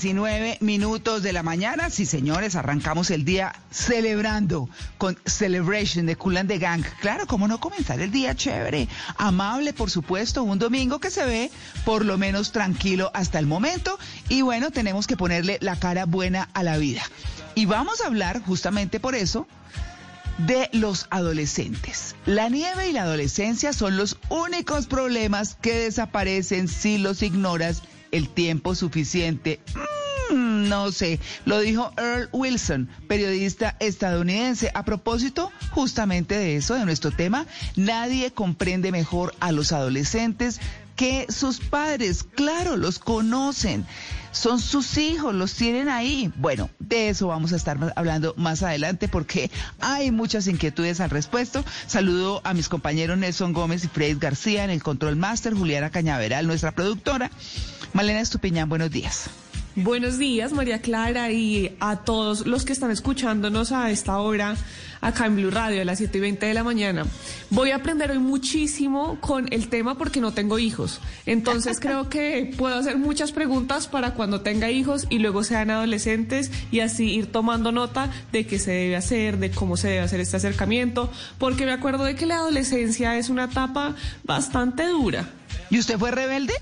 19 minutos de la mañana. Sí, señores, arrancamos el día celebrando con Celebration de Cool and the Gang. Claro, cómo no comenzar el día chévere, amable, por supuesto, un domingo que se ve por lo menos tranquilo hasta el momento. Y bueno, tenemos que ponerle la cara buena a la vida. Y vamos a hablar justamente por eso de los adolescentes. La nieve y la adolescencia son los únicos problemas que desaparecen si los ignoras el tiempo suficiente. Mm, no sé, lo dijo Earl Wilson, periodista estadounidense. A propósito justamente de eso, de nuestro tema, nadie comprende mejor a los adolescentes que sus padres. Claro, los conocen. Son sus hijos, los tienen ahí. Bueno, de eso vamos a estar hablando más adelante porque hay muchas inquietudes al respecto. Saludo a mis compañeros Nelson Gómez y Fred García en el Control Master, Juliana Cañaveral, nuestra productora. Malena Estupiñán, buenos días. Buenos días, María Clara, y a todos los que están escuchándonos a esta hora acá en Blue Radio a las 7 y 20 de la mañana. Voy a aprender hoy muchísimo con el tema porque no tengo hijos. Entonces creo que puedo hacer muchas preguntas para cuando tenga hijos y luego sean adolescentes y así ir tomando nota de qué se debe hacer, de cómo se debe hacer este acercamiento, porque me acuerdo de que la adolescencia es una etapa bastante dura. ¿Y usted fue rebelde?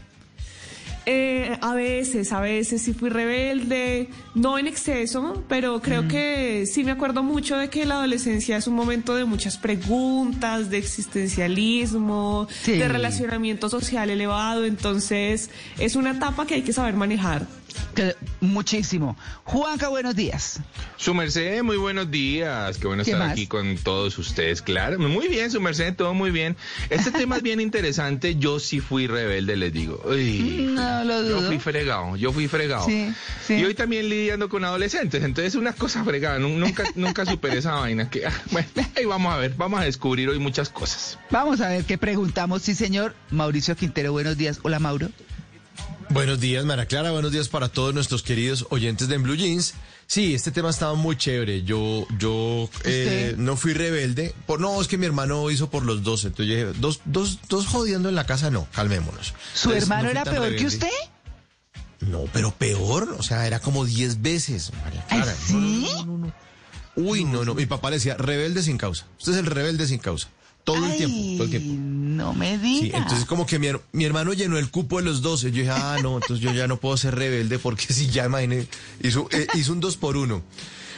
Eh, a veces, a veces sí fui rebelde, no en exceso, pero creo que sí me acuerdo mucho de que la adolescencia es un momento de muchas preguntas, de existencialismo, Sí. de relacionamiento social elevado, entonces es una etapa que hay que saber manejar. Que- muchísimo. Juanca, buenos días. Su merced, muy buenos días. Qué bueno ¿Qué estar más? aquí con todos ustedes. Claro, muy bien, su merced, todo muy bien. Este tema es bien interesante. Yo sí fui rebelde, les digo. Uy, No lo yo dudo. fui fregado, yo fui fregado. Sí, sí. Y hoy también lidiando con adolescentes. Entonces, una cosa fregada. Nu- Nunca, nunca superé esa vaina. Que, ah, bueno, ahí vamos a ver, vamos a descubrir hoy muchas cosas. Vamos a ver qué preguntamos. Sí, señor. Mauricio Quintero, buenos días. Hola, Mauro. Buenos días, Mara Clara. Buenos días para todos nuestros queridos oyentes de En Blue Jeans. Sí, este tema estaba muy chévere. Yo, yo eh, no fui rebelde. Por, no, es que mi hermano hizo por los dos. Entonces yo dije, dos, dos, dos jodiendo en la casa, no, calmémonos. ¿Su Entonces, hermano no era peor que usted? No, pero peor. O sea, era como diez veces, María ¿Ay, Clara. Sí? no, no. Uy, no, no. Mi papá le decía, rebelde sin causa. Usted es el rebelde sin causa. Todo el tiempo, todo el tiempo. No me Sí, diga. entonces como que mi, her- mi hermano llenó el cupo de los 12. Yo dije, ah, no, entonces yo ya no puedo ser rebelde porque si ya imaginé, hizo, eh, hizo un dos por uno.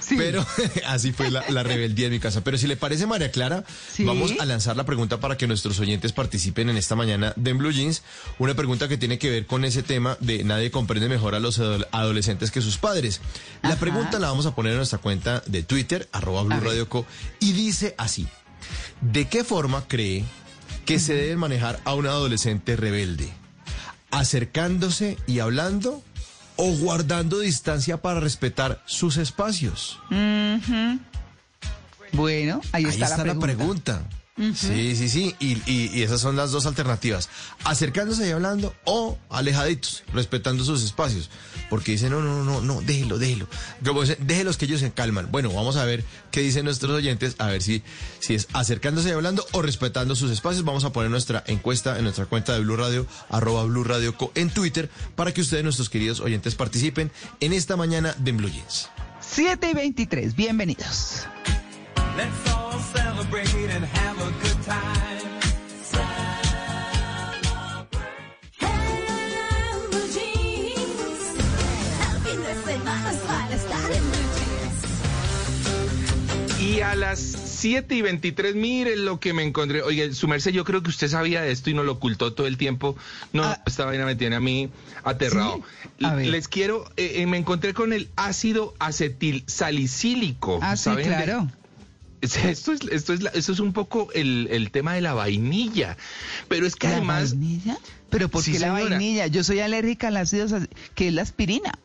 Sí. Pero así fue la, la rebeldía en mi casa. Pero si le parece, María Clara, Sí. vamos a lanzar la pregunta para que nuestros oyentes participen en esta mañana de En Blue Jeans. Una pregunta que tiene que ver con ese tema de nadie comprende mejor a los adol- adolescentes que sus padres. La Ajá. pregunta la vamos a poner en nuestra cuenta de Twitter, arroba Blue. Radio Co, y dice así. ¿De qué forma cree que se debe manejar a un adolescente rebelde? ¿Acercándose y hablando o guardando distancia para respetar sus espacios? Bueno, ahí, Ahí está, la pregunta. Sí, sí, sí. Y, y- y esas son las dos alternativas. Acercándose y hablando o alejaditos, respetando sus espacios. Porque dicen, no, no, no, no, déjelo, déjelo. Como dicen, déjelos que ellos se calman. Bueno, vamos a ver qué dicen nuestros oyentes, a ver si, si es acercándose y hablando o respetando sus espacios. Vamos a poner nuestra encuesta en nuestra cuenta de Blue Radio, arroba Blue Radio Co, en Twitter, para que ustedes, nuestros queridos oyentes, participen en esta mañana de Blue Jeans. 7 y 23, bienvenidos. Let's all celebrate and have a good time. Y a las 7 y 23, miren lo que me encontré. Oye, su merced, yo creo que usted sabía de esto y no lo ocultó todo el tiempo. No, Ah. esta vaina me tiene a mí aterrado. Sí, a ver. Les quiero, eh, eh, me encontré con el ácido acetil salicílico. Ah, sí, ¿saben de- claro. Esto es, esto es, la- esto es un poco el, el tema de la vainilla. Pero es que ¿La además, vainilla? ¿Pero por Sí, qué la señora. vainilla? Yo soy alérgica al ácido, que es la aspirina.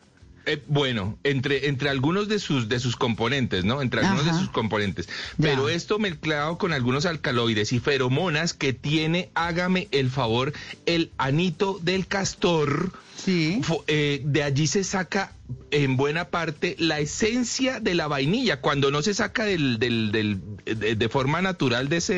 eh, bueno, entre, entre algunos de sus, de sus componentes, ¿no? Entre algunos Ajá. de sus componentes. Ya. Pero esto mezclado con algunos alcaloides y feromonas que tiene, hágame el favor, el anito del castor. Sí. Eh, de allí se saca en buena parte la esencia de la vainilla, cuando no se saca del, del, del- de, de forma natural de ese,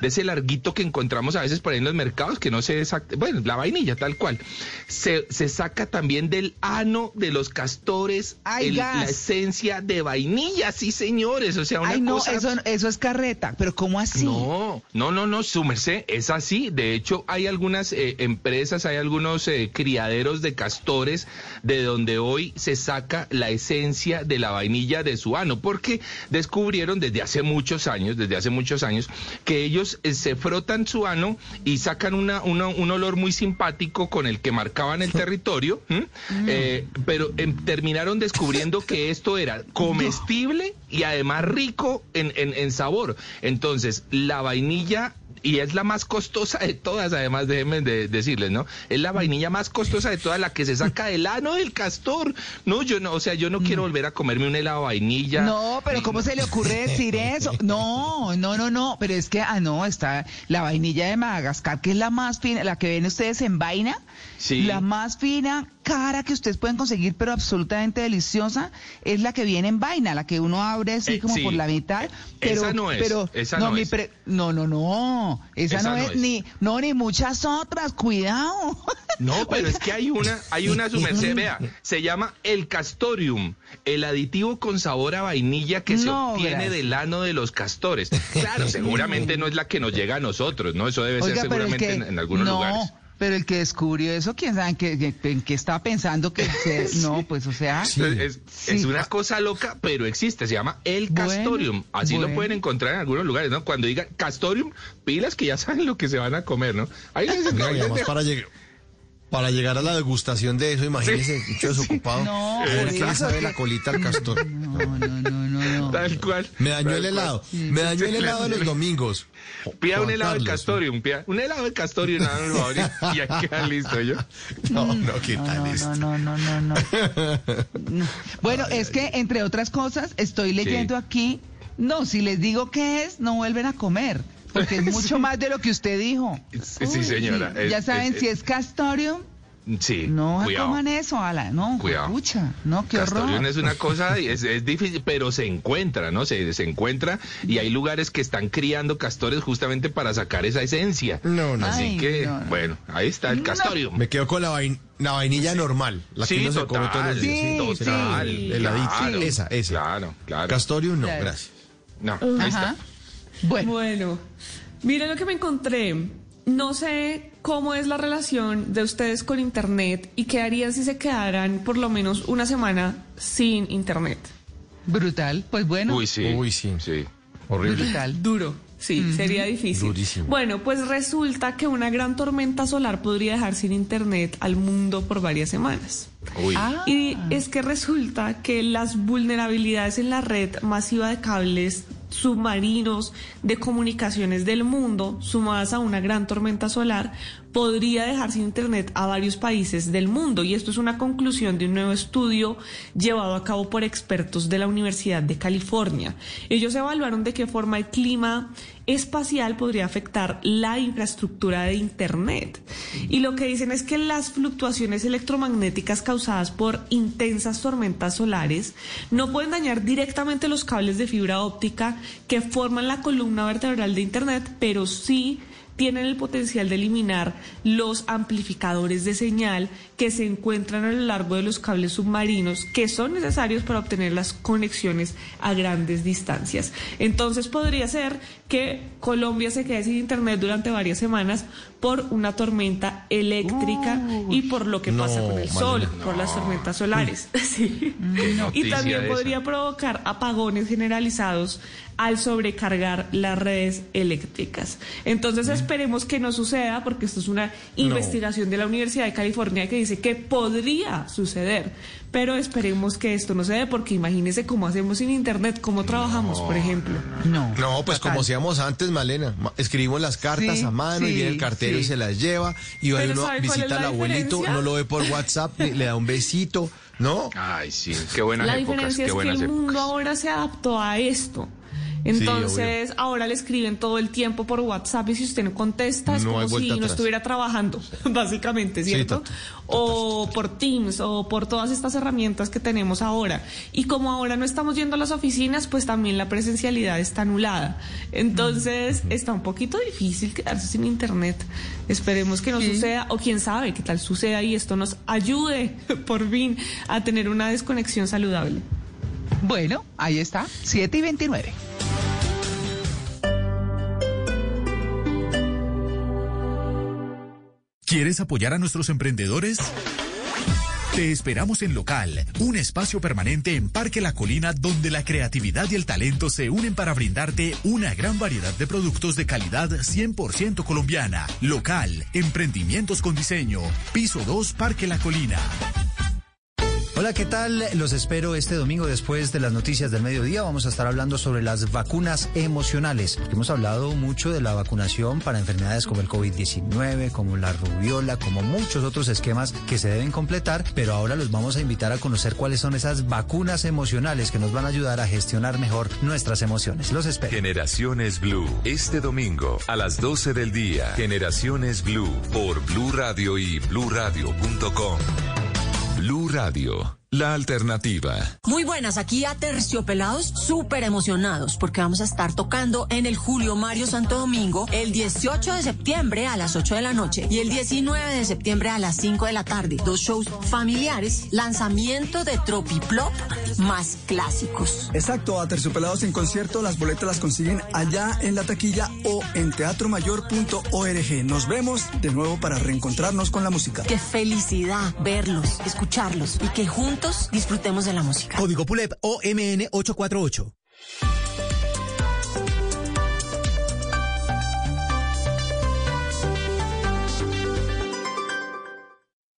de ese larguito que encontramos a veces por ahí en los mercados, que no se bueno, la vainilla tal cual. Se, se saca también del ano de los castores ¡Ay, el- la esencia de vainilla, sí señores, o sea, una Ay, no, cosa... eso, eso es carreta. ¿Pero cómo así? No, no, no, no, su merced, es así. De hecho, hay algunas eh, empresas, hay algunos eh, criaderos de castores de donde hoy se saca la esencia de la vainilla de su ano, porque descubrieron desde hace muchos años, desde hace muchos años, que ellos eh, se frotan su ano y sacan una, una- un olor muy simpático con el que marcaban el territorio, ¿m? Eh, pero em, terminaron descubriendo que esto era comestible y además rico en, en- en sabor. Entonces, la vainilla, y es la más costosa de todas, además déjenme de- decirles, ¿no? Es la vainilla más costosa de todas, la que se saca del ano del castor. No, yo no, o sea, yo no quiero volver a comerme un helado de vainilla. No, pero ¿cómo se le ocurre decir eso? No, no, no, no, pero es que, ah, no, está la vainilla de Madagascar, que es la más fina, la que ven ustedes en vaina, Sí. la más fina, cara que ustedes pueden conseguir, pero absolutamente deliciosa, es la que viene en vaina, la que uno abre así Eh, como sí. por la mitad. Pero, Esa no es, pero, esa no, no es. pre- no, no, no, esa, Esa no, no es, ni, no, ni muchas otras, cuidado. No, pero es que hay una, hay una su merced, vea, se llama el castorium, el aditivo con sabor a vainilla que se obtiene del ano de los castores. Claro, seguramente no es la que nos llega a nosotros, ¿no? Eso debe ser Oiga, seguramente que, en, en algunos no, lugares. Pero el que descubrió eso, quién sabe en qué, en qué estaba pensando que se- no, pues o sea, Sí. Es, Sí. una cosa loca, pero existe, se llama el Bueno, castorium. Así bueno. lo pueden encontrar en algunos lugares, ¿no? Cuando digan castorium, pilas que ya saben lo que se van a comer, ¿no? Ahí les No, y además dejo- para llegar, para llegar a la degustación de eso, imagínese, mucho desocupado. No, a ver qué le sabe la colita al castor. no, no, no, no, no. Tal cual. Me dañó el cual. helado. Me dañó el helado de los domingos. Pida un helado de castorium, pida un helado de castorium, y ya queda listo yo. No, no, ¿qué No, tal no, esto? no, no, no, no, no. Bueno, es que entre otras cosas estoy leyendo aquí, no, si les digo qué es, no vuelven a comer, porque es mucho más de lo que usted dijo. Sí, sí, señora. Sí, Es- ya saben es- si es castorium, Sí, no cuidado. coman eso, ala, no, Cuidado. pucha, no, qué Castorium horror. es una cosa, es, es difícil, pero se encuentra, ¿no? Se, se encuentra y hay lugares que están criando castores justamente para sacar esa esencia. No, no. Así Ay, que, no, no. bueno, ahí está el No. castorium. Me quedo con la, vain- la vainilla normal, la que Sí, uno se come todos los total, días. Sí, total, sí. Heladito. claro, Esa, esa. Claro, claro. Castorium no, Claro. gracias. No, ahí está. Bueno, Bueno, miren lo que me encontré. No sé cómo es la relación de ustedes con Internet y qué harían si se quedaran por lo menos una semana sin Internet. brutal, pues bueno, Uy, sí. Uy, sí. Sí. Horrible. brutal. Duro, sí, sería difícil. Durísimo. Bueno, pues resulta que una gran tormenta solar podría dejar sin Internet al mundo por varias semanas. Uy. Ah. Y es que resulta que las vulnerabilidades en la red masiva de cables submarinos de comunicaciones del mundo, sumadas a una gran tormenta solar, podría dejar sin Internet a varios países del mundo. Y esto es una conclusión de un nuevo estudio llevado a cabo por expertos de la Universidad de California. Ellos evaluaron de qué forma el clima espacial podría afectar la infraestructura de Internet. Y lo que dicen es que las fluctuaciones electromagnéticas causadas por intensas tormentas solares no pueden dañar directamente los cables de fibra óptica que forman la columna vertebral de Internet, pero sí tienen el potencial de eliminar los amplificadores de señal que se encuentran a lo largo de los cables submarinos que son necesarios para obtener las conexiones a grandes distancias. Entonces podría ser que Colombia se quede sin internet durante varias semanas por una tormenta eléctrica y por lo que pasa con el sol, por las tormentas solares. Sí. Y también esa. podría provocar apagones generalizados al sobrecargar las redes eléctricas. Entonces esperemos que no suceda porque esto es una investigación de la Universidad de California que dice que podría suceder, pero esperemos que esto no se dé porque imagínense cómo hacemos sin internet, cómo trabajamos, por ejemplo. No. No, pues como hacíamos antes, Malena. Ma- Escribimos las cartas Sí, a mano y viene el cartero y se las lleva. Y va Pero uno ¿sabe cuál es visita la al abuelito, diferencia? no lo ve por WhatsApp, le da un besito, ¿no? Ay, sí, qué buenas La épocas, diferencia qué es que el épocas. mundo ahora se adaptó a esto. Entonces, ahora le escriben todo el tiempo por WhatsApp y si usted no contesta es No como si no estuviera trabajando, básicamente, ¿cierto? o por Teams o por todas estas herramientas que tenemos ahora. Y como ahora no estamos yendo a las oficinas, pues también la presencialidad está anulada. Entonces, está un poquito difícil quedarse sin internet. Esperemos que no suceda o quién sabe qué tal suceda y esto nos ayude por fin a tener una desconexión saludable. Bueno, ahí está, 7 y 29. ¿Quieres apoyar a nuestros emprendedores? Te esperamos en Local, un espacio permanente en Parque La Colina donde la creatividad y el talento se unen para brindarte una gran variedad de productos de calidad 100% colombiana. Local, emprendimientos con diseño. Piso 2, Parque La Colina. Hola, ¿qué tal? Los espero este domingo después de las noticias del mediodía. Vamos a estar hablando sobre las vacunas emocionales. Hemos hablado mucho de la vacunación para enfermedades como el COVID-19, como la rubiola, como muchos otros esquemas que se deben completar, pero ahora los vamos a invitar a conocer cuáles son esas vacunas emocionales que nos van a ayudar a gestionar mejor nuestras emociones. Los espero. Generaciones Blue, este domingo a las 12 del día. Generaciones Blue por Blue Radio y bluradio.com. Blue Radio, la alternativa. Muy buenas, aquí a Terciopelados, súper emocionados porque vamos a estar tocando en el Julio Mario Santo Domingo el 18 de septiembre a las 8 de la noche y el 19 de septiembre a las 5 de la tarde. Dos shows familiares, lanzamiento de Tropiplop más clásicos. Exacto, a Terciopelados en concierto, las boletas las consiguen allá en la taquilla o en teatromayor.org. Nos vemos de nuevo para reencontrarnos con la música. Qué felicidad verlos, escucharlos y que juntos disfrutemos de la música. Código PULEP OMN 848.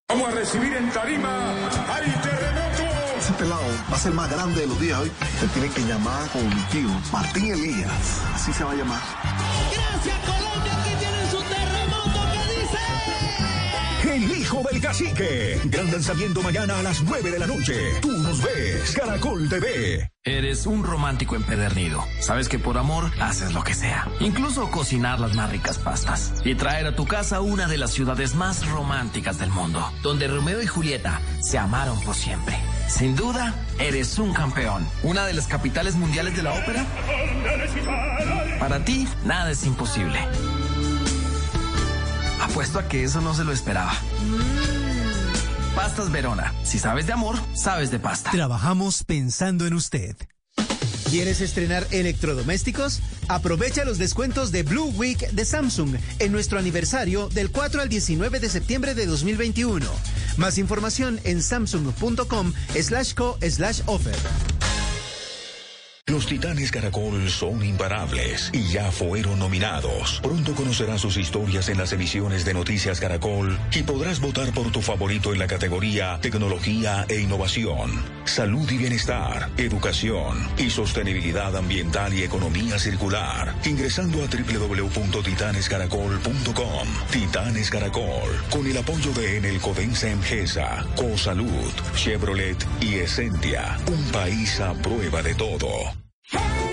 Vamos a recibir en tarima al terremoto. Ese pelado va a ser más grande de los días hoy. Se tiene que llamar como mi tío, Martín Elías. Así se va a llamar. Gracias Colombia, El hijo del cacique. Gran lanzamiento mañana a las 9 de la noche. Tú nos ves. Caracol TV. Eres un romántico empedernido. Sabes que por amor haces lo que sea. Incluso cocinar las más ricas pastas. Y traer a tu casa una de las ciudades más románticas del mundo. Donde Romeo y Julieta se amaron por siempre. Sin duda, eres un campeón. Una de las capitales mundiales de la ópera. Para ti, nada es imposible. Apuesto a que eso no se lo esperaba. Pastas Verona. Si sabes de amor, sabes de pasta. Trabajamos pensando en usted. ¿Quieres estrenar electrodomésticos? Aprovecha los descuentos de Blue Week de Samsung en nuestro aniversario del 4 al 19 de septiembre de 2021. Más información en samsung.com slash co slash offer. Los Titanes Caracol son imparables y ya fueron nominados. Pronto conocerás sus historias en las emisiones de Noticias Caracol y podrás votar por tu favorito en la categoría Tecnología e Innovación, Salud y Bienestar, Educación y Sostenibilidad Ambiental y Economía Circular. Ingresando a www.titanescaracol.com. Titanes Caracol, con el apoyo de Enel Codensa Emgesa, Cosalud, Chevrolet y Essentia. Un país a prueba de todo. Hey!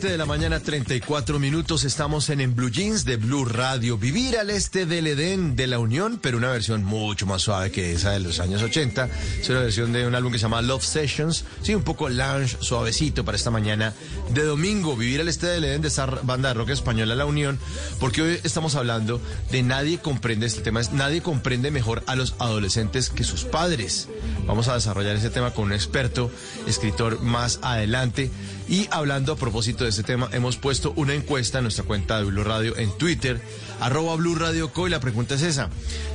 7 de la mañana, 34 minutos. Estamos en En Blue Jeans de Blue Radio. Vivir al este del Edén de la Unión, pero una versión mucho más suave que esa de los años 80. Es una versión de un álbum que se llama Love Sessions. Sí, un poco lounge, suavecito para esta mañana de domingo. Vivir al este del Edén de esa banda de rock española La Unión, porque hoy estamos hablando de nadie comprende este tema. Es nadie comprende mejor a los adolescentes que sus padres. Vamos a desarrollar ese tema con un experto, escritor más adelante. Y hablando a propósito de este tema, hemos puesto una encuesta en nuestra cuenta de Blue Radio en Twitter, arroba Blue Radio. Y la pregunta es esa,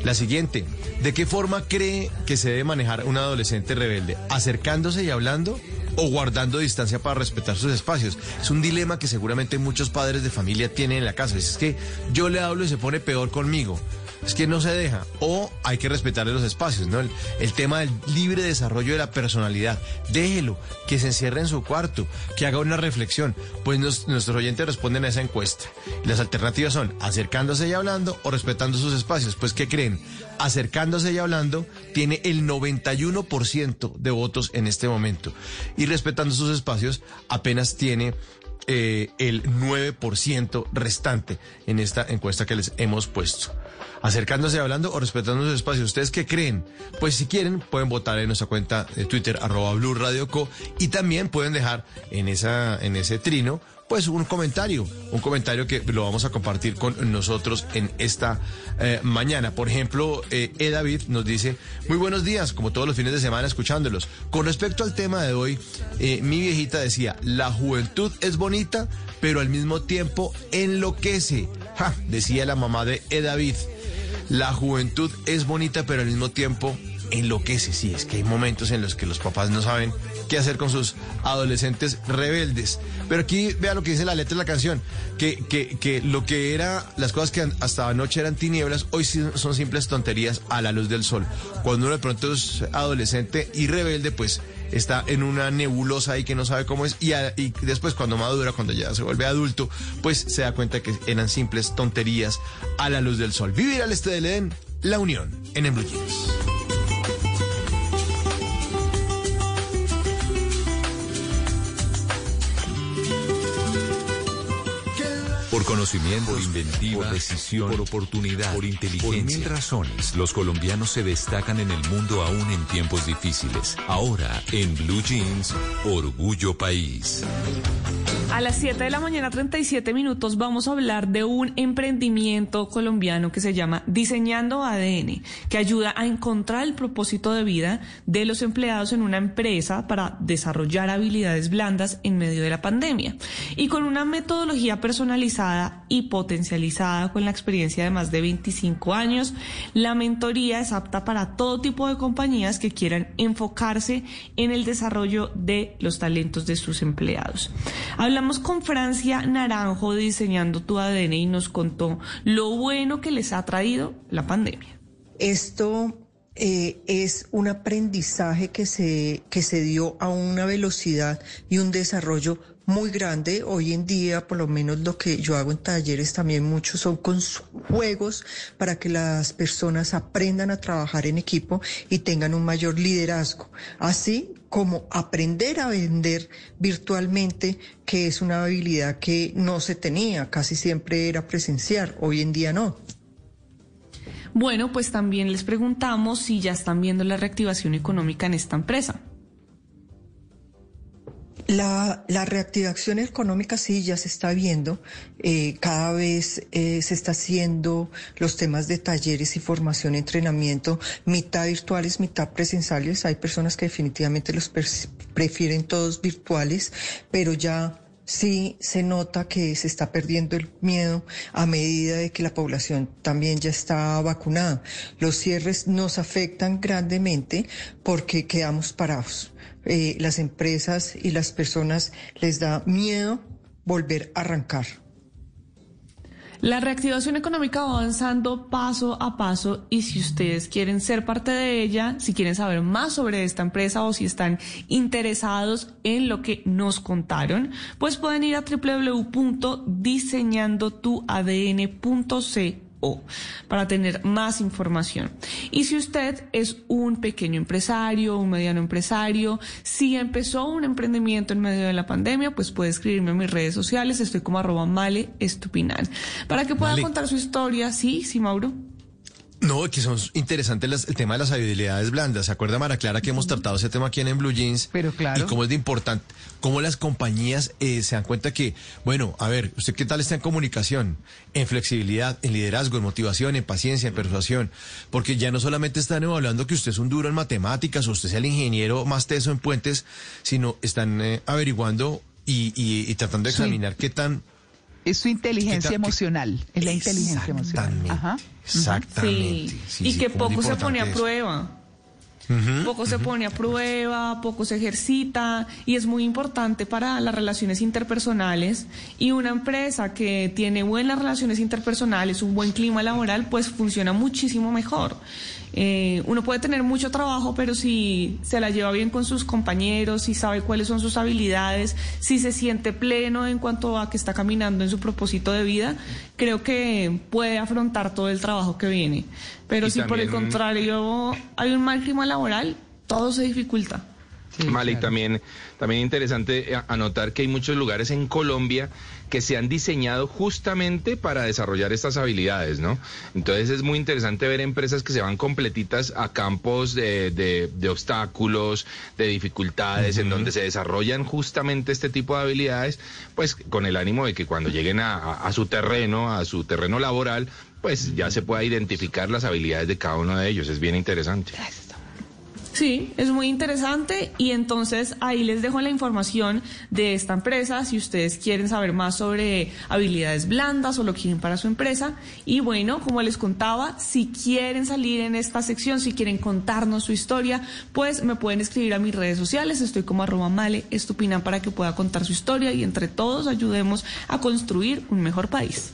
la siguiente, ¿de qué forma cree que se debe manejar un adolescente rebelde? ¿Acercándose y hablando? o guardando distancia para respetar sus espacios. Es un dilema que seguramente muchos padres de familia tienen en la casa. Es que yo le hablo y se pone peor conmigo. Es que no se deja. O hay que respetarle los espacios, ¿no? El, tema del libre desarrollo de la personalidad. Déjelo, que se encierre en su cuarto, que haga una reflexión. Pues nuestros oyentes responden a esa encuesta. Las alternativas son acercándose y hablando o respetando sus espacios. Pues, ¿qué creen? Acercándose y hablando tiene el 91% de votos en este momento. Y respetando sus espacios apenas tiene eh, el 9% restante en esta encuesta que les hemos puesto. Acercándose hablando o respetando sus espacios. ¿Ustedes qué creen? Pues si quieren pueden votar en nuestra cuenta de Twitter arroba Blue Radio Co y también pueden dejar en esa en ese trino pues un comentario, un comentario que lo vamos a compartir con nosotros en esta eh, mañana. Por ejemplo, eh, E. David nos dice, muy buenos días, como todos los fines de semana escuchándolos. Con respecto al tema de hoy, eh, mi viejita decía, la juventud es bonita, pero al mismo tiempo enloquece. Decía la mamá de E. David. La juventud es bonita, pero al mismo tiempo enloquece. Sí, es que hay momentos en los que los papás no saben qué hacer con sus adolescentes rebeldes. Pero aquí vea lo que dice la letra de la canción, que, que, que lo que era, las cosas que hasta anoche eran tinieblas, hoy son simples tonterías a la luz del sol. Cuando uno de pronto es adolescente y rebelde, pues está en una nebulosa ahí que no sabe cómo es y, después cuando madura, cuando ya se vuelve adulto, pues se da cuenta que eran simples tonterías a la luz del sol. Vivir al este del la unión en Blue Por conocimiento, por inventiva, por decisión, por oportunidad, por inteligencia. Por mil razones, los colombianos se destacan en el mundo aún en tiempos difíciles. Ahora, en Blue Jeans, Orgullo País. A las 7 de la mañana, 37 minutos, vamos a hablar de un emprendimiento colombiano que se llama Diseñando ADN, que ayuda a encontrar el propósito de vida de los empleados en una empresa para desarrollar habilidades blandas en medio de la pandemia. Y con una metodología personalizada y potencializada con la experiencia de más de 25 años, la mentoría es apta para todo tipo de compañías que quieran enfocarse en el desarrollo de los talentos de sus empleados. Hablamos con Francia Naranjo Diseñando tu ADN y nos contó lo bueno que les ha traído la pandemia. Esto eh, es un aprendizaje que se, que se dio a una velocidad y un desarrollo muy grande. Hoy en día, por lo menos lo que yo hago en talleres también muchos son con juegos para que las personas aprendan a trabajar en equipo y tengan un mayor liderazgo. Así como aprender a vender virtualmente, que es una habilidad que no se tenía, casi siempre era presencial, hoy en día no. Bueno, pues también les preguntamos si ya están viendo la reactivación económica en esta empresa. La, la, reactivación económica sí ya se está viendo. Eh, cada vez eh, se está haciendo los temas de talleres y formación, entrenamiento, mitad virtuales, mitad presenciales. Hay personas que definitivamente los prefieren todos virtuales, pero ya sí se nota que se está perdiendo el miedo a medida de que la población también ya está vacunada. Los cierres nos afectan grandemente porque quedamos parados eh, las empresas y las personas les da miedo volver a arrancar. La reactivación económica va avanzando paso a paso y si ustedes quieren ser parte de ella, si quieren saber más sobre esta empresa o si están interesados en lo que nos contaron, pues pueden ir a para tener más información. Y si usted es un pequeño empresario, un mediano empresario, si empezó un emprendimiento en medio de la pandemia, pues puede escribirme en mis redes sociales, estoy como arroba male estupinan, para que pueda contar su historia, sí, sí, Mauro. No, que son interesantes el tema de las habilidades blandas. ¿Se acuerda, Mara Clara, que hemos tratado ese tema aquí en, Blue Jeans? Pero claro. Y cómo es de importante, cómo las compañías eh, se dan cuenta que, bueno, a ver, ¿usted qué tal está en comunicación, en flexibilidad, en liderazgo, en motivación, en paciencia, en persuasión? Porque ya no solamente están evaluando que usted es un duro en matemáticas o usted sea el ingeniero más teso en puentes, sino están eh, averiguando y, tratando de examinar qué tan es su inteligencia emocional, es la inteligencia emocional. Ajá. Exactamente. y que poco se pone a prueba. poco se pone a prueba, poco se ejercita y es muy importante para las relaciones interpersonales y una empresa que tiene buenas relaciones interpersonales, un buen clima laboral, pues funciona muchísimo mejor. Eh, uno puede tener mucho trabajo, pero si se la lleva bien con sus compañeros, si sabe cuáles son sus habilidades, si se siente pleno en cuanto a que está caminando en su propósito de vida, creo que puede afrontar todo el trabajo que viene. Pero si por el contrario hay un mal clima laboral, todo se dificulta. Sí, y también, también interesante anotar que hay muchos lugares en Colombia que se han diseñado justamente para desarrollar estas habilidades, ¿no? Entonces es muy interesante ver empresas que se van completitas a campos de, de, obstáculos, de dificultades, en donde se desarrollan justamente este tipo de habilidades, pues con el ánimo de que cuando lleguen a, a su terreno, a su terreno laboral, pues ya se pueda identificar las habilidades de cada uno de ellos. Es bien interesante. Sí, es muy interesante y entonces ahí les dejo la información de esta empresa si ustedes quieren saber más sobre habilidades blandas o lo quieren para su empresa. Y bueno, como les contaba, si quieren salir en esta sección, si quieren contarnos su historia, pues me pueden escribir a mis redes sociales. Estoy como arroba male estupina para que pueda contar su historia y entre todos ayudemos a construir un mejor país.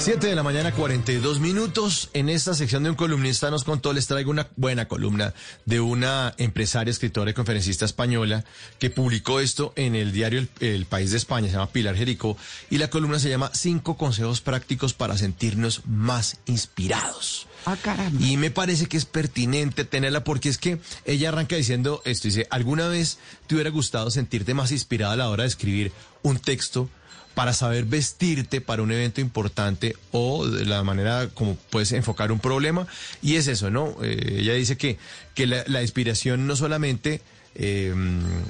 7 de la mañana, 42 minutos. En esta sección de un columnista nos contó, les traigo una buena columna de una empresaria, escritora y conferencista española que publicó esto en el diario el, País de España, se llama Pilar Jericó, y la columna se llama Cinco consejos prácticos para sentirnos más inspirados. Ah, caramba. Y me parece que es pertinente tenerla porque es que ella arranca diciendo esto, dice, ¿alguna vez te hubiera gustado sentirte más inspirada a la hora de escribir un texto? Para saber vestirte para un evento importante o de la manera como puedes enfocar un problema. Y es eso, ¿no? Eh, ella dice que, que la, inspiración no solamente... Eh,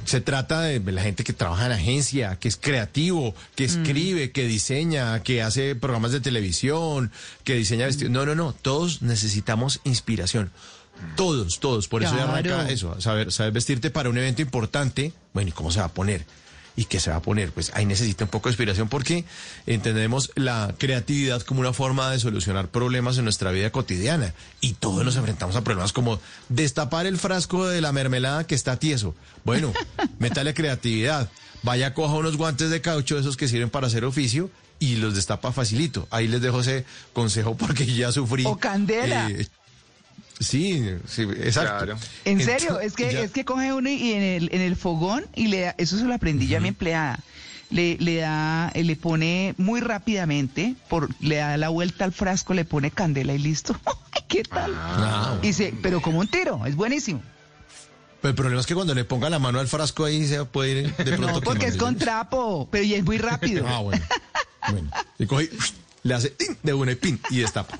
se trata de la gente que trabaja en agencia, que es creativo, que mm. escribe, que diseña, que hace programas de televisión, que diseña vestidos. No, no, no. Todos necesitamos inspiración. Todos, todos. Por eso ya arranca eso. Saber, saber vestirte para un evento importante. Bueno, ¿y cómo se va a poner? ¿Y qué se va a poner? Pues ahí necesita un poco de inspiración porque entendemos la creatividad como una forma de solucionar problemas en nuestra vida cotidiana. Y todos nos enfrentamos a problemas como destapar el frasco de la mermelada que está tieso. Bueno, métale creatividad. Vaya, coja unos guantes de caucho, esos que sirven para hacer oficio, y los destapa facilito. Ahí les dejo ese consejo porque ya sufrí. O candela. eh, sí, sí, exacto. En serio, Entonces, es que ya- es que coge uno y en el, en el fogón y le da, eso se lo aprendí ya a mi empleada. Le, le da, eh, le pone muy rápidamente, por, le da la vuelta al frasco, le pone candela y listo. ¿Qué tal? Ah, Y se, pero como un tiro, es buenísimo. Pero el problema es que cuando le ponga la mano al frasco ahí se puede ir de pronto. No, porque es con trapo, pero y es muy rápido. Ah, bueno. bueno. Y coge y le hace de una y pin y destapa.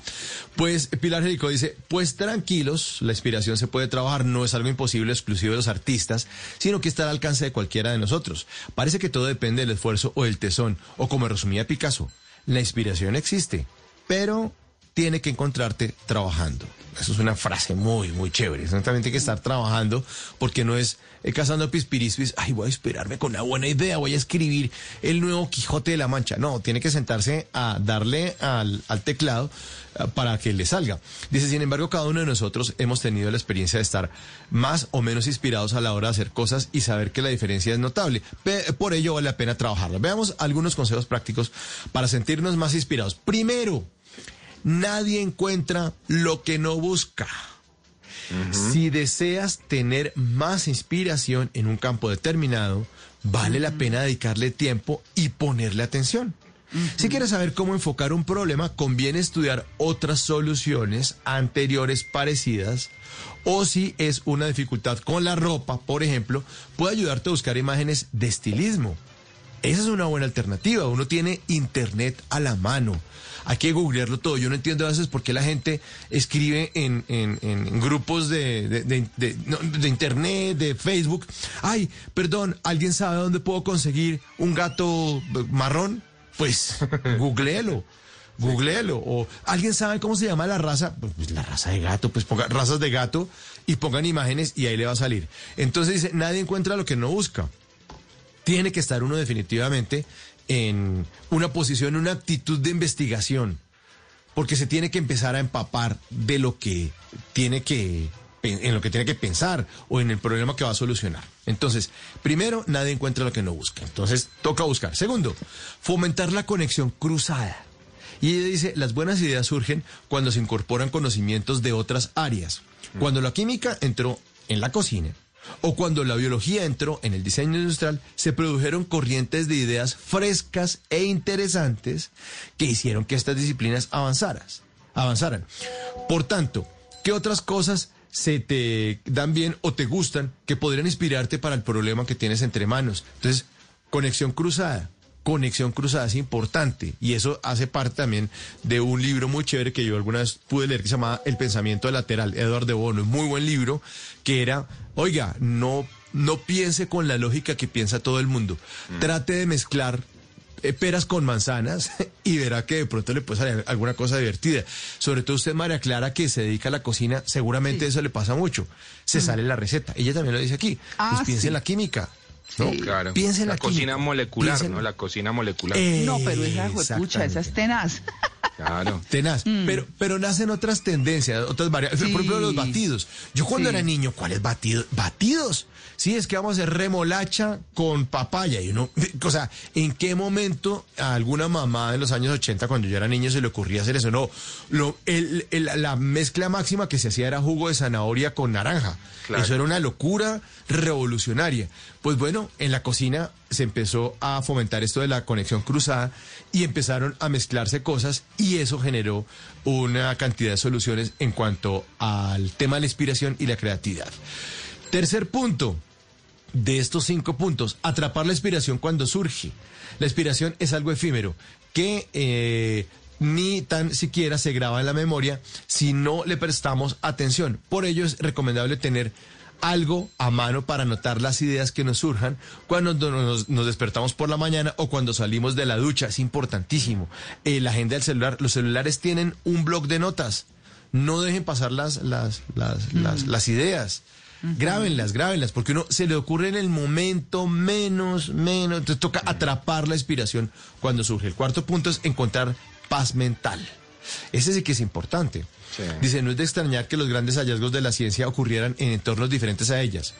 Pues Pilar Jerico dice, pues tranquilos, la inspiración se puede trabajar, no es algo imposible exclusivo de los artistas, sino que está al alcance de cualquiera de nosotros. Parece que todo depende del esfuerzo o del tesón, o como resumía Picasso, la inspiración existe, pero tiene que encontrarte trabajando. Eso es una frase muy, muy chévere. Exactamente hay que estar trabajando porque no es eh, cazando pispirispis. Ay, voy a esperarme con una buena idea, voy a escribir el nuevo Quijote de la Mancha. No, tiene que sentarse a darle al, teclado eh, para que le salga. Dice, sin embargo, cada uno de nosotros hemos tenido la experiencia de estar más o menos inspirados a la hora de hacer cosas y saber que la diferencia es notable. Por ello vale la pena trabajarlo. Veamos algunos consejos prácticos para sentirnos más inspirados. Primero, Nadie encuentra lo que no busca. Si deseas tener más inspiración en un campo determinado, vale la pena dedicarle tiempo y ponerle atención. Si quieres saber cómo enfocar un problema, conviene estudiar otras soluciones anteriores parecidas o si es una dificultad con la ropa, por ejemplo, puede ayudarte a buscar imágenes de estilismo. Esa es una buena alternativa. Uno tiene internet a la mano. Hay que googlearlo todo. Yo no entiendo a veces por qué la gente escribe en, en- en grupos de, de- de- de- no, de internet, de Facebook. Ay, perdón, ¿alguien sabe dónde puedo conseguir un gato marrón? Pues googleelo. Googleelo. O alguien sabe cómo se llama la raza. Pues, pues, la raza de gato, pues ponga razas de gato y pongan imágenes y ahí le va a salir. Entonces dice, nadie encuentra lo que no busca tiene que estar uno definitivamente en una posición, una actitud de investigación, porque se tiene que empezar a empapar de lo que tiene que en lo que tiene que pensar o en el problema que va a solucionar. Entonces, primero, nadie encuentra lo que no busca. Entonces, toca buscar. Segundo, fomentar la conexión cruzada. Y ella dice, las buenas ideas surgen cuando se incorporan conocimientos de otras áreas. Cuando la química entró en la cocina, o cuando la biología entró en el diseño industrial, se produjeron corrientes de ideas frescas e interesantes que hicieron que estas disciplinas avanzaran. Por tanto, ¿qué otras cosas se te dan bien o te gustan que podrían inspirarte para el problema que tienes entre manos? Entonces, conexión cruzada. Conexión cruzada es importante y eso hace parte también de un libro muy chévere que yo alguna vez pude leer que se llamaba El pensamiento lateral, Eduardo de Bono, muy buen libro, que era, oiga, no, no piense con la lógica que piensa todo el mundo, trate de mezclar eh, peras con manzanas y verá que de pronto le puede salir alguna cosa divertida. Sobre todo usted, María Clara, que se dedica a la cocina, seguramente eso le pasa mucho. Se sale la receta. Ella también lo dice aquí. Ah, pues piense sí. en la química. ¿No? Claro. Piense en la, la cocina química. molecular, ¿no? La cocina molecular. No, pero esa juepucha, esa es tenaz. Claro. Tenaz. Pero, pero nacen otras tendencias, otras variables. Por ejemplo, los batidos. Yo cuando Sí. era niño, ¿cuáles batidos? Batidos. Sí, es que vamos a hacer remolacha con papaya. Y uno, o sea, ¿en qué momento a alguna mamá en los años 80, cuando yo era niño, se le ocurría hacer eso? No, lo, el- el- la mezcla máxima que se hacía era jugo de zanahoria con naranja. Claro. Eso era una locura revolucionaria. Pues bueno, en la cocina se empezó a fomentar esto de la conexión cruzada y empezaron a mezclarse cosas y eso generó una cantidad de soluciones en cuanto al tema de la inspiración y la creatividad. Tercer punto de estos cinco puntos, atrapar la inspiración cuando surge. La inspiración es algo efímero que eh, ni tan siquiera se graba en la memoria si no le prestamos atención. Por ello es recomendable tener algo a mano para anotar las ideas que nos surjan cuando nos, nos despertamos por la mañana o cuando salimos de la ducha. Es importantísimo. Eh, la agenda del celular, los celulares tienen un blog de notas. No dejen pasar las, las, las, las, las ideas. Grábenlas, grábenlas, porque uno se le ocurre en el momento menos, menos. Entonces toca atrapar la inspiración cuando surge. El cuarto punto es encontrar paz mental. Ese sí que es importante. Dice, no es de extrañar que los grandes hallazgos de la ciencia ocurrieran en entornos diferentes a ellas.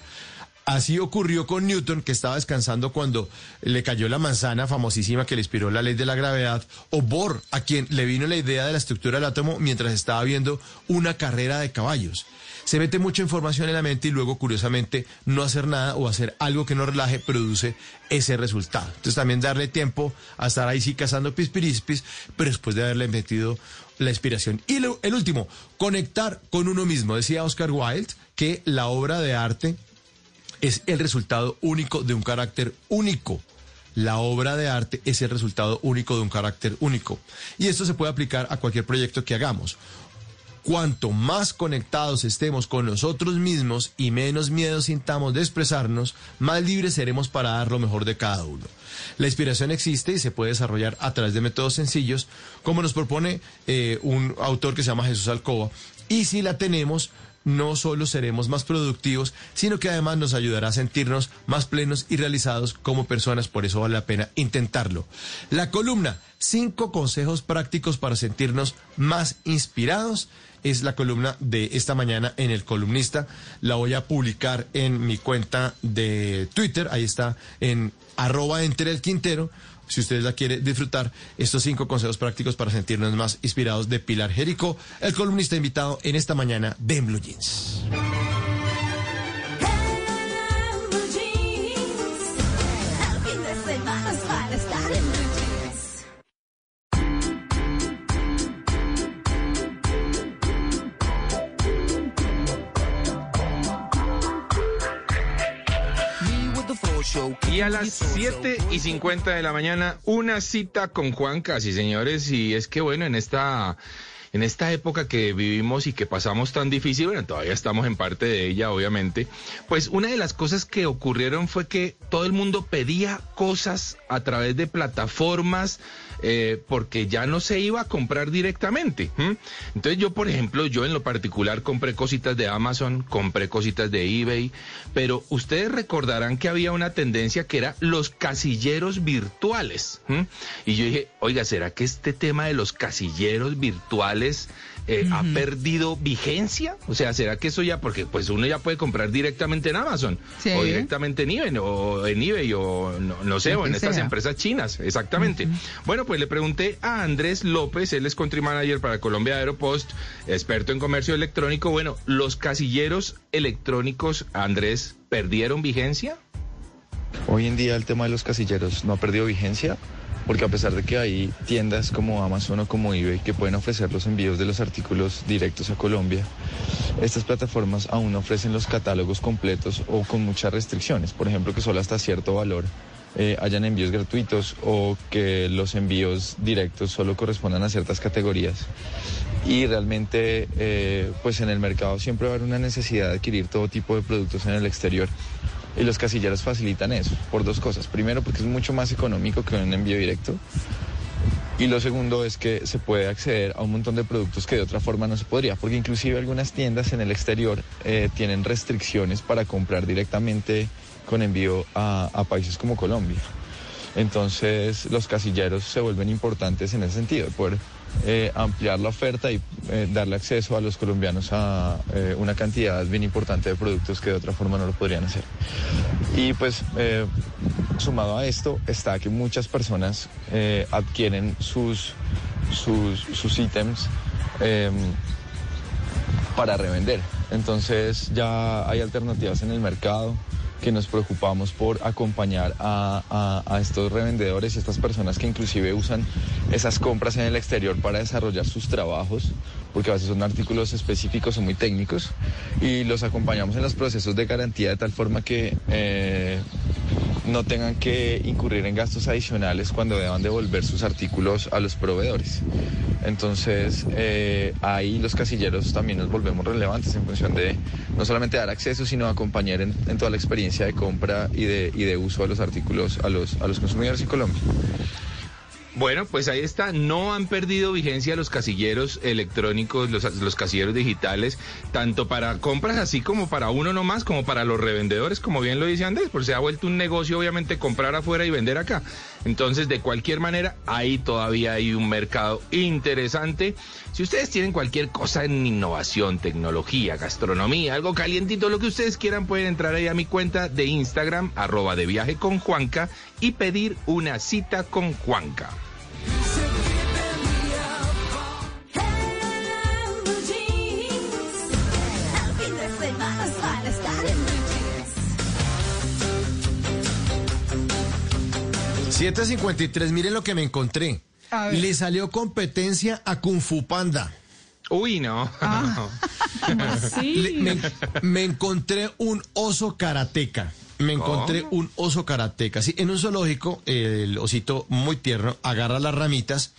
Así ocurrió con Newton, que estaba descansando cuando le cayó la manzana famosísima que le inspiró la ley de la gravedad, o Bohr, a quien le vino la idea de la estructura del átomo mientras estaba viendo una carrera de caballos. Se mete mucha información en la mente y luego, curiosamente, no hacer nada o hacer algo que nos relaje produce ese resultado. Entonces también darle tiempo a estar ahí sí cazando pispirispis, pero después de haberle metido la inspiración. Y el último, conectar con uno mismo. Decía Oscar Wilde que la obra de arte es el resultado único de un carácter único. La obra de arte es el resultado único de un carácter único. Y esto se puede aplicar a cualquier proyecto que hagamos. Cuanto más conectados estemos con nosotros mismos y menos miedo sintamos de expresarnos, más libres seremos para dar lo mejor de cada uno. La inspiración existe y se puede desarrollar a través de métodos sencillos, como nos propone eh, un autor que se llama Jesús Alcoba. Y si la tenemos, no solo seremos más productivos, sino que además nos ayudará a sentirnos más plenos y realizados como personas, por eso vale la pena intentarlo. La columna, cinco consejos prácticos para sentirnos más inspirados, es la columna de esta mañana en El Columnista. La voy a publicar en mi cuenta de Twitter, ahí está en arroba entre el Quintero. Si ustedes la quieren disfrutar, estos cinco consejos prácticos para sentirnos más inspirados de Pilar Jerico, el columnista invitado en esta mañana de Blue Jeans. Y a las 7 y 50 de la mañana, una cita con Juan Casi, señores. Y es que, bueno, en esta, en esta época que vivimos y que pasamos tan difícil, bueno, todavía estamos en parte de ella, obviamente, pues una de las cosas que ocurrieron fue que todo el mundo pedía cosas a través de plataformas. Eh, porque ya no se iba a comprar directamente. Entonces yo, por ejemplo, yo en lo particular compré cositas de Amazon, compré cositas de eBay, pero ustedes recordarán que había una tendencia que era los casilleros virtuales. Y yo dije, oiga, ¿será que este tema de los casilleros virtuales eh, ha perdido vigencia? O sea, ¿será que eso ya, porque pues uno ya puede comprar directamente en Amazon Sí. o directamente en eBay o en eBay o no, no sé, o en estas sea. empresas chinas, exactamente. Bueno, pues le pregunté a Andrés López, él es country manager para Colombia Aeropost, experto en comercio electrónico. Bueno, los casilleros electrónicos, Andrés, ¿perdieron vigencia? Hoy en día el tema de los casilleros no ha perdido vigencia porque a pesar de que hay tiendas como Amazon o como eBay que pueden ofrecer los envíos de los artículos directos a Colombia, estas plataformas aún no ofrecen los catálogos completos o con muchas restricciones. Por ejemplo, que solo hasta cierto valor eh, hayan envíos gratuitos o que los envíos directos solo correspondan a ciertas categorías. Y realmente, eh, pues en el mercado siempre va a haber una necesidad de adquirir todo tipo de productos en el exterior. Y los casilleros facilitan eso por dos cosas. Primero, porque es mucho más económico que un envío directo. Y lo segundo es que se puede acceder a un montón de productos que de otra forma no se podría, porque inclusive algunas tiendas en el exterior eh, tienen restricciones para comprar directamente con envío a, países como Colombia. Entonces los casilleros se vuelven importantes en ese sentido, de poder eh, ampliar la oferta y eh, darle acceso a los colombianos a eh, una cantidad bien importante de productos que de otra forma no lo podrían hacer. Y pues sumado a esto está que muchas personas adquieren sus, sus, sus ítems em, para revender. Entonces ya hay alternativas en el mercado que nos preocupamos por acompañar a, a- estos revendedores y estas personas que inclusive usan esas compras en el exterior para desarrollar sus trabajos, porque a veces son artículos específicos o muy técnicos, y los acompañamos en los procesos de garantía de tal forma que eh, no tengan que incurrir en gastos adicionales cuando deban devolver sus artículos a los proveedores. Entonces, eh, ahí los casilleros también nos volvemos relevantes en función de no solamente dar acceso, sino acompañar en, toda la experiencia de compra y de, y de uso de los artículos a los, a los consumidores en Colombia. Bueno, pues ahí está. No han perdido vigencia los casilleros electrónicos, los, los casilleros digitales, tanto para compras así como para uno nomás, como para los revendedores, como bien lo dice Andrés, porque se ha vuelto un negocio obviamente comprar afuera y vender acá. Entonces, de cualquier manera, ahí todavía hay un mercado interesante. Si ustedes tienen cualquier cosa en innovación, tecnología, gastronomía, algo calientito, lo que ustedes quieran, pueden entrar ahí a mi cuenta de Instagram, arroba de viaje con Juanca, y pedir una cita con Juanca. 753, miren lo que me encontré. Le salió competencia a Kung Fu Panda. Uy, no. Le- me, me encontré un oso karateca. Me encontré un oso karateca. Sí, en un zoológico, el osito muy tierno agarra las ramitas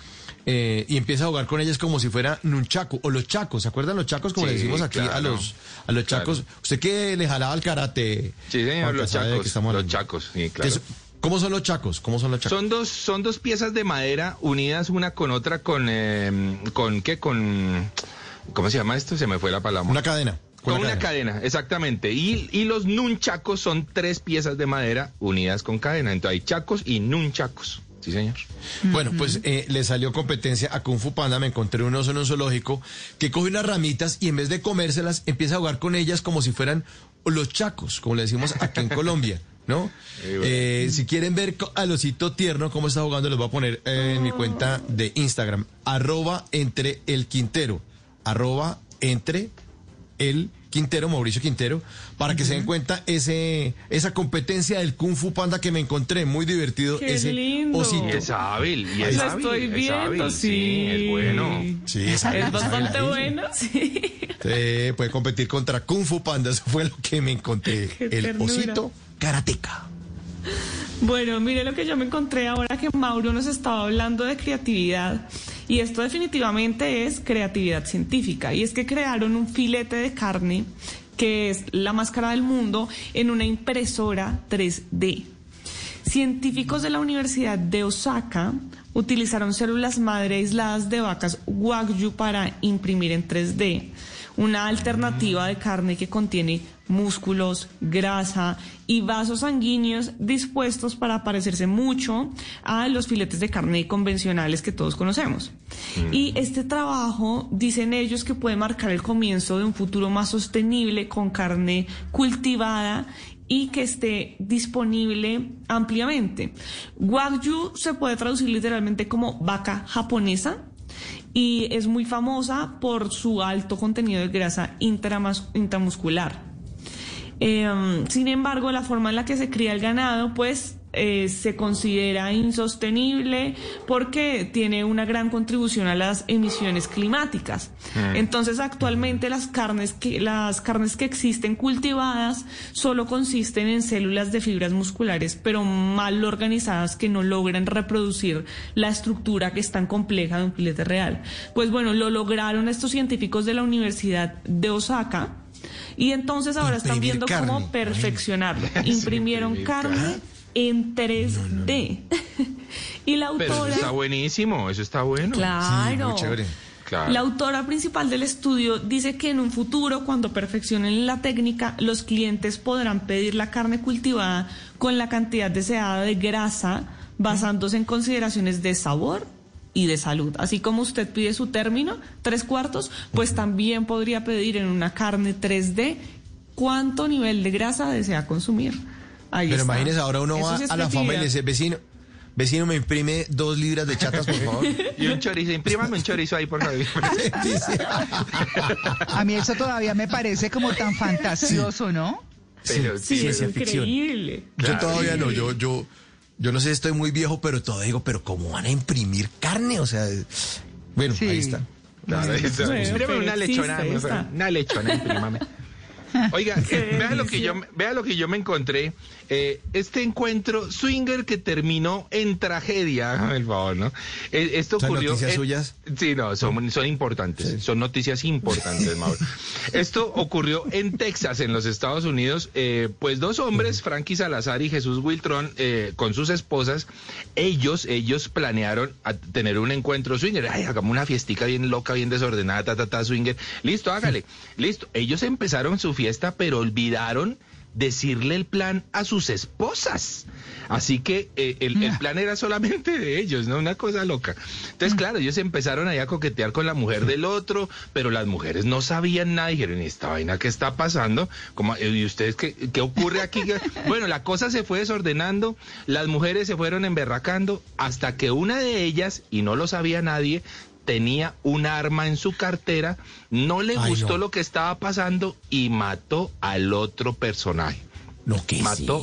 eh, y empieza a jugar con ellas como si fuera nunchaku o los chacos. ¿Se acuerdan los chacos? Como Sí, le decimos aquí a los a los Claro. chacos. ¿Usted qué le jalaba al karate? Sí, señor, los chacos. Los sí, ¿Qué claro. ¿Cómo son los chacos? ¿Cómo son los chacos? Son dos, son dos piezas de madera unidas una con otra con, eh, con qué, con, ¿cómo se llama esto? Se me fue la palabra. Una cadena. Con una cadena, exactamente. Y, y los nunchacos son tres piezas de madera unidas con cadena. Entonces hay chacos y nunchacos. Sí, señor. Bueno, pues eh, le salió competencia a Kung Fu Panda. Me encontré un oso en un zoológico que coge unas ramitas y en vez de comérselas empieza a jugar con ellas como si fueran los chacos, como le decimos aquí en Colombia. ¿No? Eh, si quieren ver al osito tierno cómo está jugando, les voy a poner eh, en mi cuenta de Instagram, arroba entre el Quintero, arroba entre el Quintero, Mauricio Quintero, para que se den cuenta ese, esa competencia del Kung Fu Panda que me encontré, muy divertido, Qué ese lindo. osito. Y es hábil, y es hábil. estoy es viendo, hábil, sí. es bueno. Sí, es hábil, Es es bastante hábil. bueno, sí. Sí, puede competir contra Kung Fu Panda, eso fue lo que me encontré. Qué el ternura. osito Bueno, mire lo que yo me encontré ahora que Mauro nos estaba hablando de creatividad. Y esto definitivamente es creatividad científica. Y es que crearon un filete de carne que es la más cara del mundo en una impresora 3D. Científicos de la Universidad de Osaka utilizaron células madre aisladas de vacas Wagyu para imprimir en 3D una alternativa de carne que contiene músculos, grasa y vasos sanguíneos dispuestos para parecerse mucho a los filetes de carne convencionales que todos conocemos. Y este trabajo, dicen ellos, que puede marcar el comienzo de un futuro más sostenible con carne cultivada y que esté disponible ampliamente. Wagyu se puede traducir literalmente como vaca japonesa y es muy famosa por su alto contenido de grasa intramuscular. Eh, sin embargo, la forma en la que se cría el ganado, pues eh, se considera insostenible porque tiene una gran contribución a las emisiones climáticas. Mm. Entonces, actualmente las carnes que las carnes que existen cultivadas solo consisten en células de fibras musculares, pero mal organizadas que no logran reproducir la estructura que es tan compleja de un filete real. Pues bueno, lo lograron estos científicos de la Universidad de Osaka. Y entonces ahora están viendo carne. cómo perfeccioncionarlo. Sí, Imprimieron carne. En 3D. y la Pero eso autora... está buenísimo, eso está bueno. Claro. Claro. La autora principal del estudio dice que en un futuro, cuando perfeccionen la técnica, los clientes podrán pedir la carne cultivada con la cantidad deseada de grasa, basándose en consideraciones de sabor y de salud. Así como usted pide su término, tres cuartos, pues también podría pedir en una carne 3D cuánto nivel de grasa desea consumir. Ahí Pero está. imagínese, ahora uno Eso va sí a la fama y le dice, vecino, vecino, me imprime dos libras de chatas, por favor. Y un chorizo, imprímame un chorizo ahí, por favor. A mí eso todavía me parece como tan fantasioso, ¿no? Pero Sí, es increíble. Yo todavía no, yo, yo, yo no sé si estoy muy viejo, pero todavía digo, pero ¿cómo van a imprimir carne? O sea, bueno, ahí está. Claro, ahí está. Bueno, una lechona, una lechona, imprímame. Oiga, eh, vea lo que yo vea lo que yo me encontré. Eh, este encuentro swinger que terminó en tragedia, hágame el favor, ¿no? Eh, esto ¿Son ocurrió. noticias suyas? Sí, no, son, son importantes. Son noticias importantes, Mauro. Esto ocurrió en Texas, en los Estados Unidos. Eh, pues dos hombres, Frankie Salazar y Jesús Wiltron, eh, con sus esposas, ellos, ellos planearon a tener un encuentro swinger. Ay, hagamos una fiestica bien loca, bien desordenada, ta, ta, ta, swinger. Listo, hágale. Listo. Ellos empezaron su fiesta, pero olvidaron decirle el plan a sus esposas. Así que eh, el, el plan era solamente de ellos, ¿no? Una cosa loca. Entonces, claro, ellos empezaron ahí a coquetear con la mujer del otro, pero las mujeres no sabían nada. Dijeron, ¿y esta vaina qué está pasando? ¿Cómo- ¿Y ustedes qué, qué ocurre aquí? bueno, la cosa se fue desordenando, las mujeres se fueron emberracando, hasta que una de ellas, y no lo sabía nadie, tenía un arma en su cartera, no le Ay, gustó no. lo que estaba pasando y mató al otro personaje. Lo que mató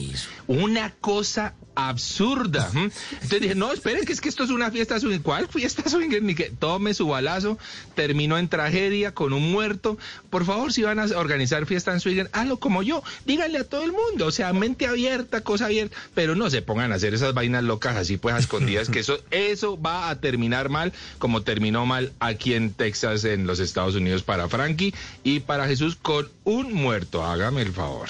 una cosa absurda. Entonces dije, no, esperen, que es que esto es una fiesta swinger. ¿Cuál fiesta swinger? Ni que tome su balazo, terminó en tragedia con un muerto. Por favor, si van a organizar fiesta en swinger, hazlo como yo. Díganle a todo el mundo, o sea, mente abierta, cosa abierta, pero no se pongan a hacer esas vainas locas así pues a escondidas, que eso, eso va a terminar mal, como terminó mal aquí en Texas, en los Estados Unidos, para Frankie y para Jesús con un muerto. Hágame el favor.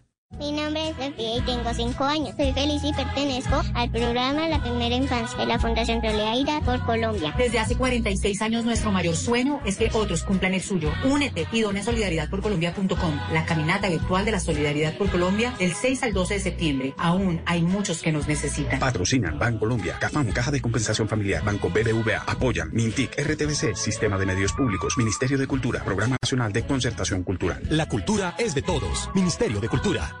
Mi nombre es Sofía y tengo 5 años. Soy feliz y pertenezco al programa La Primera Infancia de la Fundación Solidaridad por Colombia. Desde hace 46 años nuestro mayor sueño es que otros cumplan el suyo. Únete y dona solidaridadporcolombia.com, la caminata virtual de la Solidaridad por Colombia del 6 al 12 de septiembre. Aún hay muchos que nos necesitan. Patrocinan Bancolombia, CAFAM, Caja de Compensación Familiar, Banco BBVA, apoyan Mintic, RTBC, Sistema de Medios Públicos, Ministerio de Cultura, Programa Nacional de Concertación Cultural. La cultura es de todos. Ministerio de Cultura.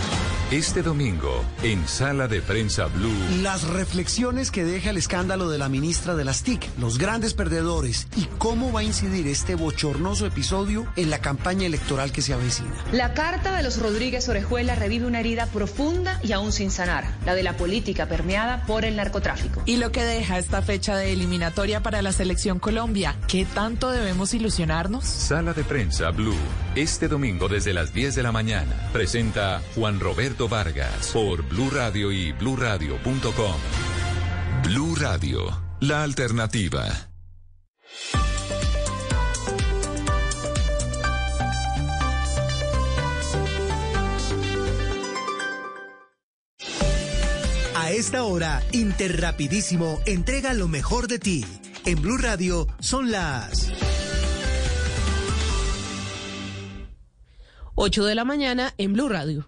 Este domingo, en Sala de Prensa Blue. Las reflexiones que deja el escándalo de la ministra de las TIC, los grandes perdedores y cómo va a incidir este bochornoso episodio en la campaña electoral que se avecina. La carta de los Rodríguez Orejuela revive una herida profunda y aún sin sanar, la de la política permeada por el narcotráfico. Y lo que deja esta fecha de eliminatoria para la selección Colombia, ¿qué tanto debemos ilusionarnos? Sala de Prensa Blue. Este domingo desde las 10 de la mañana. Presenta Juan Roberto Vargas por Blue Radio y bluradio.com. Blue Radio, la alternativa. A esta hora, Interrapidísimo entrega lo mejor de ti. En Blue Radio son las 8 de la mañana en Blue Radio.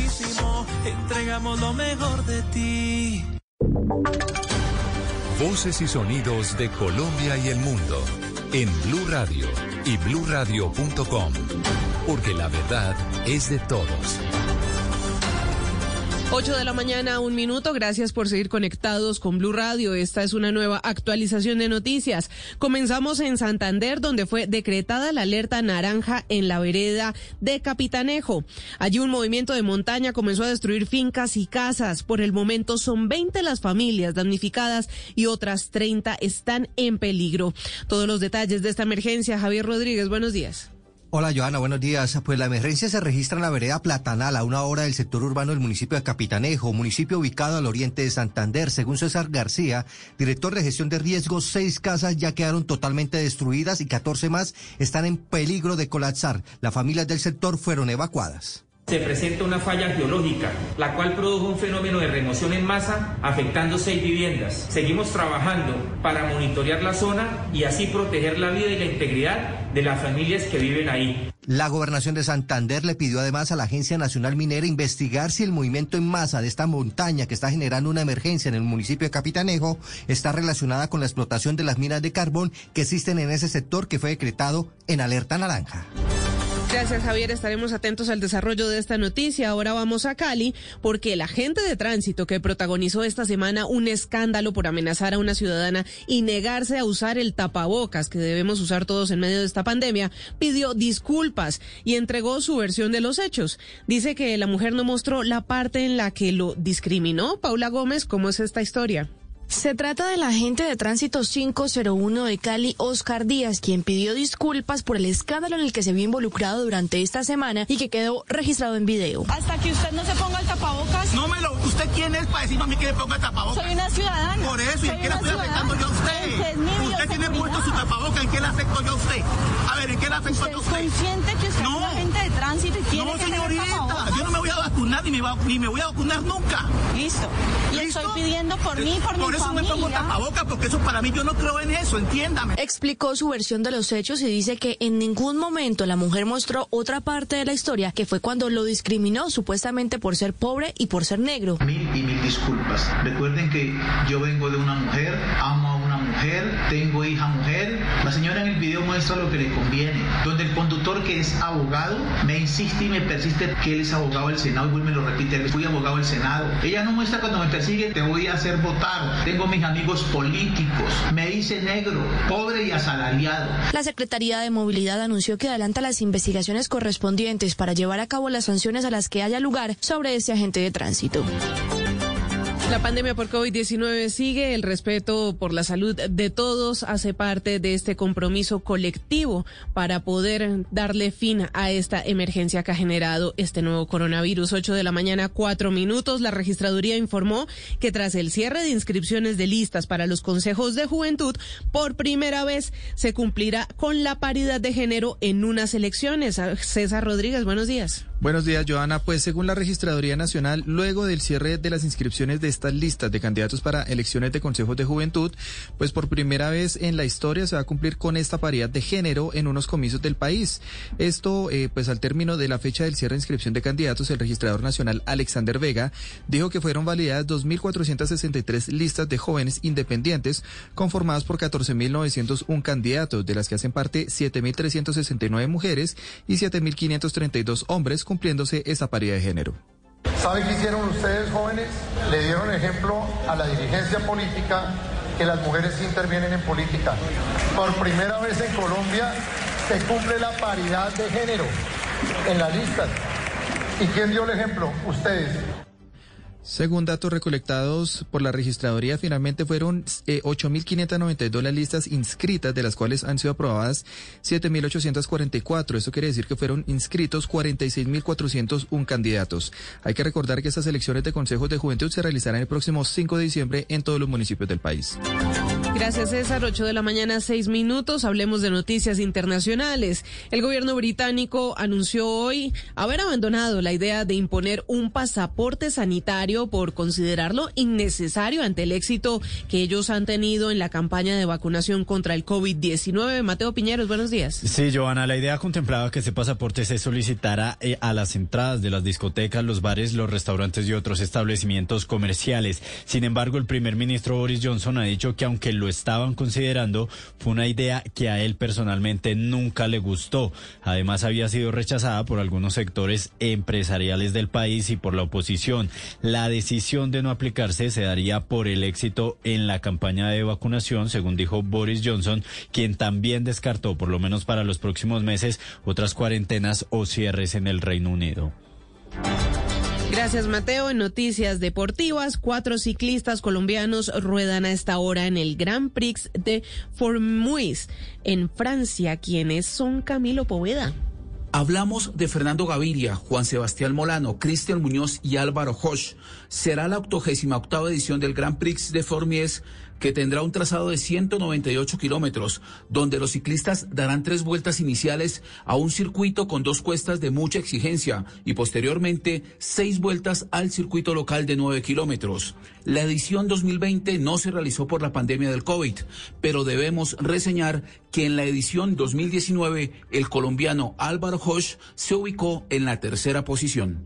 entregamos lo mejor de ti. Voces y sonidos de Colombia y el mundo en Blue Radio y bluradio.com. Porque la verdad es de todos. 8 de la mañana, un minuto. Gracias por seguir conectados con Blue Radio. Esta es una nueva actualización de noticias. Comenzamos en Santander, donde fue decretada la alerta naranja en la vereda de Capitanejo. Allí un movimiento de montaña comenzó a destruir fincas y casas. Por el momento son 20 las familias damnificadas y otras 30 están en peligro. Todos los detalles de esta emergencia, Javier Rodríguez, buenos días. Hola Johanna, buenos días. Pues la emergencia se registra en la vereda Platanal, a una hora del sector urbano del municipio de Capitanejo, municipio ubicado al oriente de Santander. Según César García, director de gestión de riesgos, seis casas ya quedaron totalmente destruidas y 14 más están en peligro de colapsar. Las familias del sector fueron evacuadas. Se presenta una falla geológica, la cual produjo un fenómeno de remoción en masa afectando seis viviendas. Seguimos trabajando para monitorear la zona y así proteger la vida y la integridad de las familias que viven ahí. La gobernación de Santander le pidió además a la Agencia Nacional Minera investigar si el movimiento en masa de esta montaña que está generando una emergencia en el municipio de Capitanejo está relacionada con la explotación de las minas de carbón que existen en ese sector que fue decretado en alerta naranja. Gracias, Javier. Estaremos atentos al desarrollo de esta noticia. Ahora vamos a Cali, porque el agente de tránsito que protagonizó esta semana un escándalo por amenazar a una ciudadana y negarse a usar el tapabocas que debemos usar todos en medio de esta pandemia, pidió disculpas y entregó su versión de los hechos. Dice que la mujer no mostró la parte en la que lo discriminó. Paula Gómez, ¿cómo es esta historia? Se trata del agente de tránsito 501 de Cali, Oscar Díaz, quien pidió disculpas por el escándalo en el que se vio involucrado durante esta semana y que quedó registrado en video. Hasta que usted no se ponga el tapabocas. No me lo. ¿Usted quién es para decirme a mí que le ponga el tapabocas? Soy una ciudadana. Por eso, ¿y en qué la estoy afectando yo a usted? usted tiene puesto su tapabocas, ¿en qué le afecto yo a usted? A ver, ¿en qué le afecto yo a usted? ¿Es consciente que usted no. es agente de tránsito y tiene no, que señorita, yo no me voy a vacunar ni me, va, ni me voy a vacunar nunca. Listo. Le estoy pidiendo por mí, por, por mi eso familia. me pongo tapabocas, porque eso para mí yo no creo en eso, entiéndame. Explicó su versión de los hechos y dice que en ningún momento la mujer mostró otra parte de la historia, que fue cuando lo discriminó supuestamente por ser pobre y por ser negro. Mil y mil disculpas. Recuerden que yo vengo de una mujer, amo mujer, tengo hija mujer. La señora en el video muestra lo que le conviene, donde el conductor que es abogado me insiste y me persiste que él es abogado del Senado y me lo repite, fui abogado del Senado. Ella no muestra cuando me persigue, te voy a hacer votar. Tengo mis amigos políticos, me dice negro, pobre y asalariado. La Secretaría de Movilidad anunció que adelanta las investigaciones correspondientes para llevar a cabo las sanciones a las que haya lugar sobre este agente de tránsito. La pandemia por COVID-19 sigue. El respeto por la salud de todos hace parte de este compromiso colectivo para poder darle fin a esta emergencia que ha generado este nuevo coronavirus. 8 de la mañana, cuatro minutos. La registraduría informó que tras el cierre de inscripciones de listas para los consejos de juventud, por primera vez se cumplirá con la paridad de género en unas elecciones. César Rodríguez, buenos días. Buenos días, Joana. Pues según la Registraduría Nacional, luego del cierre de las inscripciones de estas listas de candidatos para elecciones de consejos de juventud, pues por primera vez en la historia se va a cumplir con esta paridad de género en unos comicios del país. Esto, eh, pues al término de la fecha del cierre de inscripción de candidatos, el registrador nacional Alexander Vega dijo que fueron validadas 2.463 listas de jóvenes independientes conformadas por 14.901 candidatos, de las que hacen parte 7.369 mujeres y 7.532 hombres cumpliéndose esta paridad de género. ¿Sabe qué hicieron ustedes jóvenes? Le dieron ejemplo a la dirigencia política que las mujeres intervienen en política. Por primera vez en Colombia se cumple la paridad de género en las listas. ¿Y quién dio el ejemplo? Ustedes. Según datos recolectados por la registraduría, finalmente fueron eh, 8.592 las listas inscritas, de las cuales han sido aprobadas 7.844. Eso quiere decir que fueron inscritos 46.401 candidatos. Hay que recordar que estas elecciones de consejos de juventud se realizarán el próximo 5 de diciembre en todos los municipios del país. Gracias, César. 8 de la mañana, 6 minutos. Hablemos de noticias internacionales. El gobierno británico anunció hoy haber abandonado la idea de imponer un pasaporte sanitario por considerarlo innecesario ante el éxito que ellos han tenido en la campaña de vacunación contra el COVID-19. Mateo Piñeros, buenos días. Sí, Joana, la idea contemplaba que ese pasaporte se solicitara eh, a las entradas de las discotecas, los bares, los restaurantes y otros establecimientos comerciales. Sin embargo, el primer ministro Boris Johnson ha dicho que aunque lo estaban considerando, fue una idea que a él personalmente nunca le gustó. Además, había sido rechazada por algunos sectores empresariales del país y por la oposición. La decisión de no aplicarse se daría por el éxito en la campaña de vacunación, según dijo Boris Johnson, quien también descartó, por lo menos para los próximos meses, otras cuarentenas o cierres en el Reino Unido. Gracias, Mateo. En noticias deportivas, cuatro ciclistas colombianos ruedan a esta hora en el Grand Prix de Formuis en Francia. quienes son Camilo Poveda? Hablamos de Fernando Gaviria, Juan Sebastián Molano, Cristian Muñoz y Álvaro Hosch. Será la octogésima octava edición del Grand Prix de Formies que tendrá un trazado de 198 kilómetros, donde los ciclistas darán tres vueltas iniciales a un circuito con dos cuestas de mucha exigencia y posteriormente seis vueltas al circuito local de 9 kilómetros. La edición 2020 no se realizó por la pandemia del COVID, pero debemos reseñar que en la edición 2019 el colombiano Álvaro Hosch se ubicó en la tercera posición.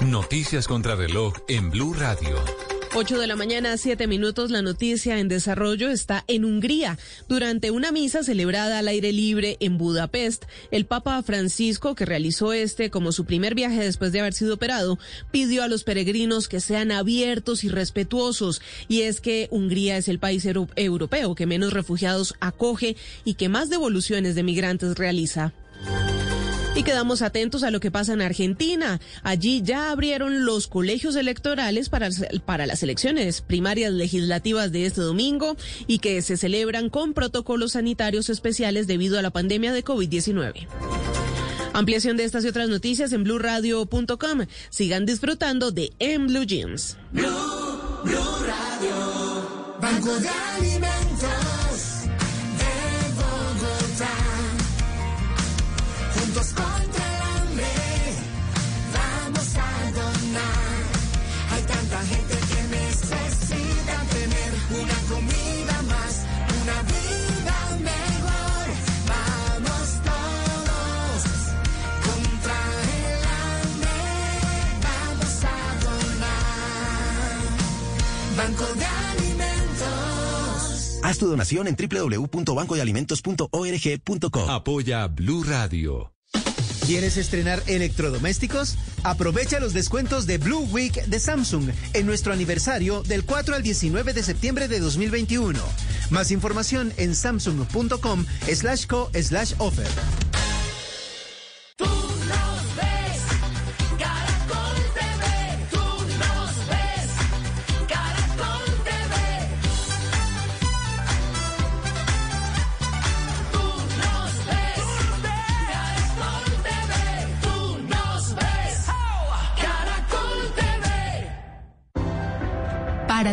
Noticias contra reloj en Blue Radio. 8 de la mañana, 7 minutos. La noticia en desarrollo está en Hungría. Durante una misa celebrada al aire libre en Budapest, el Papa Francisco, que realizó este como su primer viaje después de haber sido operado, pidió a los peregrinos que sean abiertos y respetuosos. Y es que Hungría es el país europeo que menos refugiados acoge y que más devoluciones de migrantes realiza. Y quedamos atentos a lo que pasa en Argentina. Allí ya abrieron los colegios electorales para, para las elecciones primarias legislativas de este domingo y que se celebran con protocolos sanitarios especiales debido a la pandemia de COVID-19. Ampliación de estas y otras noticias en blurradio.com. Sigan disfrutando de En Blue Jeans. Blue, Radio. Banco de alimentos Haz tu donación en www.bancodealimentos.org.co. Apoya Blue Radio. ¿Quieres estrenar electrodomésticos? Aprovecha los descuentos de Blue Week de Samsung en nuestro aniversario del 4 al 19 de septiembre de 2021. Más información en samsung.com slash co slash offer.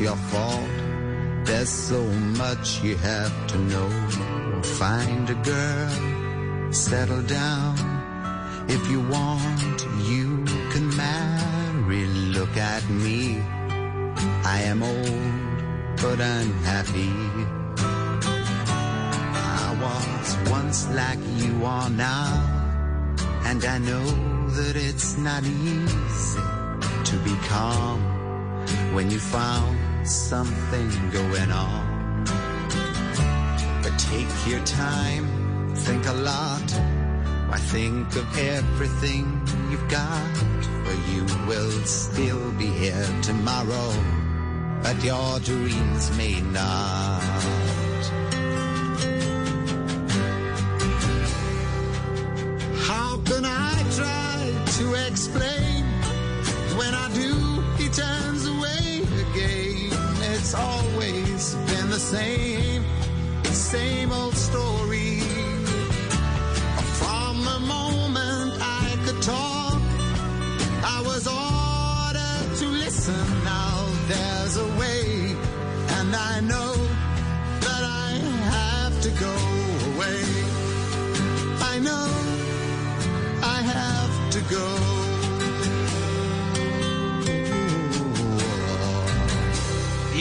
Your fault. There's so much you have to know. Find a girl, settle down. If you want, you can marry. Look at me. I am old, but unhappy. I was once like you are now, and I know that it's not easy to be calm when you found something going on. But take your time, think a lot. Why think of everything you've got? For you will still be here tomorrow, but your dreams may not.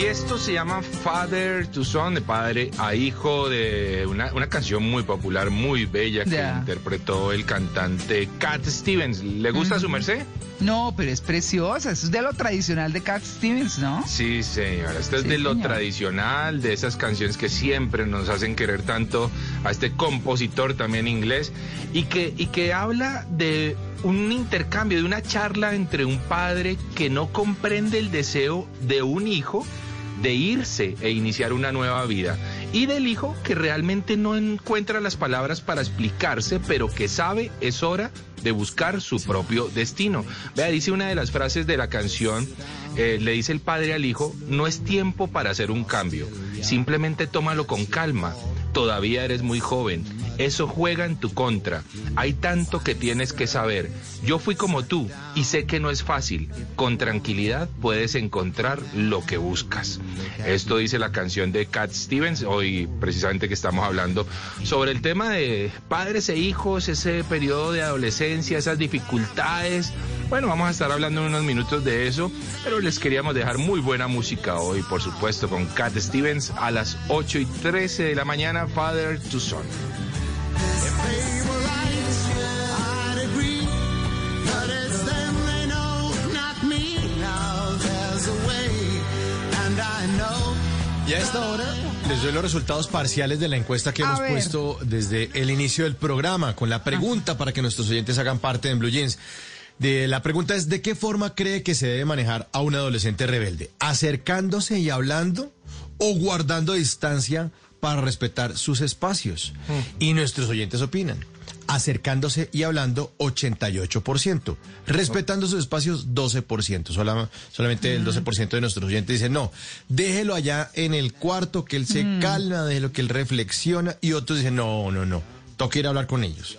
Esto se llama Father to Son, de padre a hijo, de una, una canción muy popular, muy bella que interpretó el cantante Cat Stevens. ¿Le gusta su merced? No, pero es preciosa. Eso es de lo tradicional de Cat Stevens, ¿no? Sí, señora. Esto es de lo tradicional, de esas canciones que siempre nos hacen querer tanto a este compositor también inglés y que, y que habla de un intercambio, de una charla entre un padre que no comprende el deseo de un hijo de irse e iniciar una nueva vida y del hijo que realmente no encuentra las palabras para explicarse, pero que sabe es hora de buscar su propio destino. Vea, dice una de las frases de la canción, eh, le dice el padre al hijo, no es tiempo para hacer un cambio, simplemente tómalo con calma, todavía eres muy joven, eso juega en tu contra, hay tanto que tienes que saber, yo fui como tú y sé que no es fácil, con tranquilidad puedes encontrar lo que buscas. Esto dice la canción de Cat Stevens, hoy precisamente que estamos hablando sobre el tema de padres e hijos, ese periodo de adolescencia, esas dificultades. Bueno, vamos a estar hablando en unos minutos de eso, pero les queríamos dejar muy buena música hoy, por supuesto, con Cat Stevens a las 8 y 13 de la mañana, Father to Son. Y a esta hora les doy los resultados parciales de la encuesta que A hemos ver. puesto desde el inicio del programa, con la pregunta para que nuestros oyentes hagan parte de Blue Jeans. De, la pregunta es, ¿de qué forma cree que se debe manejar a un adolescente rebelde? ¿Acercándose y hablando o guardando distancia para respetar sus espacios? Y nuestros oyentes opinan. Acercándose y hablando 88%, respetando sus espacios 12%. Sola- solamente el 12% de nuestros oyentes dicen, no, déjelo allá en el cuarto, que él se Mm. calma, déjelo que él reflexiona. Y otros dicen, no, no, no, toca ir a hablar con ellos.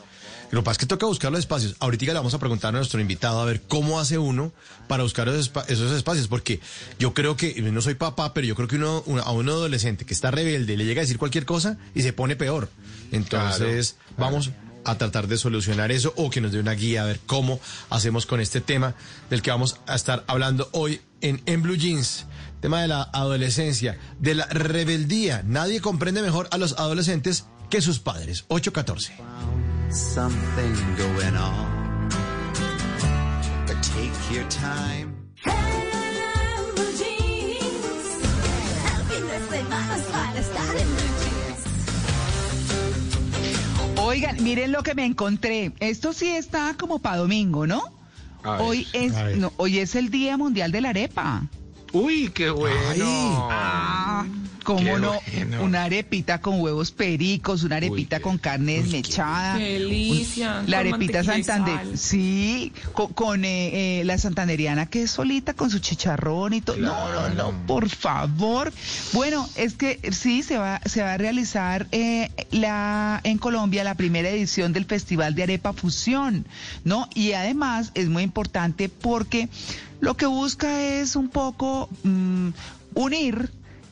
Lo que pasa es que toca buscar los espacios. Ahorita le vamos a preguntar a nuestro invitado a ver cómo hace uno para buscar esos, espa- esos espacios, porque yo creo que, no soy papá, pero yo creo que uno, una- a un adolescente que está rebelde le llega a decir cualquier cosa y se pone peor. Entonces, vamos a tratar de solucionar eso o que nos dé una guía a ver cómo hacemos con este tema del que vamos a estar hablando hoy en, en Blue Jeans. Tema de la adolescencia, de la rebeldía. Nadie comprende mejor a los adolescentes que sus padres. 814. something going on. But take your time. Oigan, miren lo que me encontré. Esto sí está como para domingo, ¿no? Hoy es, no, hoy es el Día Mundial de la Arepa. Uy, qué bueno. Ah, ¿cómo Qué no? bueno. Una arepita con huevos pericos, una arepita con carne desmechada. Qué delicia, Un- La arepita Santander. Sí, con, con, eh, eh, la santanderiana que es solita con su chicharrón y todo. No, no, no, por favor. Bueno, es que sí, se va, se va a realizar eh, la, en Colombia la primera edición del Festival de Arepa Fusión, ¿no? Y además es muy importante porque lo que busca es un poco mm, unir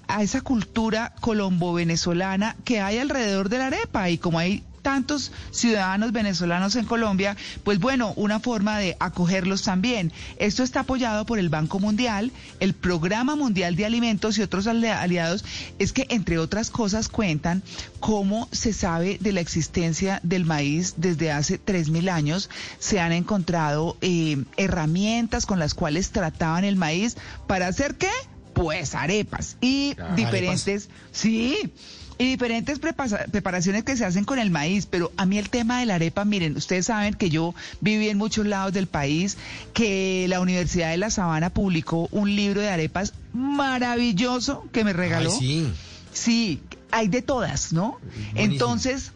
a esa cultura colombo-venezolana que hay alrededor de la arepa. Y como hay tantos ciudadanos venezolanos en Colombia, pues bueno, una forma de acogerlos también. Esto está apoyado por el Banco Mundial, el Programa Mundial de Alimentos y otros ali- aliados. Es que, entre otras cosas, cuentan cómo se sabe de la existencia del maíz desde hace 3.000 años. Se han encontrado eh, herramientas con las cuales trataban el maíz para hacer qué? Pues arepas y Ah, diferentes, sí, y diferentes preparaciones que se hacen con el maíz, pero a mí el tema de la arepa, miren, ustedes saben que yo viví en muchos lados del país, que la Universidad de La Sabana publicó un libro de arepas maravilloso que me regaló. Ay, sí. Sí, hay de todas, ¿no? Entonces,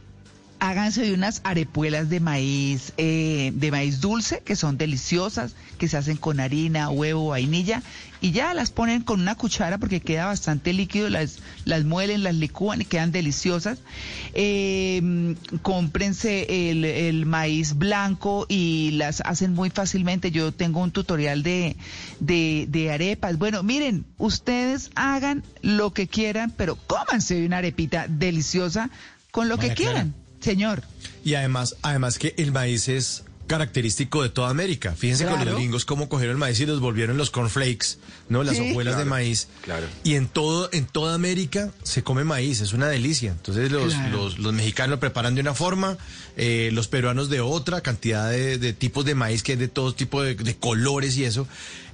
háganse de unas arepuelas de maíz, eh, de maíz dulce, que son deliciosas, que se hacen con harina, huevo, vainilla, y ya las ponen con una cuchara porque queda bastante líquido, las, las muelen, las licúan y quedan deliciosas. Eh, cómprense el, el maíz blanco y las hacen muy fácilmente. Yo tengo un tutorial de, de, de arepas. Bueno, miren, ustedes hagan lo que quieran, pero cómanse una arepita deliciosa con lo María que quieran, señor. Y además, además que el maíz es característico de toda América. Fíjense con los gringos cómo cogieron el maíz y los volvieron los cornflakes, ¿no? Las Sí. hojuelas de maíz. claro. Y en todo, en toda América se come maíz, es una delicia. Entonces los, Claro. los, los mexicanos lo preparan de una forma, eh, los peruanos de otra, cantidad de, de tipos de maíz que hay de todo tipo de, de colores y eso.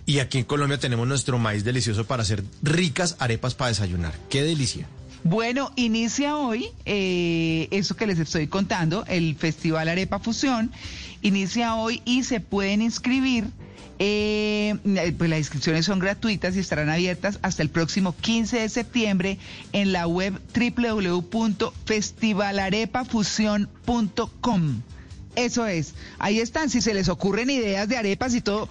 Y aquí en Colombia tenemos nuestro maíz delicioso para hacer ricas arepas para desayunar. ¡Qué delicia! Bueno, inicia hoy eh, eso que les estoy contando, el Festival Arepa Fusión. Inicia hoy y se pueden inscribir. eh, pues las inscripciones son gratuitas y estarán abiertas hasta el próximo 15 de septiembre en la web www.festivalarepafusión.com. Eso es. Ahí están. Si se les ocurren ideas de arepas y todo,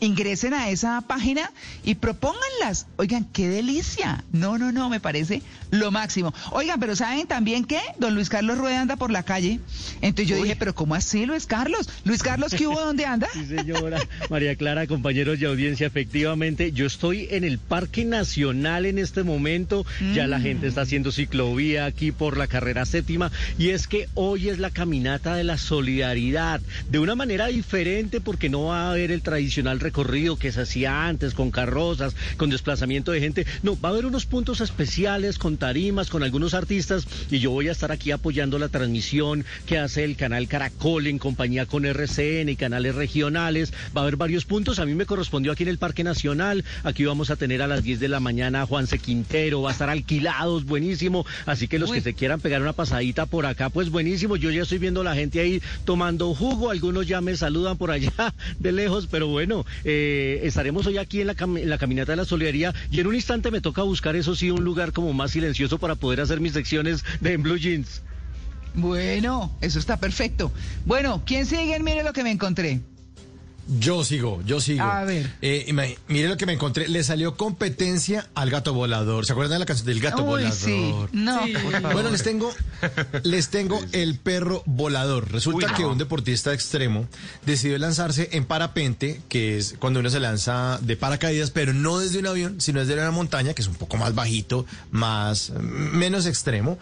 ingresen a esa página y propónganlas. Oigan, qué delicia. No, no, no, me parece lo máximo. Oigan, pero ¿saben también qué? Don Luis Carlos Rueda anda por la calle. Entonces yo dije, pero ¿cómo así, Luis Carlos? Luis Carlos, ¿qué hubo? ¿Dónde anda? Sí, señora. María Clara, compañeros de audiencia, efectivamente, yo estoy en el Parque Nacional en este momento. Ya la gente está haciendo ciclovía aquí por la carrera séptima. Y es que hoy es la caminata de la solidaridad. De una manera diferente, porque no va a haber el tradicional recorrido que se hacía antes, con carrozas, con desplazamiento de gente. No, va a haber unos puntos especiales con tarimas, con algunos artistas. Y yo voy a estar aquí apoyando la transmisión que hace el canal Caracol en compañía con RCN y canales regionales. Va a haber varios puntos. A mí me correspondió aquí en el Parque Nacional. Aquí vamos a tener a las 10 de la mañana a Juanse Quintero. Va a estar alquilados, buenísimo. Así que los que se quieran pegar una pasadita por acá, pues buenísimo. Yo ya estoy viendo la gente ahí tomando jugo. Algunos ya me saludan por allá de lejos, pero bueno, eh, estaremos hoy aquí en la, en la Caminata de la Solidaridad. Y en un instante me toca buscar, eso sí, un lugar como más silencioso para poder hacer mis secciones de En Blue Jeans. Bueno, eso está perfecto. Bueno, ¿quién sigue? Mire lo que me encontré. Yo sigo, yo sigo. A ver. Eh, mire lo que me encontré. Le salió competencia al gato volador. ¿Se acuerdan de la canción del gato Uy, volador? sí. No. Bueno, les tengo, les tengo el perro volador. Resulta Uy, que un deportista extremo decidió lanzarse en parapente, que es cuando uno se lanza de paracaídas, pero no desde un avión, sino desde una montaña, que es un poco más bajito, más menos extremo.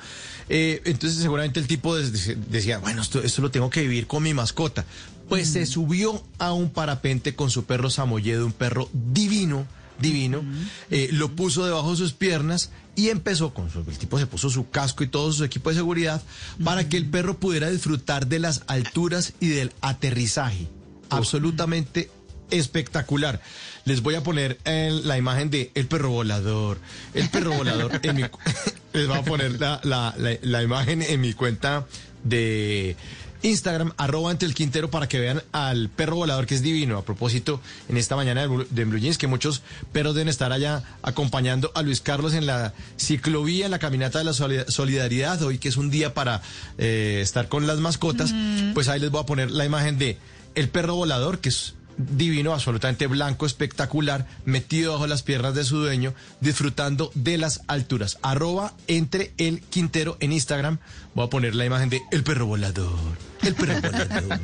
Eh, entonces seguramente el tipo decía, bueno, esto, esto lo tengo que vivir con mi mascota. Pues se subió a un parapente con su perro Samoyedo, un perro divino, divino, eh, lo puso debajo de sus piernas y empezó con su, el tipo se puso su casco y todo su equipo de seguridad para que el perro pudiera disfrutar de las alturas y del aterrizaje. Absolutamente espectacular. Les voy a poner el- la imagen de el perro volador. El perro volador en mi les voy a poner la, la- la- la imagen en mi cuenta de Instagram, arroba ante el Quintero, para que vean al perro volador que es divino. A propósito, en esta mañana de, Blue- Jeans, que muchos perros deben estar allá acompañando a Luis Carlos en la ciclovía, en la caminata de la soli- solidaridad, hoy que es un día para eh, estar con las mascotas, pues ahí les voy a poner la imagen de el perro volador, que es divino, absolutamente blanco, espectacular, metido bajo las piernas de su dueño, disfrutando de las alturas. Arroba entre el Quintero en Instagram. Voy a poner la imagen de el perro volador. El perro volador.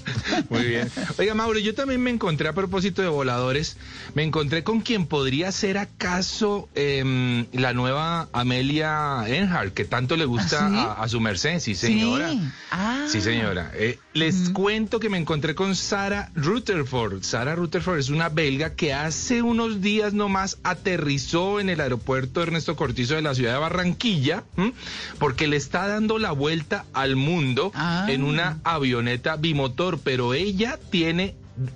Muy bien. Oiga, Mauro, yo también me encontré a propósito de voladores, me encontré con quien podría ser acaso em, la nueva Amelia Earhart, que tanto le gusta ¿Ah, sí? a, a su merced, sí señora. Sí. Ah. Sí, señora. Eh, les cuento que me encontré con Sara Rutherford. Sara Rutherford es una belga que hace unos días nomás aterrizó en el aeropuerto Ernesto Cortizo de la ciudad de Barranquilla, ¿m? porque le está dando la vuelta al mundo Ah. en una avioneta bimotor, pero ella tiene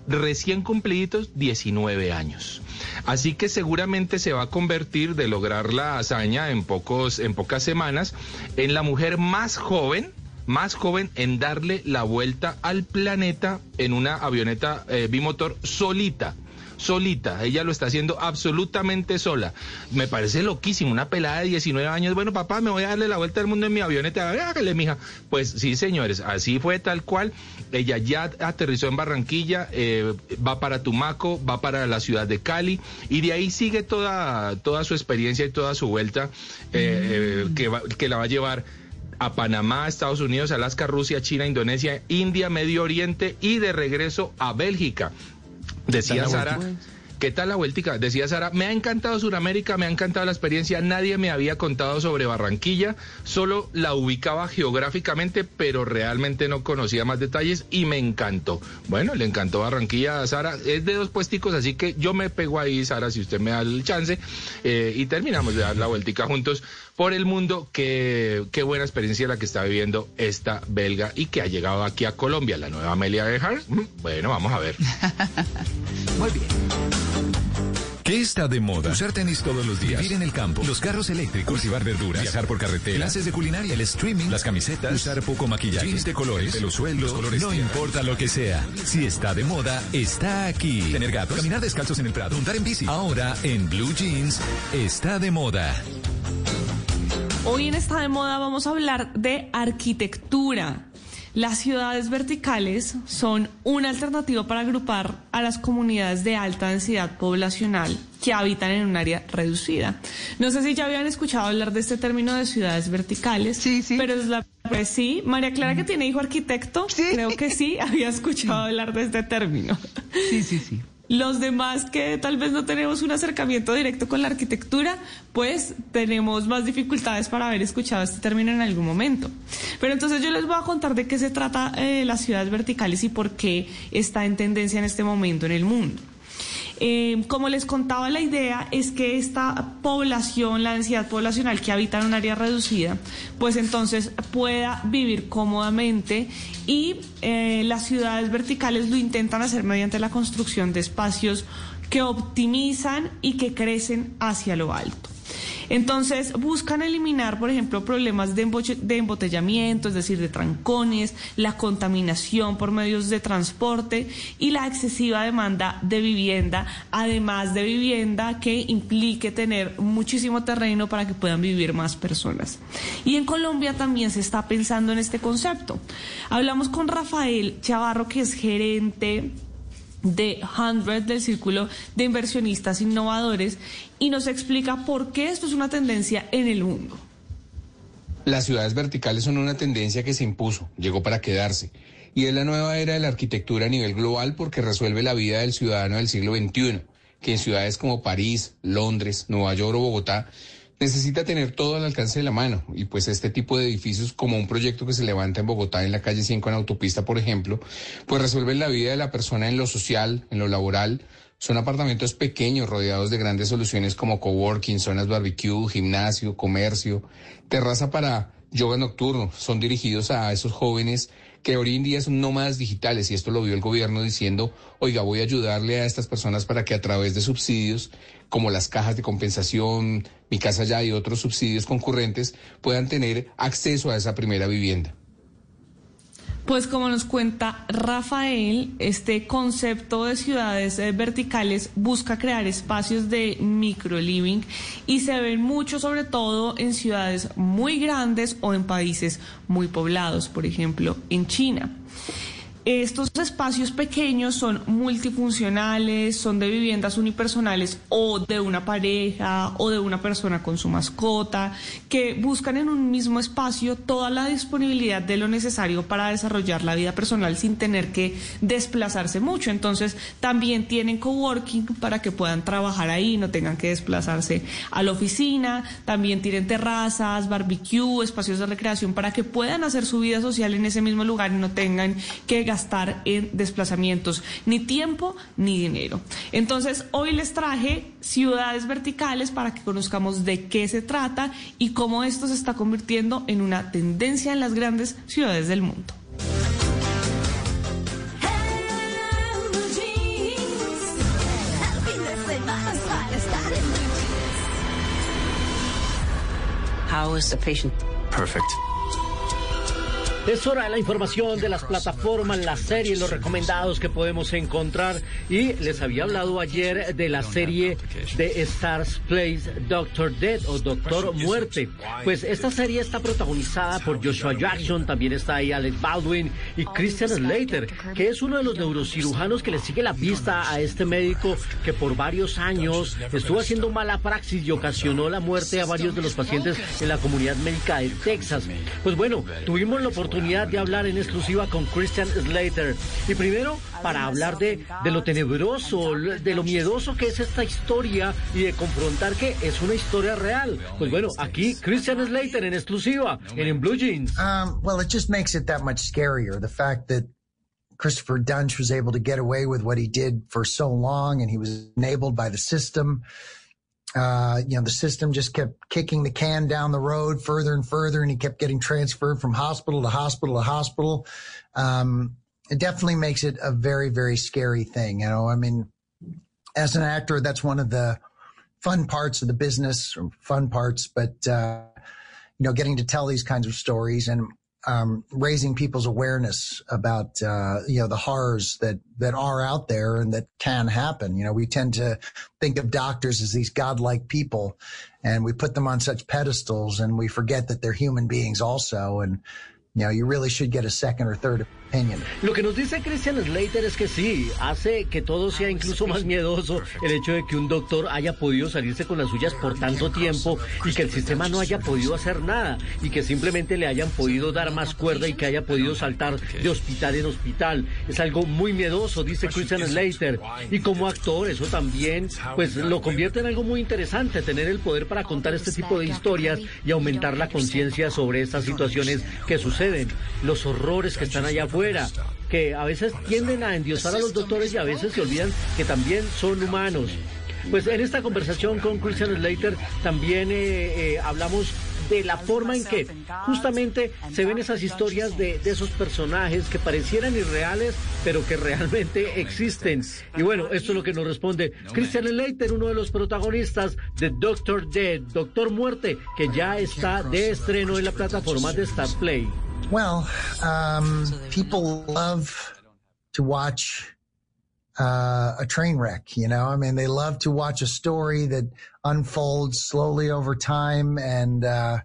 recién cumplidos 19 años. Así que seguramente se va a convertir de lograr la hazaña en pocos en pocas semanas en la mujer más joven más joven en darle la vuelta al planeta en una avioneta eh, bimotor solita. Solita, ella lo está haciendo absolutamente sola. Me parece loquísimo, una pelada de 19 años. Bueno, papá, me voy a darle la vuelta al mundo en mi avioneta. Hágale, mija. Pues sí, señores, así fue tal cual. Ella ya aterrizó en Barranquilla, eh, va para Tumaco, va para la ciudad de Cali y de ahí sigue toda, toda su experiencia y toda su vuelta eh, eh, que, va- que la va a llevar a Panamá, Estados Unidos, Alaska, Rusia, China, Indonesia, India, Medio Oriente y de regreso a Bélgica. Decía Sara. ¿Qué tal la vueltica? Decía Sara, me ha encantado Sudamérica, me ha encantado la experiencia, nadie me había contado sobre Barranquilla, solo la ubicaba geográficamente, pero realmente no conocía más detalles y me encantó. Bueno, le encantó Barranquilla a Sara, es de dos puesticos, así que yo me pego ahí, Sara, si usted me da el chance, eh, y terminamos de dar la vueltica juntos por el mundo. Qué, qué buena experiencia la que está viviendo esta belga y que ha llegado aquí a Colombia, la nueva Amelia Earhart. Mm, Bueno, vamos a ver. Muy bien. ¿Qué está de moda? Usar tenis todos los días. Vivir en el campo. Los carros eléctricos. Cultivar verduras. Viajar por carretera. Clases de culinaria. El streaming. Las camisetas. Usar poco maquillaje. Jeans de colores. Los sueldos. no importa lo que sea. Si está de moda, está aquí. Tener gatos. Caminar descalzos en el prado. Montar en bici. Ahora, en Blue Jeans, está de moda. Hoy en esta de moda vamos a hablar de arquitectura. Las ciudades verticales son una alternativa para agrupar a las comunidades de alta densidad poblacional que habitan en un área reducida. No sé si ya habían escuchado hablar de este término de ciudades verticales. Sí, sí. Pero es la pues sí, María Clara que tiene hijo arquitecto, creo que sí había escuchado hablar de este término. Sí, sí, sí. Los demás que tal vez no tenemos un acercamiento directo con la arquitectura, pues tenemos más dificultades para haber escuchado este término en algún momento. Pero entonces yo les voy a contar de qué se trata eh, las ciudades verticales y por qué está en tendencia en este momento en el mundo. Eh, como les contaba, la idea es que esta población, la densidad poblacional que habita en un área reducida, pues entonces pueda vivir cómodamente y eh, las ciudades verticales lo intentan hacer mediante la construcción de espacios que optimizan y que crecen hacia lo alto. Entonces buscan eliminar, por ejemplo, problemas de, embotellamiento, es decir, de trancones, la contaminación por medios de transporte y la excesiva demanda de vivienda, además de vivienda que implique tener muchísimo terreno para que puedan vivir más personas. Y en Colombia también se está pensando en este concepto. Hablamos con Rafael Chavarro, que es gerente de 100 del Círculo de Inversionistas Innovadores y nos explica por qué esto es una tendencia en el mundo. Las ciudades verticales son una tendencia que se impuso, llegó para quedarse. Y es la nueva era de la arquitectura a nivel global porque resuelve la vida del ciudadano del siglo XXI, que en ciudades como París, Londres, Nueva York o Bogotá necesita tener todo al alcance de la mano. Y pues este tipo de edificios, como un proyecto que se levanta en Bogotá, en la calle 5 en autopista, por ejemplo, pues resuelven la vida de la persona en lo social, en lo laboral. Son apartamentos pequeños rodeados de grandes soluciones como coworking, zonas barbecue, gimnasio, comercio, terraza para yoga nocturno. Son dirigidos a esos jóvenes que hoy en día son nómadas digitales y esto lo vio el gobierno diciendo, oiga, voy a ayudarle a estas personas para que a través de subsidios como las cajas de compensación, mi casa ya y otros subsidios concurrentes puedan tener acceso a esa primera vivienda. Pues como nos cuenta Rafael, este concepto de ciudades eh, verticales busca crear espacios de microliving y se ven mucho sobre todo en ciudades muy grandes o en países muy poblados, por ejemplo en China. Estos espacios pequeños son multifuncionales, son de viviendas unipersonales o de una pareja o de una persona con su mascota, que buscan en un mismo espacio toda la disponibilidad de lo necesario para desarrollar la vida personal sin tener que desplazarse mucho. Entonces también tienen coworking para que puedan trabajar ahí, no tengan que desplazarse a la oficina, también tienen terrazas, barbecue, espacios de recreación para que puedan hacer su vida social en ese mismo lugar y no tengan que gastar en desplazamientos ni tiempo ni dinero. Entonces, hoy les traje ciudades verticales para que conozcamos de qué se trata y cómo esto se está convirtiendo en una tendencia en las grandes ciudades del mundo. How is the patient? Perfect. Es hora de la información de las plataformas, las series, los recomendados que podemos encontrar. Y les había hablado ayer de la serie de Stars Place Doctor Dead o Doctor Muerte. Pues esta serie está protagonizada por Joshua Jackson, también está ahí Alex Baldwin y Christian Slater, que es uno de los neurocirujanos que le sigue la pista a este médico que por varios años estuvo haciendo mala praxis y ocasionó la muerte a varios de los pacientes en la comunidad médica de Texas. Pues bueno, tuvimos la oportunidad oportunidad de hablar en exclusiva con Christian Slater. Y primero, para hablar de, de lo tenebroso, de lo miedoso que es esta historia y de confrontar que es una historia real. Pues bueno, aquí Christian Slater en exclusiva, en, en Blue Jeans. Um, well, it just makes it that much scarier. The fact that Christopher Dunch was able to get away with what he did for so long and he was enabled by the system. Uh, you know, the system just kept kicking the can down the road further and further, and he kept getting transferred from hospital to hospital to hospital. Um, it definitely makes it a very, very scary thing. You know, I mean, as an actor, that's one of the fun parts of the business, or fun parts, but, uh, you know, getting to tell these kinds of stories and um, raising people's awareness about uh, you know the horrors that that are out there and that can happen. You know, we tend to think of doctors as these godlike people, and we put them on such pedestals, and we forget that they're human beings also. And you know, you really should get a second or third Lo que nos dice Christian Slater es que sí, hace que todo sea incluso más miedoso el hecho de que un doctor haya podido salirse con las suyas por tanto tiempo y que el sistema no haya podido hacer nada y que simplemente le hayan podido dar más cuerda y que haya podido saltar de hospital en hospital. Es algo muy miedoso, dice Christian Slater. Y como actor, eso también pues lo convierte en algo muy interesante, tener el poder para contar este tipo de historias y aumentar la conciencia sobre estas situaciones que suceden los horrores que están allá afuera, que a veces tienden a endiosar a los doctores y a veces se olvidan que también son humanos. Pues en esta conversación con Christian Slater también eh, eh, hablamos de la forma en que justamente se ven esas historias de, de, esos personajes que parecieran irreales, pero que realmente existen. Y bueno, esto es lo que nos responde Christian Slater, uno de los protagonistas de Doctor Dead, Doctor Muerte, que ya está de estreno en la plataforma de Star Play. Well, um, people love to watch uh, a train wreck. You know, I mean, they love to watch a story that unfolds slowly over time, and uh,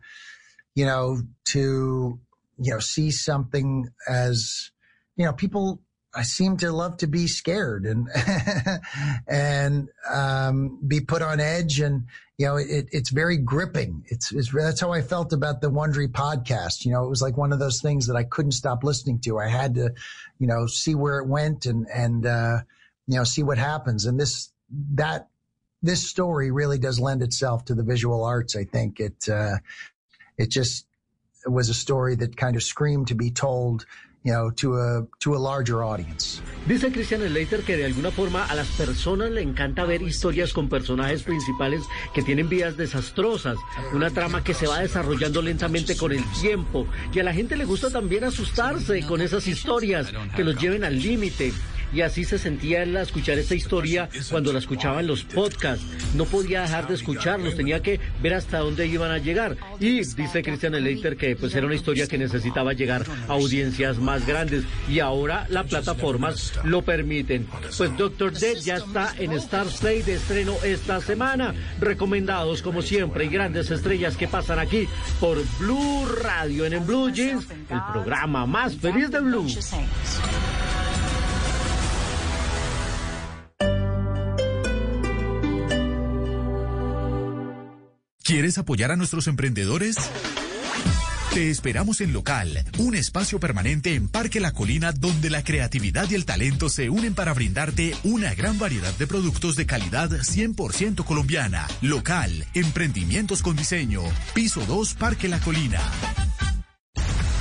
you know, to you know, see something as you know, people I seem to love to be scared and and um, be put on edge, and you know, it, it's very gripping. It's, it's that's how I felt about the Wondery podcast. You know, it was like one of those things that I couldn't stop listening to. I had to, you know, see where it went and and uh, you know see what happens. And this that this story really does lend itself to the visual arts. I think it uh, it just was a story that kind of screamed to be told you know, to a, to a larger audience. Dice Christian Slater que de alguna forma a las personas le encanta ver historias con personajes principales que tienen vidas desastrosas, una trama que se va desarrollando lentamente con el tiempo y a la gente le gusta también asustarse con esas historias que los lleven al límite y así se sentía él a escuchar esta historia cuando la escuchaba en los podcasts. No podía dejar de escucharlos, tenía que ver hasta dónde iban a llegar. Y dice Christian Leiter que pues era una historia que necesitaba llegar a audiencias más grandes y ahora las plataformas lo permiten. Pues Doctor Dead ya está en Star Play de estreno esta semana. Recomendados como siempre y grandes estrellas que pasan aquí por Blue Radio en, en Blue Jeans, el programa más feliz de Blue. ¿Quieres apoyar a nuestros emprendedores? Te esperamos en Local, un espacio permanente en Parque La Colina donde la creatividad y el talento se unen para brindarte una gran variedad de productos de calidad 100% colombiana. Local, emprendimientos con diseño. Piso 2, Parque La Colina.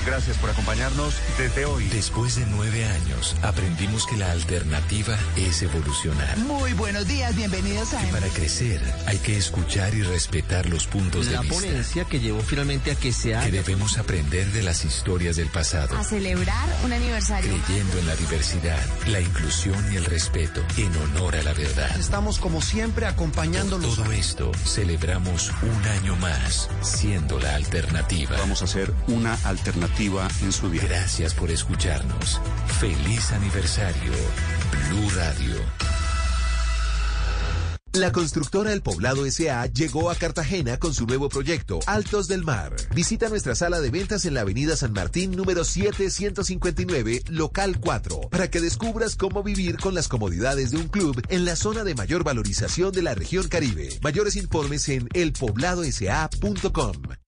Gracias por acompañarnos desde hoy. Después de nueve años, aprendimos que la alternativa es evolucionar. Muy buenos días, bienvenidos a... Que para crecer hay que escuchar y respetar los puntos la de vista. La ponencia que llevó finalmente a que se haga... Que debemos aprender de las historias del pasado. A celebrar un aniversario. Creyendo en la diversidad, la inclusión y el respeto, en honor a la verdad. Estamos como siempre acompañándolos. Por todo esto, celebramos un año más, siendo la alternativa. Vamos a hacer una alternativa en su vida. Gracias por escucharnos. Feliz aniversario, Blue Radio. La constructora El Poblado S.A. llegó a Cartagena con su nuevo proyecto, Altos del Mar. Visita nuestra sala de ventas en la avenida San Martín número 7159, local 4, para que descubras cómo vivir con las comodidades de un club en la zona de mayor valorización de la región Caribe. Mayores informes en elpobladosa.com.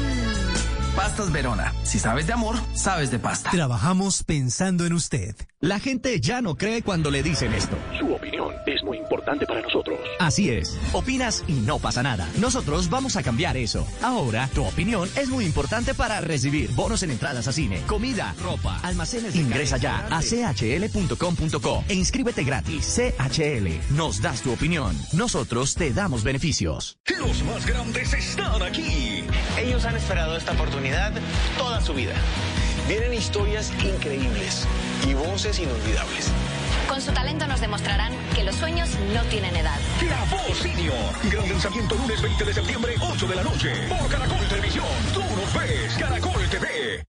Pastas Verona. Si sabes de amor, sabes de pasta. Trabajamos pensando en usted. La gente ya no cree cuando le dicen esto. Su opinión es importante para nosotros. Así es. Opinas y no pasa nada. Nosotros vamos a cambiar eso. Ahora, tu opinión es muy importante para recibir bonos en entradas a cine, comida, ropa, almacenes. Ingresa ya a chl.com.co e inscríbete gratis. CHL. Nos das tu opinión. Nosotros te damos beneficios. Los más grandes están aquí. Ellos han esperado esta oportunidad toda su vida. Vienen historias increíbles y voces inolvidables. Con su talento nos demostrarán que los sueños no tienen edad. La Voz Senior. Gran lanzamiento lunes 20 de septiembre, 8 de la noche. Por Caracol Televisión. Tú nos ves. Caracol TV.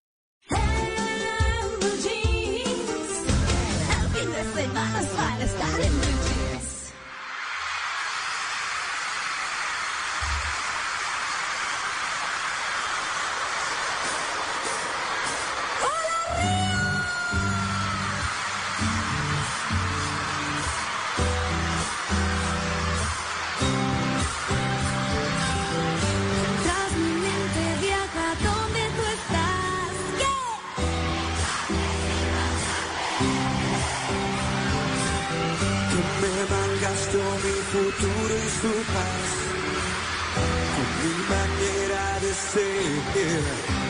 Futuro y su paz con mi manera de ser.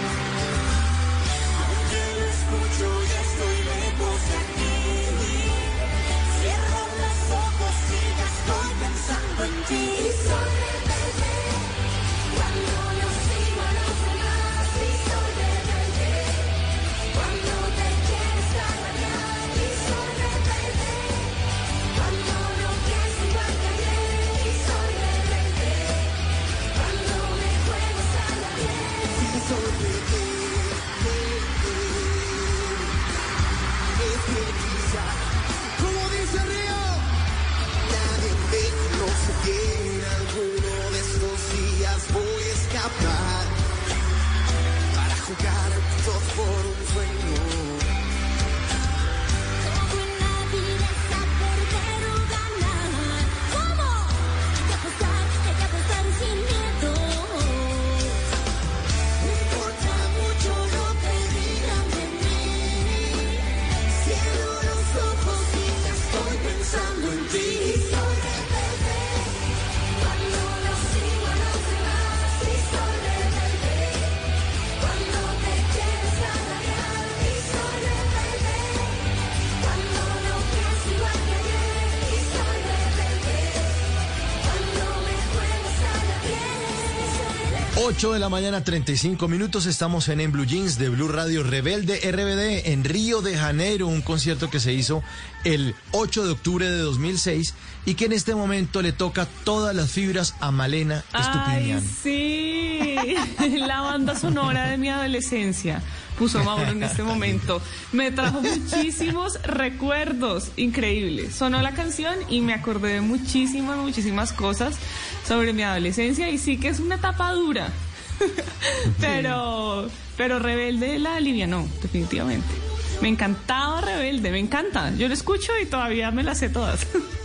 8 de la mañana, 35 minutos. Estamos en En Blue Jeans de Blue Radio Rebelde RBD en Río de Janeiro, un concierto que se hizo el 8 de octubre de 2006 y que en este momento le toca todas las fibras a Malena Ay, Estupiñán. sí, la banda sonora de mi adolescencia puso Mauro en este momento. Me trajo muchísimos recuerdos increíbles. Sonó la canción y me acordé de muchísimas, muchísimas cosas sobre mi adolescencia y sí que es una etapa dura. pero, pero Rebelde la alivianó, definitivamente. Me encantaba Rebelde, me encanta. Yo lo escucho y todavía me las sé todas.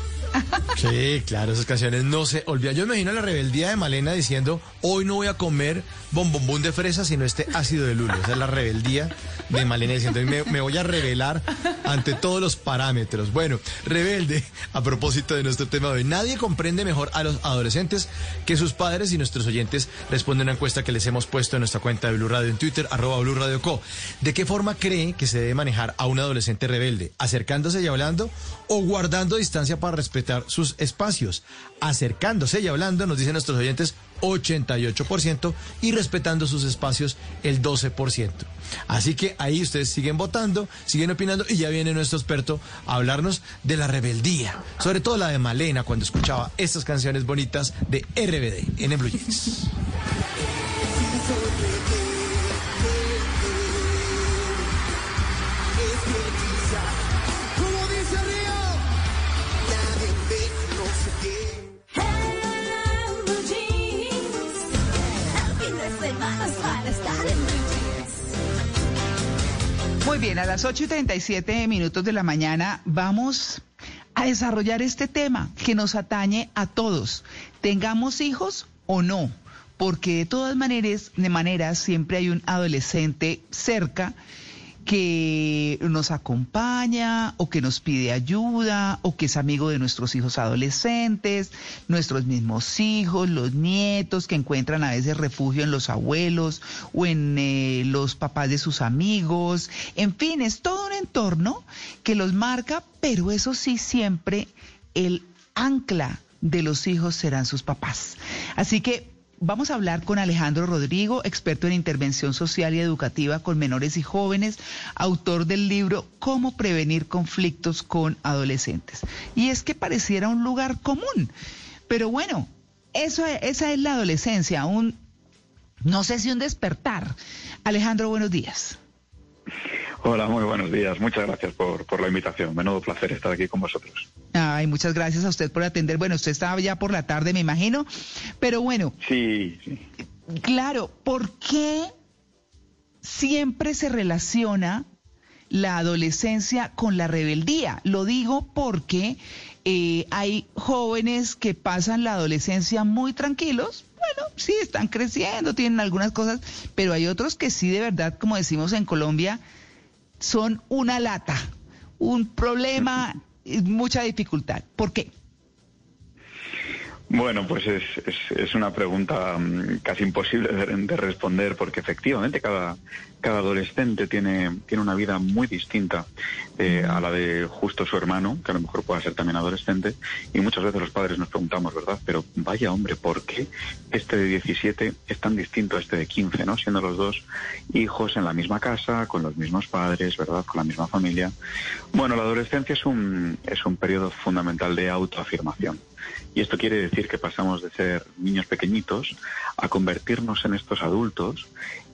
Sí, claro, esas canciones no se olvidan. Yo me imagino la rebeldía de Malena diciendo, hoy no voy a comer bombombón de fresa, sino este ácido de lulo. Esa es la rebeldía de Malena diciendo, me, me voy a rebelar ante todos los parámetros. Bueno, rebelde, a propósito de nuestro tema de hoy, nadie comprende mejor a los adolescentes que sus padres y nuestros oyentes responden una encuesta que les hemos puesto en nuestra cuenta de Blue Radio en Twitter, arroba Blue Radio Co. ¿De qué forma cree que se debe manejar a un adolescente rebelde? ¿Acercándose y hablando o guardando distancia para respetar sus espacios? Acercándose y hablando, nos dicen nuestros oyentes, 88% y respetando sus espacios el 12%. Así que ahí ustedes siguen votando, siguen opinando y ya viene nuestro experto a hablarnos de la rebeldía, sobre todo la de Malena cuando escuchaba estas canciones bonitas de RBD en el Blue Jeans. Muy bien, a las 8 y 37 minutos de la mañana vamos a desarrollar este tema que nos atañe a todos, tengamos hijos o no, porque de todas maneras, de maneras siempre hay un adolescente cerca que nos acompaña o que nos pide ayuda o que es amigo de nuestros hijos adolescentes, nuestros mismos hijos, los nietos que encuentran a veces refugio en los abuelos o en eh, los papás de sus amigos. En fin, es todo un entorno que los marca, pero eso sí siempre el ancla de los hijos serán sus papás. Así que Vamos a hablar con Alejandro Rodrigo, experto en intervención social y educativa con menores y jóvenes, autor del libro Cómo prevenir conflictos con adolescentes. Y es que pareciera un lugar común, pero bueno, eso, esa es la adolescencia, un, no sé si un despertar. Alejandro, buenos días. Hola, muy buenos días. Muchas gracias por, por la invitación. Menudo placer estar aquí con vosotros. Ay, muchas gracias a usted por atender. Bueno, usted estaba ya por la tarde, me imagino. Pero bueno. Sí, sí. Claro, ¿por qué siempre se relaciona la adolescencia con la rebeldía? Lo digo porque eh, hay jóvenes que pasan la adolescencia muy tranquilos. Bueno, sí, están creciendo, tienen algunas cosas, pero hay otros que sí, de verdad, como decimos en Colombia, son una lata, un problema, mucha dificultad. ¿Por qué? Bueno, pues es, es, una pregunta mm, casi imposible de, de responder porque efectivamente cada, cada adolescente tiene, tiene una vida muy distinta eh, a la de justo su hermano, que a lo mejor pueda ser también adolescente, y muchas veces los padres nos preguntamos, ¿verdad? Pero vaya hombre, ¿por qué este de 17 es tan distinto a este de 15, ¿no? Siendo los dos hijos en la misma casa, con los mismos padres, ¿verdad? Con la misma familia. Bueno, la adolescencia es un, es un periodo fundamental de autoafirmación. Y esto quiere decir que pasamos de ser niños pequeñitos a convertirnos en estos adultos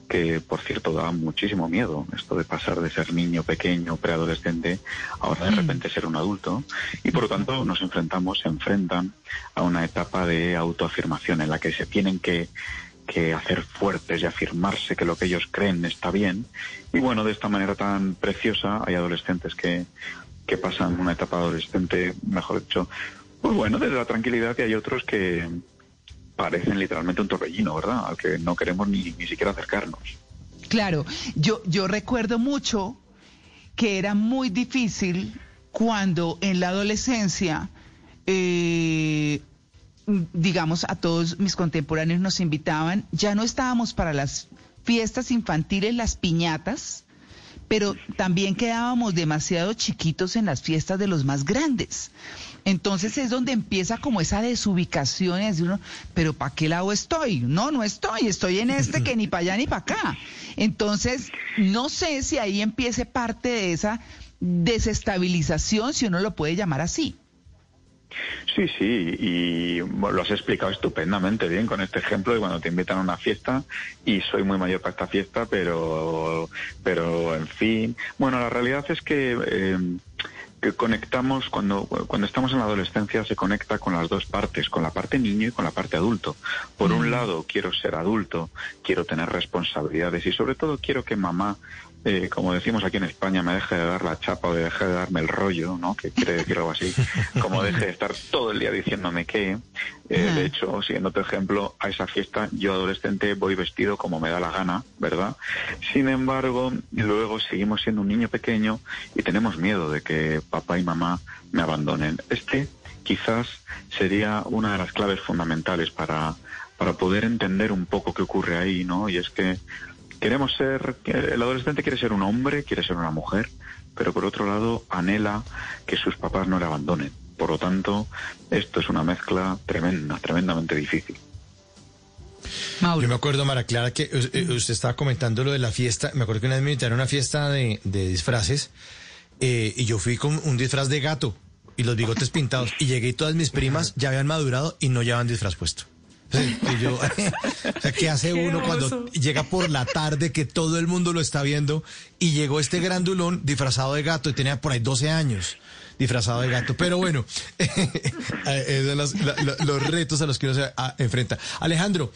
que por cierto da muchísimo miedo esto de pasar de ser niño pequeño, preadolescente, ahora de repente ser un adulto. Y por lo tanto nos enfrentamos, se enfrentan a una etapa de autoafirmación en la que se tienen que, que hacer fuertes y afirmarse que lo que ellos creen está bien. Y bueno, de esta manera tan preciosa hay adolescentes que, que pasan una etapa adolescente, mejor dicho, pues bueno, desde la tranquilidad y hay otros que parecen literalmente un torbellino, ¿verdad? Al que no queremos ni, ni siquiera acercarnos. Claro, yo, yo recuerdo mucho que era muy difícil cuando en la adolescencia, eh, digamos, a todos mis contemporáneos nos invitaban, ya no estábamos para las fiestas infantiles, las piñatas, pero también quedábamos demasiado chiquitos en las fiestas de los más grandes. Entonces es donde empieza como esa desubicación y decir uno, pero ¿para qué lado estoy? No, no estoy, estoy en este que ni para allá ni para acá. Entonces, no sé si ahí empiece parte de esa desestabilización, si uno lo puede llamar así. Sí, sí, y lo has explicado estupendamente bien con este ejemplo de cuando te invitan a una fiesta y soy muy mayor para esta fiesta, pero, pero en fin. Bueno, la realidad es que, eh, que conectamos, cuando, cuando estamos en la adolescencia se conecta con las dos partes, con la parte niño y con la parte adulto. Por un lado, quiero ser adulto, quiero tener responsabilidades y sobre todo quiero que mamá eh, como decimos aquí en España, me deje de dar la chapa o de deje de darme el rollo, ¿no? Que quiere decir algo así. Como deje de estar todo el día diciéndome que, eh, de hecho, siguiendo tu ejemplo, a esa fiesta yo adolescente voy vestido como me da la gana, ¿verdad? Sin embargo, luego seguimos siendo un niño pequeño y tenemos miedo de que papá y mamá me abandonen. Este quizás sería una de las claves fundamentales para, para poder entender un poco qué ocurre ahí, ¿no? Y es que queremos ser, el adolescente quiere ser un hombre, quiere ser una mujer, pero por otro lado anhela que sus papás no le abandonen. Por lo tanto, esto es una mezcla tremenda, tremendamente difícil. Yo me acuerdo, Mara Clara, que eh, usted estaba comentando lo de la fiesta. Me acuerdo que una vez me invitaron a una fiesta de, de disfraces eh, y yo fui con un disfraz de gato y los bigotes pintados. Y llegué y todas mis primas ya habían madurado y no llevaban disfraz puesto. Y yo, o sea, ¿qué hace Qué uno cuando llega por la tarde que todo el mundo lo está viendo y llegó este grandulón disfrazado de gato y tenía por ahí 12 años disfrazado de gato? Pero bueno, esos son los, la- los retos a los que uno se ah, enfrenta. Alejandro,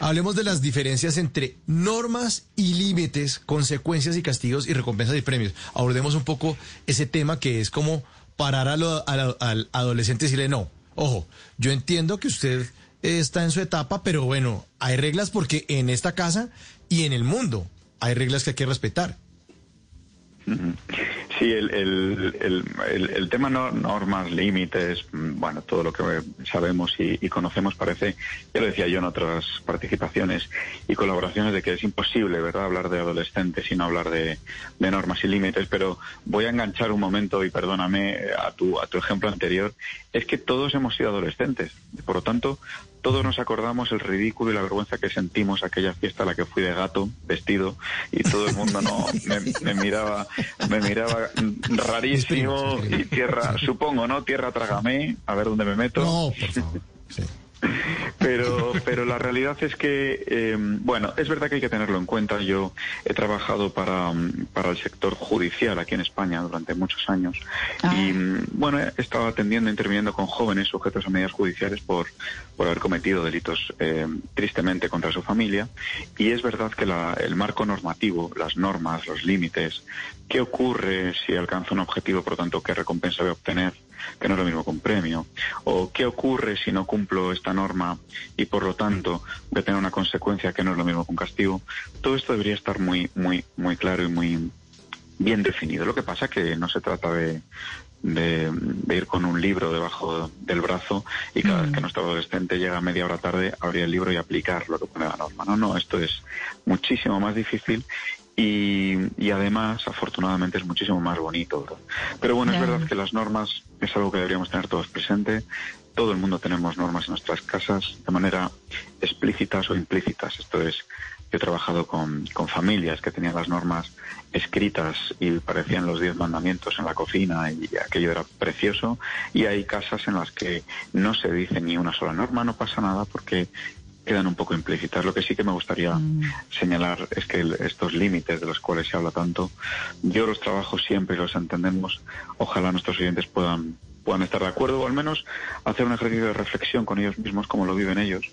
hablemos de las diferencias entre normas y límites, consecuencias y castigos y recompensas y premios. Abordemos un poco ese tema que es como parar a lo- a la- al adolescente y decirle, no, ojo, yo entiendo que usted está en su etapa, pero bueno, hay reglas porque en esta casa y en el mundo hay reglas que hay que respetar. Sí, el, el, tema no, normas, límites, mm, bueno, todo lo que sabemos y, y conocemos parece, ya lo decía yo en otras participaciones y colaboraciones, de que es imposible, ¿verdad?, hablar de adolescentes y no hablar de, de normas y límites, pero voy a enganchar un momento y perdóname eh, a tu, a tu ejemplo anterior, es que todos hemos sido adolescentes, por lo tanto, todos nos acordamos el ridículo y la vergüenza que sentimos aquella fiesta a la que fui de gato, vestido, y todo el mundo no me, me miraba, me miraba rarísimo y tierra, supongo, ¿no? Tierra trágame, a ver dónde me meto. No, por favor. Sí. Pero, pero la realidad es que, eh, bueno, es verdad que hay que tenerlo en cuenta. Yo he trabajado para, mm, para el sector judicial aquí en España durante muchos años y, mm, bueno, he estado atendiendo, interviniendo con jóvenes sujetos a medidas judiciales por, por haber cometido delitos eh, tristemente contra su familia. Y es verdad que la- el marco normativo, las normas, los límites, qué ocurre si alcanza un objetivo, por lo tanto, qué recompensa voy a obtener, que no es lo mismo con premio, o qué ocurre si no cumplo esta norma y por lo tanto voy a tener una consecuencia que no es lo mismo con castigo. Todo esto debería estar muy, muy, muy claro y muy bien definido. Lo que pasa que no se trata de, de, de ir con un libro debajo del brazo y cada vez que nuestro adolescente llega media hora tarde abrir el libro y aplicar lo que pone la norma. No, no, esto es muchísimo más difícil y, y además, afortunadamente, es muchísimo más bonito. ¿verdad? Pero bueno, es verdad que las normas es algo que deberíamos tener todos presente. Todo el mundo tenemos normas en nuestras casas de manera explícitas o implícitas. Esto es, yo he trabajado con, con familias que tenían las normas escritas y parecían los diez mandamientos en la cocina y aquello era precioso. Y hay casas en las que no se dice ni una sola norma, no pasa nada porque quedan un poco implícitas. Lo que sí que me gustaría señalar es que el- estos límites de los cuales se habla tanto, yo los trabajo siempre y los entendemos. Ojalá nuestros oyentes puedan puedan estar de acuerdo o al menos hacer un ejercicio de reflexión con ellos mismos como lo viven ellos.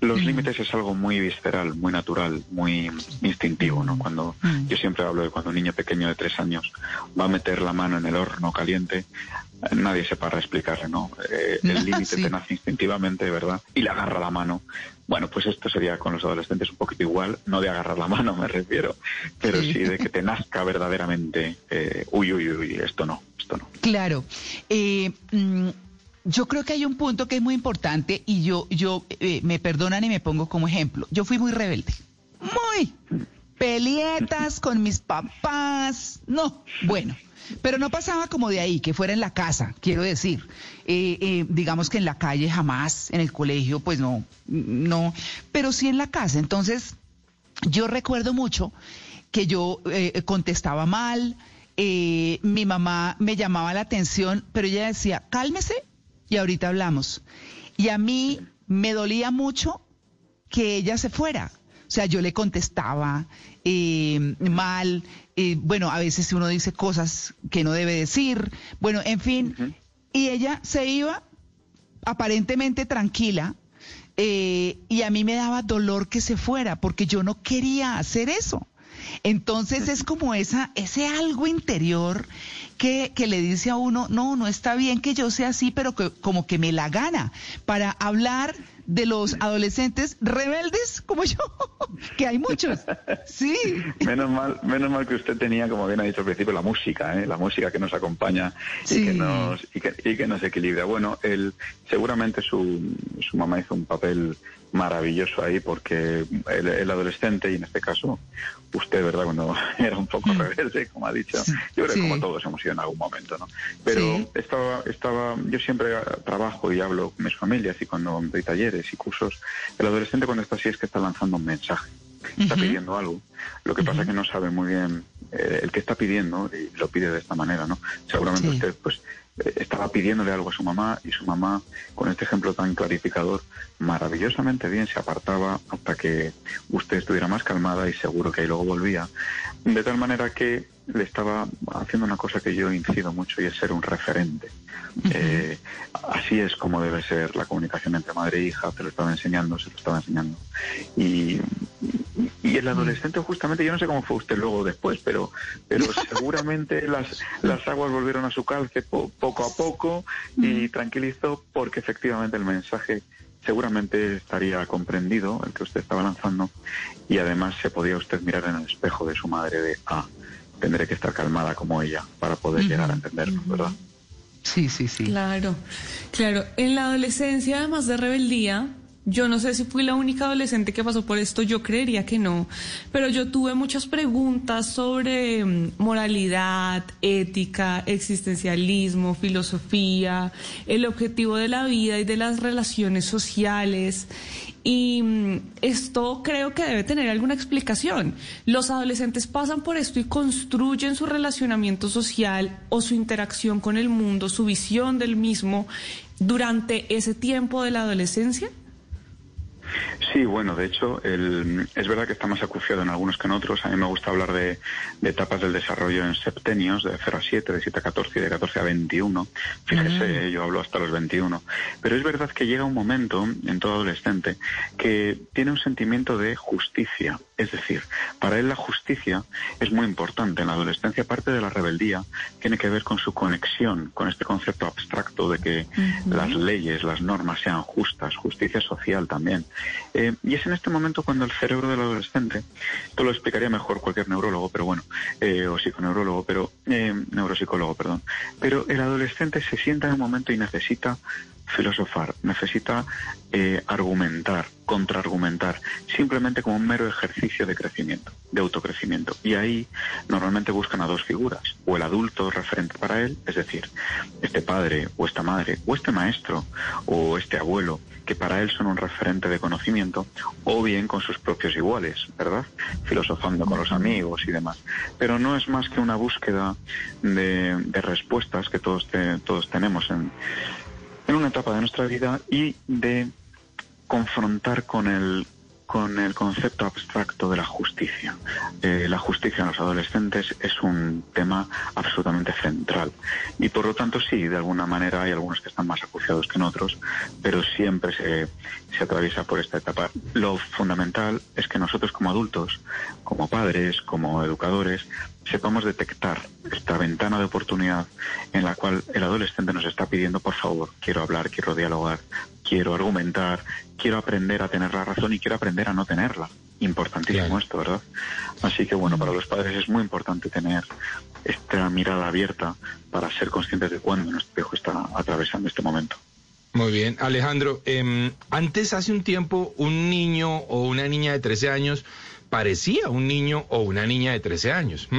Los límites es algo muy visceral, muy natural, muy instintivo, ¿no? Cuando yo siempre hablo de cuando un niño pequeño de tres años va a meter la mano en el horno caliente, eh, nadie se para a explicarle, ¿no? Eh, el límite te nace instintivamente, ¿verdad? Y le agarra la mano. Bueno, pues esto sería con los adolescentes un poquito igual, no de agarrar la mano me refiero, pero sí, de que te nazca verdaderamente, eh, uy, uy, uy, esto no, esto no. Claro. Eh, mm, yo creo que hay un punto que es muy importante y yo, yo eh, me perdonan y me pongo como ejemplo. Yo fui muy rebelde. Muy. Pelietas con mis papás. No, bueno. Pero no pasaba como de ahí, que fuera en la casa, quiero decir. Eh, eh, digamos que en la calle jamás, en el colegio, pues no, no. Pero sí en la casa. Entonces, yo recuerdo mucho que yo eh, contestaba mal, eh, mi mamá me llamaba la atención, pero ella decía, cálmese y ahorita hablamos. Y a mí me dolía mucho que ella se fuera. O sea, yo le contestaba eh, mal, eh, bueno, a veces uno dice cosas que no debe decir, bueno, en fin, y ella se iba aparentemente tranquila, eh, y a mí me daba dolor que se fuera porque yo no quería hacer eso. Entonces es como esa, ese algo interior que, que le dice a uno, no, no está bien que yo sea así, pero que, como que me la gana para hablar de los adolescentes rebeldes como yo, que hay muchos. Sí. Menos mal, menos mal que usted tenía, como bien ha dicho al principio, la música, ¿eh? la música que nos acompaña y, Sí. que nos, y, que, y que nos equilibra. Bueno, él, seguramente su, su mamá hizo un papel maravilloso ahí porque el, el adolescente, y en este caso usted, ¿verdad? Cuando era un poco rebelde, como ha dicho, yo creo que como todos hemos sido en algún momento, ¿no? Pero estaba, estaba, yo siempre trabajo y hablo con mis familias y cuando doy talleres y cursos, el adolescente cuando está así es que está lanzando un mensaje. está pidiendo algo. Lo que pasa es que no sabe muy bien eh, el que está pidiendo y lo pide de esta manera, ¿no? Seguramente Sí. usted, pues, estaba pidiéndole algo a su mamá y su mamá, con este ejemplo tan clarificador, maravillosamente bien se apartaba hasta que usted estuviera más calmada y seguro que ahí luego volvía. De tal manera que le estaba haciendo una cosa que yo incido mucho y es ser un referente. Eh, así es como debe ser la comunicación entre madre e hija, te lo estaba enseñando, se lo estaba enseñando. Y, y el adolescente justamente, yo no sé cómo fue usted luego después, pero, pero seguramente las, las aguas volvieron a su calce po- poco a poco y tranquilizó porque efectivamente el mensaje seguramente estaría comprendido, el que usted estaba lanzando, y además se podía usted mirar en el espejo de su madre de, ah, tendré que estar calmada como ella para poder llegar a entenderlo, ¿verdad? Sí, sí, sí. Claro, claro. En la adolescencia, además de rebeldía, yo no sé si fui la única adolescente que pasó por esto, yo creería que no, pero yo tuve muchas preguntas sobre mm, moralidad, ética, existencialismo, filosofía, el objetivo de la vida y de las relaciones sociales. Y mm, esto creo que debe tener alguna explicación. Los adolescentes pasan por esto y construyen su relacionamiento social o su interacción con el mundo, su visión del mismo durante ese tiempo de la adolescencia. Sí, bueno, de hecho, el- es verdad que está más acuciado en algunos que en otros. A mí me gusta hablar de, de etapas del desarrollo en septenios, de 0 a 7, de 7 a 14 y de 14 a 21. Fíjese, eh, yo hablo hasta los 21. Pero es verdad que llega un momento en todo adolescente que tiene un sentimiento de justicia. Es decir, para él la justicia es muy importante. En la adolescencia, parte de la rebeldía tiene que ver con su conexión con este concepto abstracto de que las leyes, las normas sean justas, justicia social también. Eh, y es en este momento cuando el cerebro del adolescente, esto lo explicaría mejor cualquier neurólogo, pero bueno, eh, o psiconeurólogo, pero eh, neuropsicólogo, perdón. Pero el adolescente se sienta en un momento y necesita filosofar, necesita eh, argumentar, contraargumentar, simplemente como un mero ejercicio de crecimiento, de autocrecimiento. Y ahí normalmente buscan a dos figuras, o el adulto referente para él, es decir, este padre o esta madre, o este maestro o este abuelo, que para él son un referente de conocimiento, o bien con sus propios iguales, ¿verdad? Filosofando con los amigos y demás. Pero no es más que una búsqueda de, respuestas que todos, te- todos tenemos en, en una etapa de nuestra vida y de confrontar con el con el concepto abstracto de la justicia. Eh, la justicia en los adolescentes es un tema absolutamente central y por lo tanto sí, de alguna manera hay algunos que están más acuciados que en otros, pero siempre se, se atraviesa por esta etapa. Lo fundamental es que nosotros como adultos, como padres, como educadores, sepamos detectar esta ventana de oportunidad en la cual el adolescente nos está pidiendo, por favor, quiero hablar, quiero dialogar, quiero argumentar, quiero aprender a tener la razón y quiero aprender a no tenerla. Importantísimo esto, ¿verdad? Así que bueno, para los padres es muy importante tener esta mirada abierta para ser conscientes de cuándo nuestro hijo está atravesando este momento. Muy bien, Alejandro. em, antes, hace un tiempo, un niño o una niña de 13 años parecía un niño o una niña de 13 años.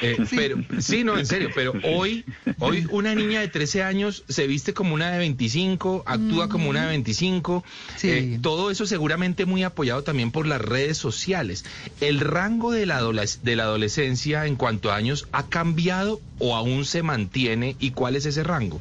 Eh, Pero, sí, no, en serio, pero hoy, hoy una niña de 13 años se viste como una de 25, actúa como una de 25. eh, todo eso seguramente muy apoyado también por las redes sociales. ¿El rango de la, de la adolescencia en cuanto a años ha cambiado o aún se mantiene? ¿Y cuál es ese rango?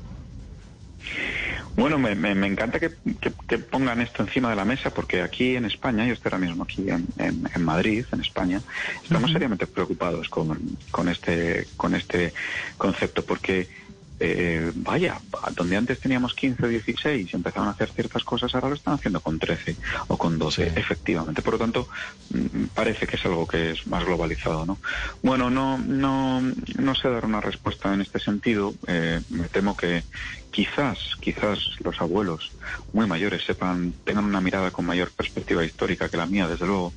Bueno, me, me- me encanta que, que- que pongan esto encima de la mesa porque aquí en España, yo estoy ahora mismo aquí en, en- en Madrid, en España, estamos seriamente preocupados con, con este con este concepto porque eh, vaya, donde antes teníamos 15 o 16 y empezaban a hacer ciertas cosas, ahora lo están haciendo con 13 o con 12, efectivamente. Por lo tanto, mm, parece que es algo que es más globalizado, ¿no? Bueno, no, no, no sé dar una respuesta en este sentido. Eh, me temo que quizás, quizás los abuelos muy mayores sepan, tengan una mirada con mayor perspectiva histórica que la mía, desde luego,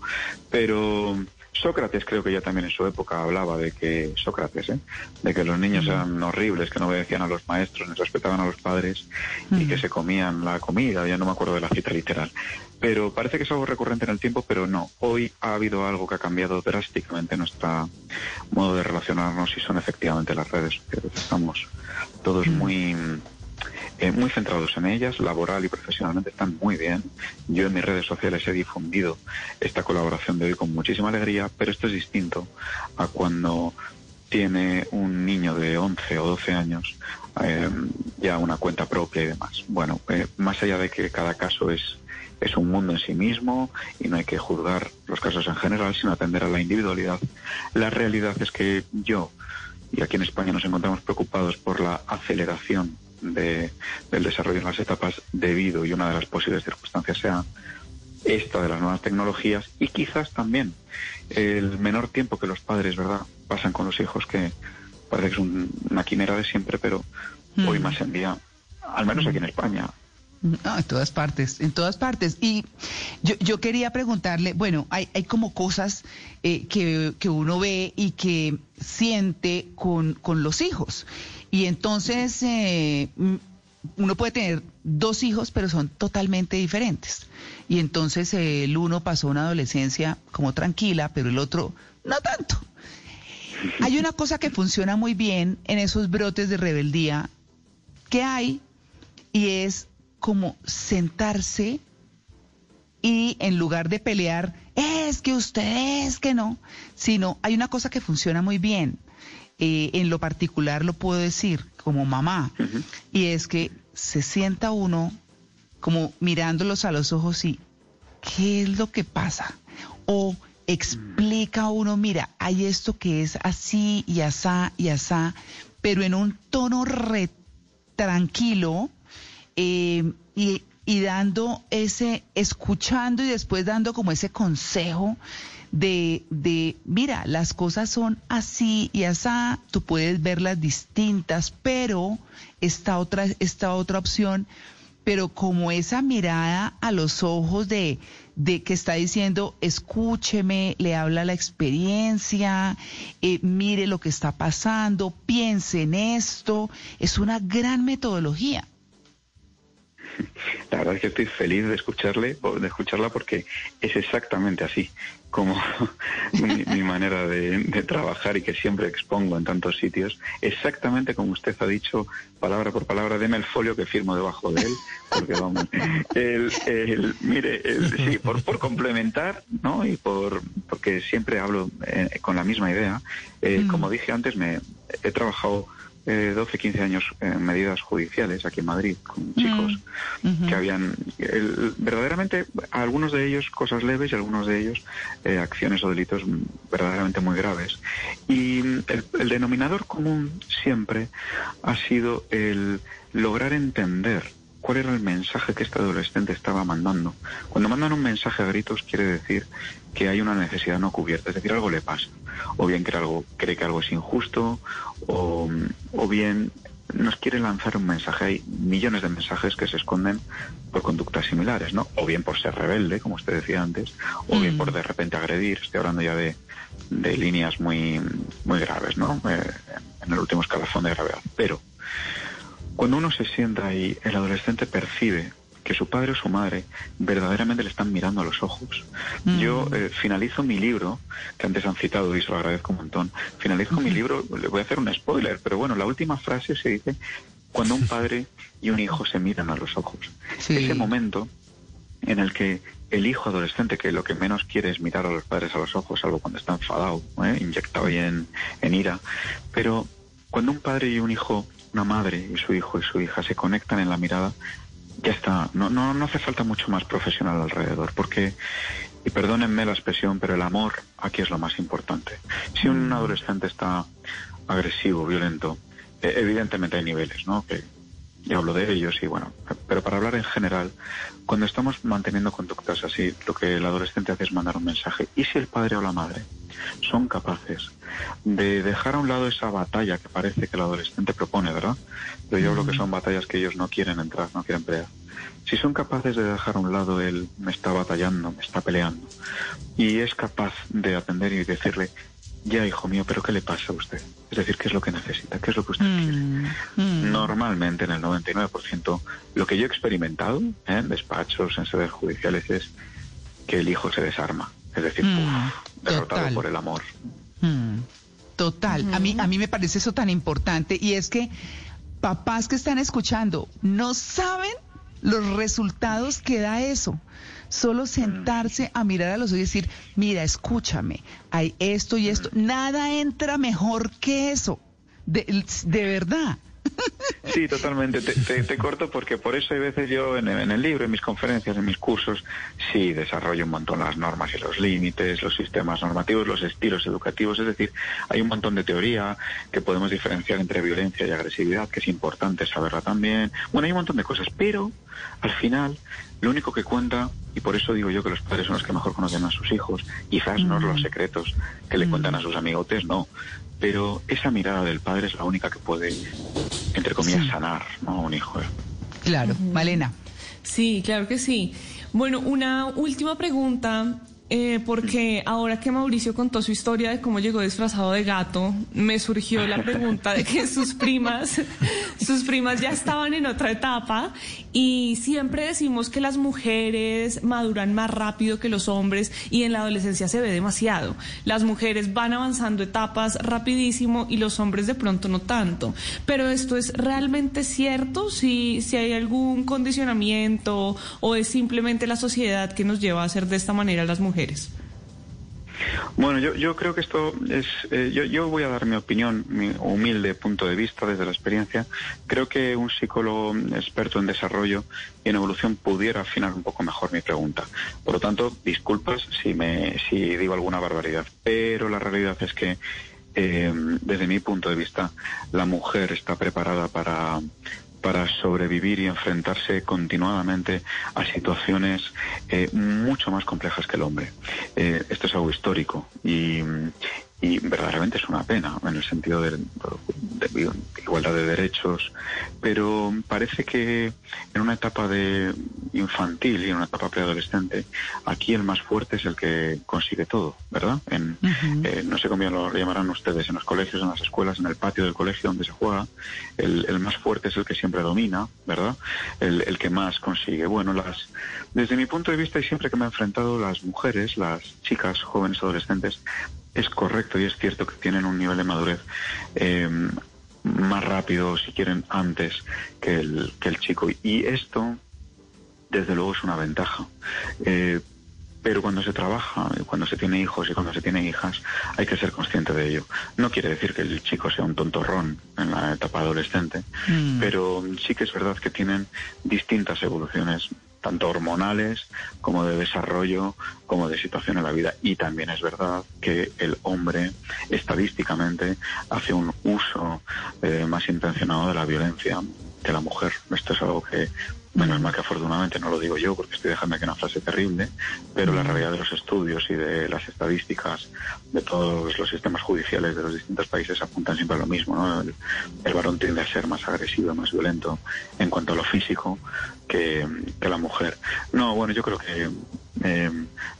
pero Sócrates creo que ya también en su época hablaba de que, Sócrates, ¿eh? de que los niños eran horribles, que no obedecían a los maestros, ni respetaban a los padres y que se comían la comida, ya no me acuerdo de la cita literal. Pero parece que es algo recurrente en el tiempo, pero no. Hoy ha habido algo que ha cambiado drásticamente nuestro modo de relacionarnos y son efectivamente las redes sociales. Estamos todos muy eh, muy centrados en ellas, laboral y profesionalmente están muy bien. Yo en mis redes sociales he difundido esta colaboración de hoy con muchísima alegría, pero esto es distinto a cuando tiene un niño de 11 o 12 años eh, ya una cuenta propia y demás. Bueno, eh, más allá de que cada caso es, es un mundo en sí mismo y no hay que juzgar los casos en general, sino atender a la individualidad, la realidad es que yo, y aquí en España nos encontramos preocupados por la aceleración de- del desarrollo en las etapas debido y una de las posibles circunstancias sea esta de las nuevas tecnologías y quizás también el menor tiempo que los padres, ¿verdad?, pasan con los hijos, que parece que es un- una quimera de siempre, pero hoy Mm. más en día, al menos aquí en España, No, en todas partes, en todas partes. Y yo, yo quería preguntarle, bueno, hay, hay como cosas eh, que, que uno ve y que siente con, con los hijos. Y entonces eh, mm, uno puede tener dos hijos, pero son totalmente diferentes. Y entonces eh, el uno pasó una adolescencia como tranquila, pero el otro no tanto. Hay una cosa que funciona muy bien en esos brotes de rebeldía que hay y es como sentarse y en lugar de pelear, es que usted es que no, sino hay una cosa que funciona muy bien. Eh, en lo particular lo puedo decir como mamá, y es que se sienta uno como mirándolos a los ojos y ¿qué es lo que pasa? O explica uno, mira, hay esto que es así y asá y asá, pero en un tono re tranquilo eh, y, y dando ese, escuchando y después dando como ese consejo de, de, mira, las cosas son así y asá, tú puedes verlas distintas, pero esta otra, esta otra opción, pero como esa mirada a los ojos de, de que está diciendo, escúcheme, le habla la experiencia, eh, mire lo que está pasando, piense en esto, es una gran metodología. La verdad es que estoy feliz de escucharle, de escucharla porque es exactamente así como mi, mi manera de, de trabajar y que siempre expongo en tantos sitios. Exactamente como usted ha dicho, palabra por palabra, deme el folio que firmo debajo de él, porque vamos, el, el- mire, el- sí, por, por complementar, ¿no? Y por, porque siempre hablo eh, con la misma idea. Eh, Como dije antes, me he trabajado eh, 12, 15 años en medidas judiciales aquí en Madrid con chicos que habían el- verdaderamente algunos de ellos cosas leves y algunos de ellos eh, acciones o delitos mm, verdaderamente muy graves. Y mm, el, el denominador común siempre ha sido el lograr entender cuál era el mensaje que este adolescente estaba mandando cuando mandan un mensaje a gritos quiere decir que hay una necesidad no cubierta, es decir, algo le pasa. O bien cree, algo, cree que algo es injusto, o, o bien nos quiere lanzar un mensaje. Hay millones de mensajes que se esconden por conductas similares, ¿no? O bien por ser rebelde, como usted decía antes, o bien por de repente agredir. Estoy hablando ya de, de líneas muy, muy graves, ¿no? Eh, en el último escalafón de gravedad. Pero cuando uno se sienta y el adolescente percibe que su padre o su madre verdaderamente le están mirando a los ojos. Yo eh, finalizo mi libro, que antes han citado y se lo agradezco un montón, finalizo mi libro, le voy a hacer un spoiler, pero bueno, la última frase se dice cuando un padre y un hijo se miran a los ojos. Ese momento en el que el hijo adolescente, que lo que menos quiere es mirar a los padres a los ojos, salvo cuando está enfadado, ¿eh? inyectado ahí en, en ira, pero cuando un padre y un hijo, una madre y su hijo y su hija se conectan en la mirada, ya está, no, no, no hace falta mucho más profesional alrededor, porque, y perdónenme la expresión, pero el amor aquí es lo más importante. Si un adolescente está agresivo, violento, eh, evidentemente hay niveles, ¿no? Que ya hablo de ellos y bueno, pero para hablar en general, cuando estamos manteniendo conductas así, lo que el adolescente hace es mandar un mensaje. ¿Y si el padre o la madre son capaces de dejar a un lado esa batalla que parece que el adolescente propone, ¿verdad? Pero yo hablo que son batallas que ellos no quieren entrar, no quieren pelear. Si son capaces de dejar a un lado el me está batallando, me está peleando, y es capaz de atender y decirle, ya hijo mío, pero ¿qué le pasa a usted? Es decir, ¿qué es lo que necesita? ¿Qué es lo que usted quiere? Normalmente, en el 99%, lo que yo he experimentado ¿eh? en despachos, en sedes judiciales, es que el hijo se desarma. Es decir, uf, derrotado por el amor. Mm, Total, a mí a mí me parece eso tan importante y es que papás que están escuchando, no saben los resultados que da eso. Solo sentarse a mirar a los ojos y decir, mira, escúchame, hay esto y esto. Nada entra mejor que eso. De, de verdad. Sí, totalmente. Te, te- te corto porque por eso hay veces yo en, el- en el libro, en mis conferencias, en mis cursos, sí desarrollo un montón las normas y los límites, los sistemas normativos, los estilos educativos. Es decir, hay un montón de teoría que podemos diferenciar entre violencia y agresividad, que es importante saberla también. Bueno, hay un montón de cosas, pero al final lo único que cuenta, y por eso digo yo que los padres son los que mejor conocen a sus hijos, quizás no los secretos que le cuentan a sus amigotes, no. Pero esa mirada del padre es la única que puede, entre comillas, sanar ¿no? a un hijo. Claro, Malena. Sí, claro que sí. Bueno, una última pregunta, eh, porque ahora que Mauricio contó su historia de cómo llegó disfrazado de gato, me surgió la pregunta de que sus primas, sus primas ya estaban en otra etapa y siempre decimos que las mujeres maduran más rápido que los hombres y en la adolescencia se ve demasiado. Las mujeres van avanzando etapas rapidísimo y los hombres de pronto no tanto. Pero esto es realmente cierto, si, si hay algún condicionamiento o es simplemente la sociedad que nos lleva a hacer de esta manera a las mujeres. Bueno, yo, creo que esto es. eh, yo, yo voy a dar mi opinión, mi humilde punto de vista desde la experiencia. Creo que un psicólogo experto en desarrollo y en evolución pudiera afinar un poco mejor mi pregunta. Por lo tanto, disculpas si, me, si digo alguna barbaridad, pero la realidad es que. eh, desde mi punto de vista, la mujer está preparada para, para sobrevivir y enfrentarse continuadamente a situaciones eh, mucho más complejas que el hombre. Eh, esto es algo histórico y, y verdaderamente es una pena en el sentido de, de igualdad de derechos, pero parece que en una etapa de infantil y en una etapa preadolescente, aquí el más fuerte es el que consigue todo, ¿verdad? En, eh, no sé cómo lo llamarán ustedes, en los colegios, en las escuelas, en el patio del colegio donde se juega, el, el más fuerte es el que siempre domina, ¿verdad? El, el que más consigue. Bueno, las, desde mi punto de vista y siempre que me he enfrentado, las mujeres, las chicas, jóvenes, adolescentes, es correcto y es cierto que tienen un nivel de madurez eh, más rápido, si quieren, antes que el, que el chico. Y esto, desde luego, es una ventaja. Eh, pero cuando se trabaja, cuando se tiene hijos y cuando se tiene hijas, hay que ser consciente de ello. No quiere decir que el chico sea un tontorrón en la etapa adolescente, pero sí que es verdad que tienen distintas evoluciones, tanto hormonales como de desarrollo, como de situación en la vida. Y también es verdad que el hombre, estadísticamente, hace un uso eh, más intencionado de la violencia que la mujer. Esto es algo que Menos mal que afortunadamente no lo digo yo porque estoy dejando aquí una frase terrible, pero la realidad de los estudios y de las estadísticas de todos los sistemas judiciales de los distintos países apuntan siempre a lo mismo. ¿no? El, el varón tiende a ser más agresivo, más violento en cuanto a lo físico que, que la mujer. No, bueno, yo creo que eh,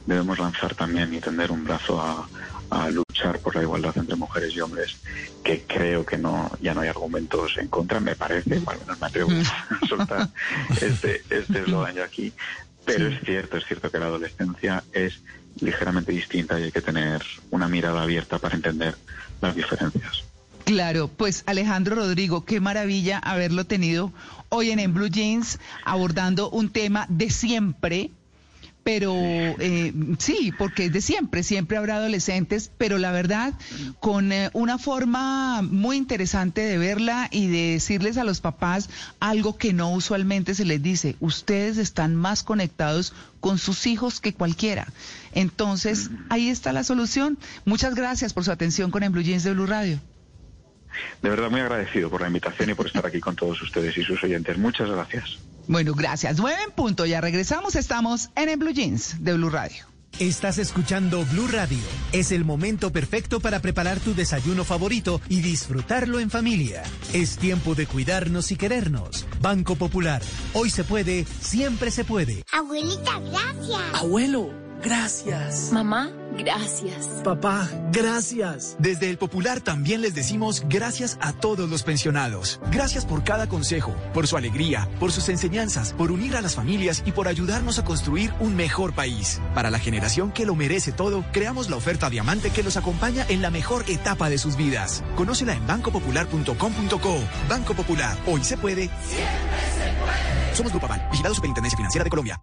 debemos lanzar también y tender un brazo a, a luchar por la igualdad entre mujeres y hombres, que creo que no ya no hay argumentos en contra, me parece, o al menos me atrevo a soltar este este eslogan yo aquí, pero es cierto, es cierto que la adolescencia es ligeramente distinta y hay que tener una mirada abierta para entender las diferencias. Claro, pues Alejandro Rodrigo, qué maravilla haberlo tenido hoy en En Blue Jeans abordando un tema de siempre, pero eh, sí, porque es de siempre, siempre habrá adolescentes, pero la verdad, con eh, una forma muy interesante de verla y de decirles a los papás algo que no usualmente se les dice, ustedes están más conectados con sus hijos que cualquiera. Entonces, ahí está la solución. Muchas gracias por su atención con En Blue Jeans de Blue Radio. De verdad muy agradecido por la invitación y por estar aquí con todos ustedes y sus oyentes. Muchas gracias. Bueno, gracias. Nueve en punto, ya regresamos. Estamos en el Blue Jeans de Blue Radio. Estás escuchando Blue Radio. Es el momento perfecto para preparar tu desayuno favorito y disfrutarlo en familia. Es tiempo de cuidarnos y querernos. Banco Popular. Hoy se puede, siempre se puede. Abuelita, gracias. Abuelo, gracias. Mamá, Gracias. Papá, gracias. Desde el Popular también les decimos gracias a todos los pensionados. Gracias por cada consejo, por su alegría, por sus enseñanzas, por unir a las familias y por ayudarnos a construir un mejor país. Para la generación que lo merece todo, creamos la oferta Diamante que los acompaña en la mejor etapa de sus vidas. Conócela en bancopopular.com.co. Banco Popular, hoy se puede. Siempre se puede. Somos Grupo Aval, vigilado Superintendencia Financiera de Colombia.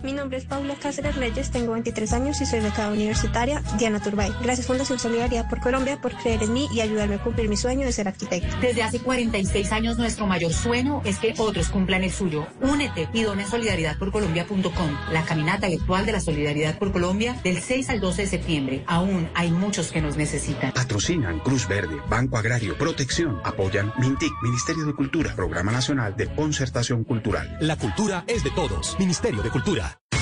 Mi nombre es Paula Cáceres Reyes, tengo 23 años y soy becada universitaria Diana Turbay. Gracias Fundación Solidaridad por Colombia por creer en mí y ayudarme a cumplir mi sueño de ser arquitecto. Desde hace 46 años nuestro mayor sueño es que otros cumplan el suyo. Únete y dona solidaridadporcolombia.com, la caminata virtual de la Solidaridad por Colombia del 6 al 12 de septiembre. Aún hay muchos que nos necesitan. Patrocinan Cruz Verde, Banco Agrario, Protección, apoyan MINTIC, Ministerio de Cultura, Programa Nacional de Concertación Cultural. La cultura es de todos, Ministerio de Cultura.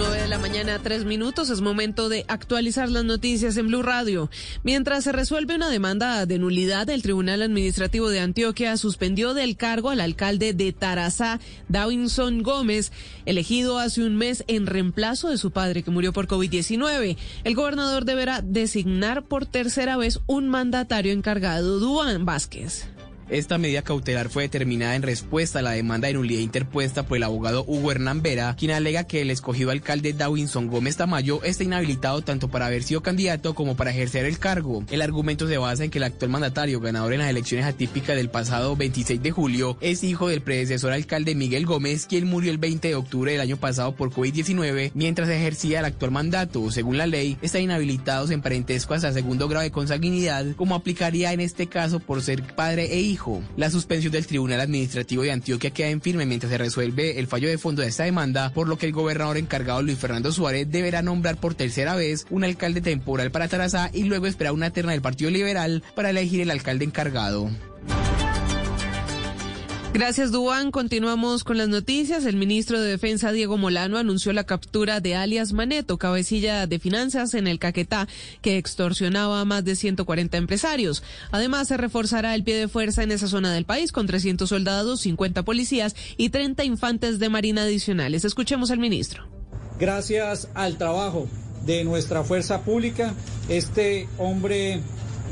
9 de la mañana, tres minutos. Es momento de actualizar las noticias en Blue Radio. Mientras se resuelve una demanda de nulidad, el Tribunal Administrativo de Antioquia suspendió del cargo al alcalde de Tarazá, Dawinson Gómez, elegido hace un mes en reemplazo de su padre que murió por COVID-19. El gobernador deberá designar por tercera vez un mandatario encargado, Duan Vázquez. Esta medida cautelar fue determinada en respuesta a la demanda de nulidad interpuesta por el abogado Hugo Hernán Vera, quien alega que el escogido alcalde Dawinson Gómez Tamayo está inhabilitado tanto para haber sido candidato como para ejercer el cargo. El argumento se basa en que el actual mandatario, ganador en las elecciones atípicas del pasado 26 de julio, es hijo del predecesor alcalde Miguel Gómez, quien murió el 20 de octubre del año pasado por COVID-19 mientras ejercía el actual mandato. Según la ley, están inhabilitados en parentesco hasta segundo grado de consanguinidad, como aplicaría en este caso por ser padre e hijo. La suspensión del Tribunal Administrativo de Antioquia queda en firme mientras se resuelve el fallo de fondo de esta demanda, por lo que el gobernador encargado Luis Fernando Suárez deberá nombrar por tercera vez un alcalde temporal para Tarazá y luego esperar una terna del Partido Liberal para elegir el alcalde encargado. Gracias, Duan. Continuamos con las noticias. El ministro de Defensa, Diego Molano, anunció la captura de alias Maneto, cabecilla de finanzas en el Caquetá, que extorsionaba a más de 140 empresarios. Además, se reforzará el pie de fuerza en esa zona del país con 300 soldados, 50 policías y 30 infantes de marina adicionales. Escuchemos al ministro. Gracias al trabajo de nuestra fuerza pública, este hombre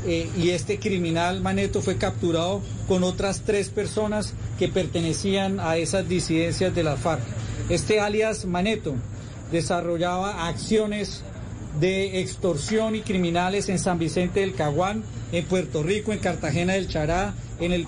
eh, y este criminal Maneto fue capturado con otras tres personas que pertenecían a esas disidencias de la FARC. Este alias Maneto desarrollaba acciones de extorsión y criminales en San Vicente del Caguán, en Puerto Rico, en Cartagena del Chará, en el.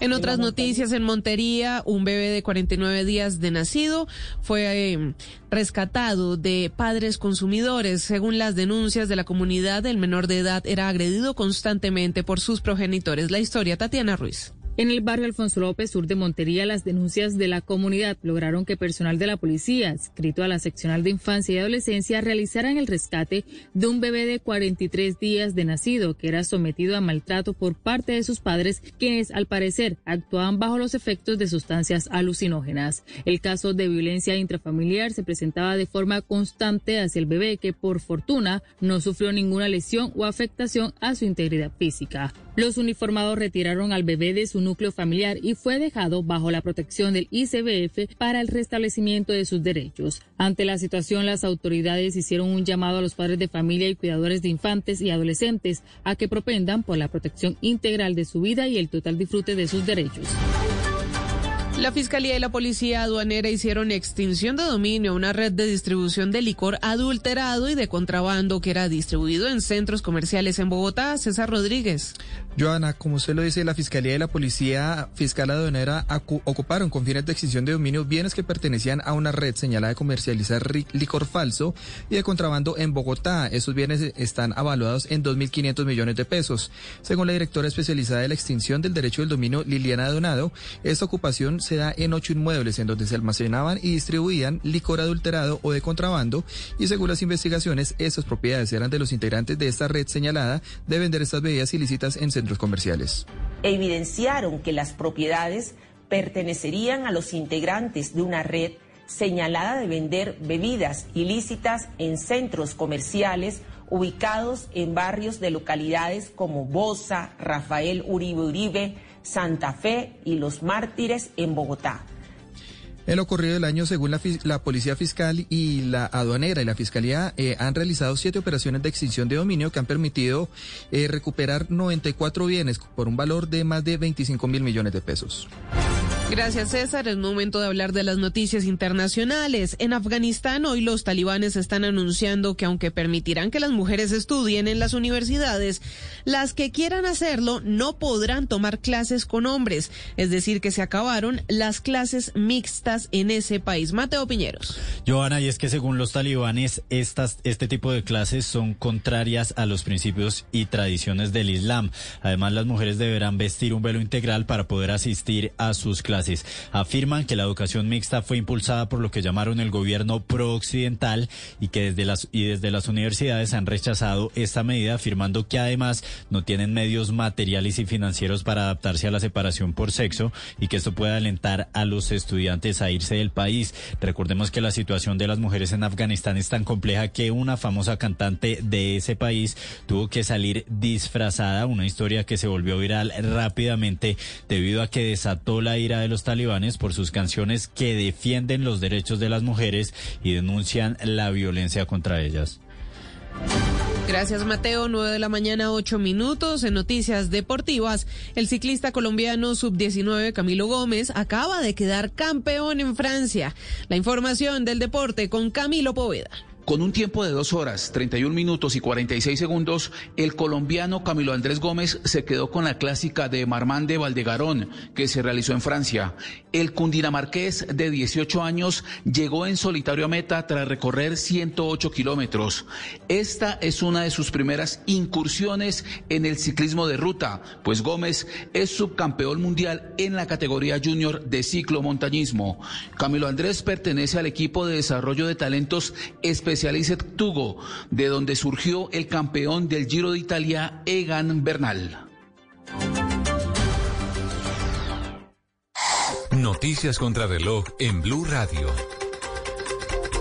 En otras noticias, en Montería, un bebé de 49 días de nacido fue eh, rescatado de padres consumidores. Según las denuncias de la comunidad, el menor de edad era agredido constantemente por sus progenitores. La historia, Tatiana Ruiz. En el barrio Alfonso López, sur de Montería, las denuncias de la comunidad lograron que personal de la policía, adscrito a la seccional de infancia y adolescencia, realizaran el rescate de un bebé de 43 días de nacido que era sometido a maltrato por parte de sus padres, quienes al parecer actuaban bajo los efectos de sustancias alucinógenas. El caso de violencia intrafamiliar se presentaba de forma constante hacia el bebé que por fortuna no sufrió ninguna lesión o afectación a su integridad física. Los uniformados retiraron al bebé de su núcleo familiar y fue dejado bajo la protección del ICBF para el restablecimiento de sus derechos. Ante la situación, las autoridades hicieron un llamado a los padres de familia y cuidadores de infantes y adolescentes a que propendan por la protección integral de su vida y el total disfrute de sus derechos. La Fiscalía y la Policía Aduanera hicieron extinción de dominio a una red de distribución de licor adulterado y de contrabando que era distribuido en centros comerciales en Bogotá. César Rodríguez. Joana, como usted lo dice, la Fiscalía y la Policía Fiscal Aduanera ocuparon con fines de extinción de dominio bienes que pertenecían a una red señalada de comercializar licor falso y de contrabando en Bogotá. Esos bienes están avaluados en 2.500 millones de pesos. Según la directora especializada de la extinción del derecho del dominio, Liliana Donado, esta ocupación se da en ocho inmuebles en donde se almacenaban y distribuían licor adulterado o de contrabando y según las investigaciones, estas propiedades eran de los integrantes de esta red señalada de vender estas bebidas ilícitas en centros comerciales. Evidenciaron que las propiedades pertenecerían a los integrantes de una red señalada de vender bebidas ilícitas en centros comerciales ubicados en barrios de localidades como Bosa, Rafael Uribe Uribe, Santa Fe y Los Mártires en Bogotá. En lo ocurrido del año, según la, Policía Fiscal y la Aduanera y la Fiscalía, eh, han realizado siete operaciones de extinción de dominio que han permitido eh, recuperar 94 bienes por un valor de más de 25 mil millones de pesos. Gracias, César. Es momento de hablar de las noticias internacionales. En Afganistán, hoy los talibanes están anunciando que aunque permitirán que las mujeres estudien en las universidades, las que quieran hacerlo no podrán tomar clases con hombres. Es decir, que se acabaron las clases mixtas en ese país. Mateo Piñeros. Joana, y es que según los talibanes, estas, este tipo de clases son contrarias a los principios y tradiciones del Islam. Además, las mujeres deberán vestir un velo integral para poder asistir a sus clases clases. Afirman que la educación mixta fue impulsada por lo que llamaron el gobierno pro-occidental y que desde las, y desde las universidades han rechazado esta medida, afirmando que además no tienen medios materiales y financieros para adaptarse a la separación por sexo y que esto puede alentar a los estudiantes a irse del país. Recordemos que la situación de las mujeres en Afganistán es tan compleja que una famosa cantante de ese país tuvo que salir disfrazada, una historia que se volvió viral rápidamente debido a que desató la ira de los talibanes por sus canciones que defienden los derechos de las mujeres y denuncian la violencia contra ellas. Gracias, Mateo. 9 de la mañana, 8 minutos. En noticias deportivas, el ciclista colombiano sub-19 Camilo Gómez acaba de quedar campeón en Francia. La información del deporte con Camilo Poveda. Con un tiempo de dos horas, 31 minutos y 46 segundos, el colombiano Camilo Andrés Gómez se quedó con la clásica de Marmán de Valdegarón, que se realizó en Francia. El cundinamarqués de 18 años llegó en solitario a meta tras recorrer 108 kilómetros. Esta es una de sus primeras incursiones en el ciclismo de ruta, pues Gómez es subcampeón mundial en la categoría junior de ciclomontañismo. Camilo Andrés pertenece al equipo de desarrollo de talentos especiales Specialized Tugo, de donde surgió el campeón del Giro de Italia, Egan Bernal. Noticias contra reloj en Blue Radio.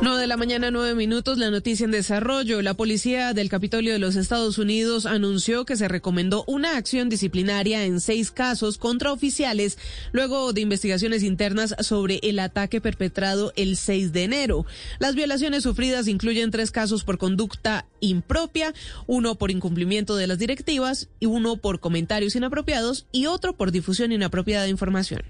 9 de la mañana, 9 minutos, la noticia en desarrollo. La policía del Capitolio de los Estados Unidos anunció que se recomendó una acción disciplinaria en seis casos contra oficiales luego de investigaciones internas sobre el ataque perpetrado el 6 de enero. Las violaciones sufridas incluyen tres casos por conducta impropia, uno por incumplimiento de las directivas y uno por comentarios inapropiados y otro por difusión inapropiada de información.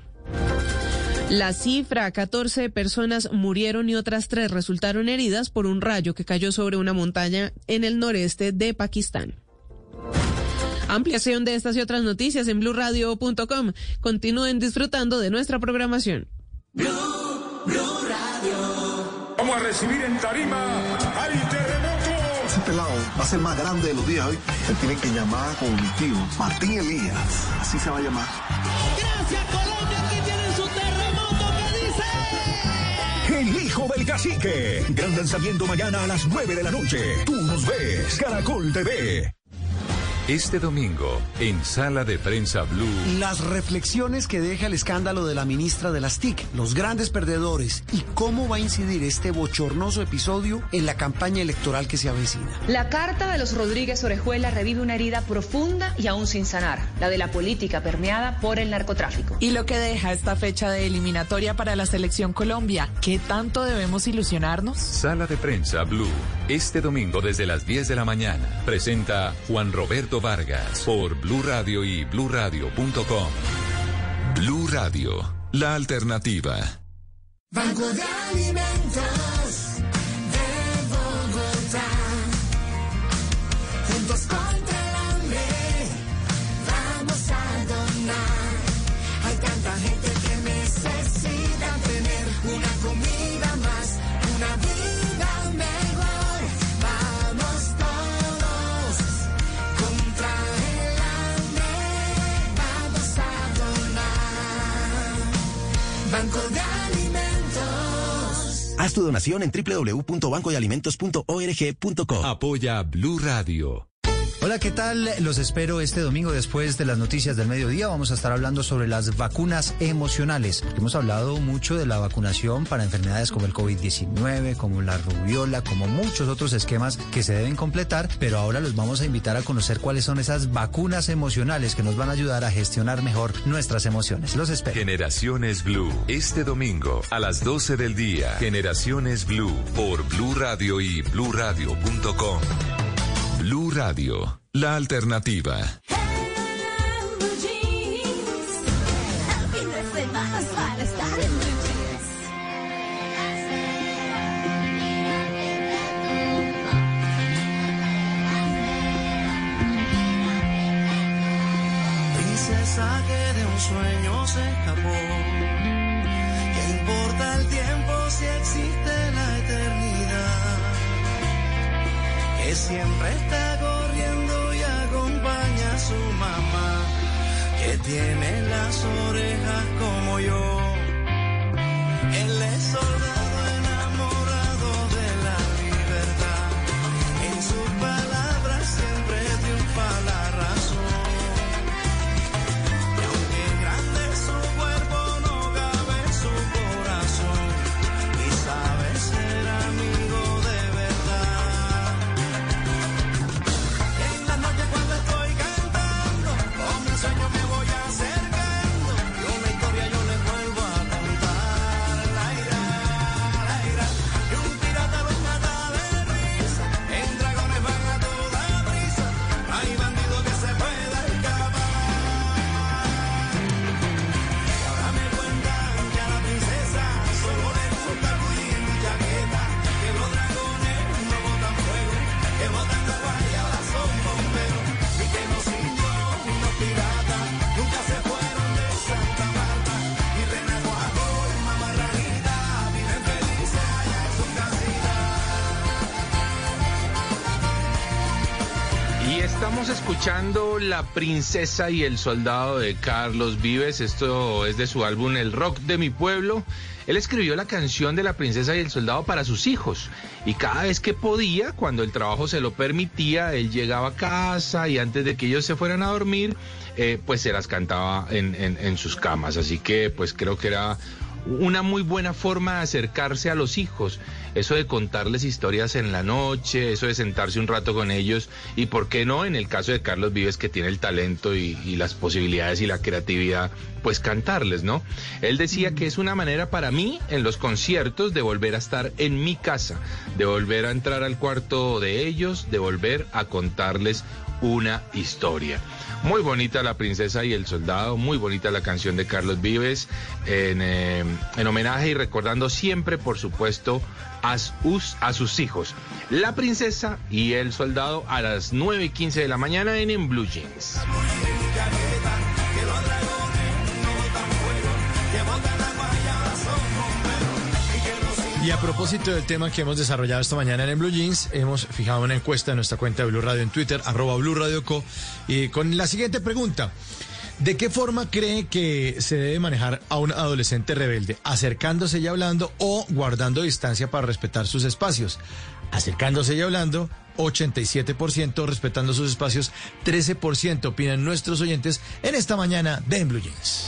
La cifra, 14 personas murieron y otras tres resultaron heridas por un rayo que cayó sobre una montaña en el noreste de Pakistán. Ampliación de estas y otras noticias en blurradio.com. Continúen disfrutando de nuestra programación. Blue, Blue Radio. Vamos a recibir en tarima al terremoto. Ese pelado va a ser más grande de los días hoy. Él tiene que llamar con mi tío, Martín Elías. Así se va a llamar. Gracias, Colombia. El hijo del cacique. Gran lanzamiento mañana a las 9 de la noche. Tú nos ves. Caracol TV. Este domingo, en Sala de Prensa Blue. Las reflexiones que deja el escándalo de la ministra de las TIC, los grandes perdedores y cómo va a incidir este bochornoso episodio en la campaña electoral que se avecina. La carta de los Rodríguez Orejuela revive una herida profunda y aún sin sanar, la de la política permeada por el narcotráfico. Y lo que deja esta fecha de eliminatoria para la selección Colombia, ¿qué tanto debemos ilusionarnos? Sala de Prensa Blue. Este domingo desde las 10 de la mañana. Presenta Juan Roberto Vargas por Blue Radio y bluradio.com. Blue Radio, la alternativa. Banco Haz tu donación en www.bancodealimentos.org.co. Apoya Blue Radio. Hola, ¿qué tal? Los espero este domingo después de las noticias del mediodía. Vamos a estar hablando sobre las vacunas emocionales. Hemos hablado mucho de la vacunación para enfermedades como el COVID-19, como la rubiola, como muchos otros esquemas que se deben completar, pero ahora los vamos a invitar a conocer cuáles son esas vacunas emocionales que nos van a ayudar a gestionar mejor nuestras emociones. Los espero. Generaciones Blue. Este domingo a las 12 del día. Generaciones Blue por Blue Radio y bluradio.com. Blue Radio, la alternativa. De un sueño se escapó. ¿Qué importa el tiempo si existe la eternidad? Siempre está corriendo y acompaña a su mamá. Que tiene las orejas como yo. Él es soldado escuchando La Princesa y el Soldado de Carlos Vives. Esto es de su álbum El Rock de mi Pueblo. Él escribió la canción de La Princesa y el Soldado para sus hijos. Y cada vez que podía, cuando el trabajo se lo permitía, él llegaba a casa y antes de que ellos se fueran a dormir, eh, pues se las cantaba en, en- en sus camas. Así que pues creo que era una muy buena forma de acercarse a los hijos. Eso de contarles historias en la noche, eso de sentarse un rato con ellos y, ¿por qué no? En el caso de Carlos Vives, que tiene el talento y, y las posibilidades y la creatividad, pues cantarles, ¿no? Él decía que es una manera para mí, en los conciertos, de volver a estar en mi casa, de volver a entrar al cuarto de ellos, de volver a contarles una historia. Muy bonita La Princesa y el Soldado, muy bonita la canción de Carlos Vives, en, eh, en homenaje y recordando siempre, por supuesto, a, sus- a sus hijos. La Princesa y el Soldado a las 9 y 15 de la mañana en, en Blue Jeans. Y a propósito del tema que hemos desarrollado esta mañana en Blue Jeans, hemos fijado una encuesta en nuestra cuenta de Blue Radio en Twitter, arroba Blue Radio Co, y con la siguiente pregunta. ¿De qué forma cree que se debe manejar a un adolescente rebelde? ¿Acercándose y hablando o guardando distancia para respetar sus espacios? ¿Acercándose y hablando 87%, respetando sus espacios, 13% opinan nuestros oyentes en esta mañana de Blue Jeans.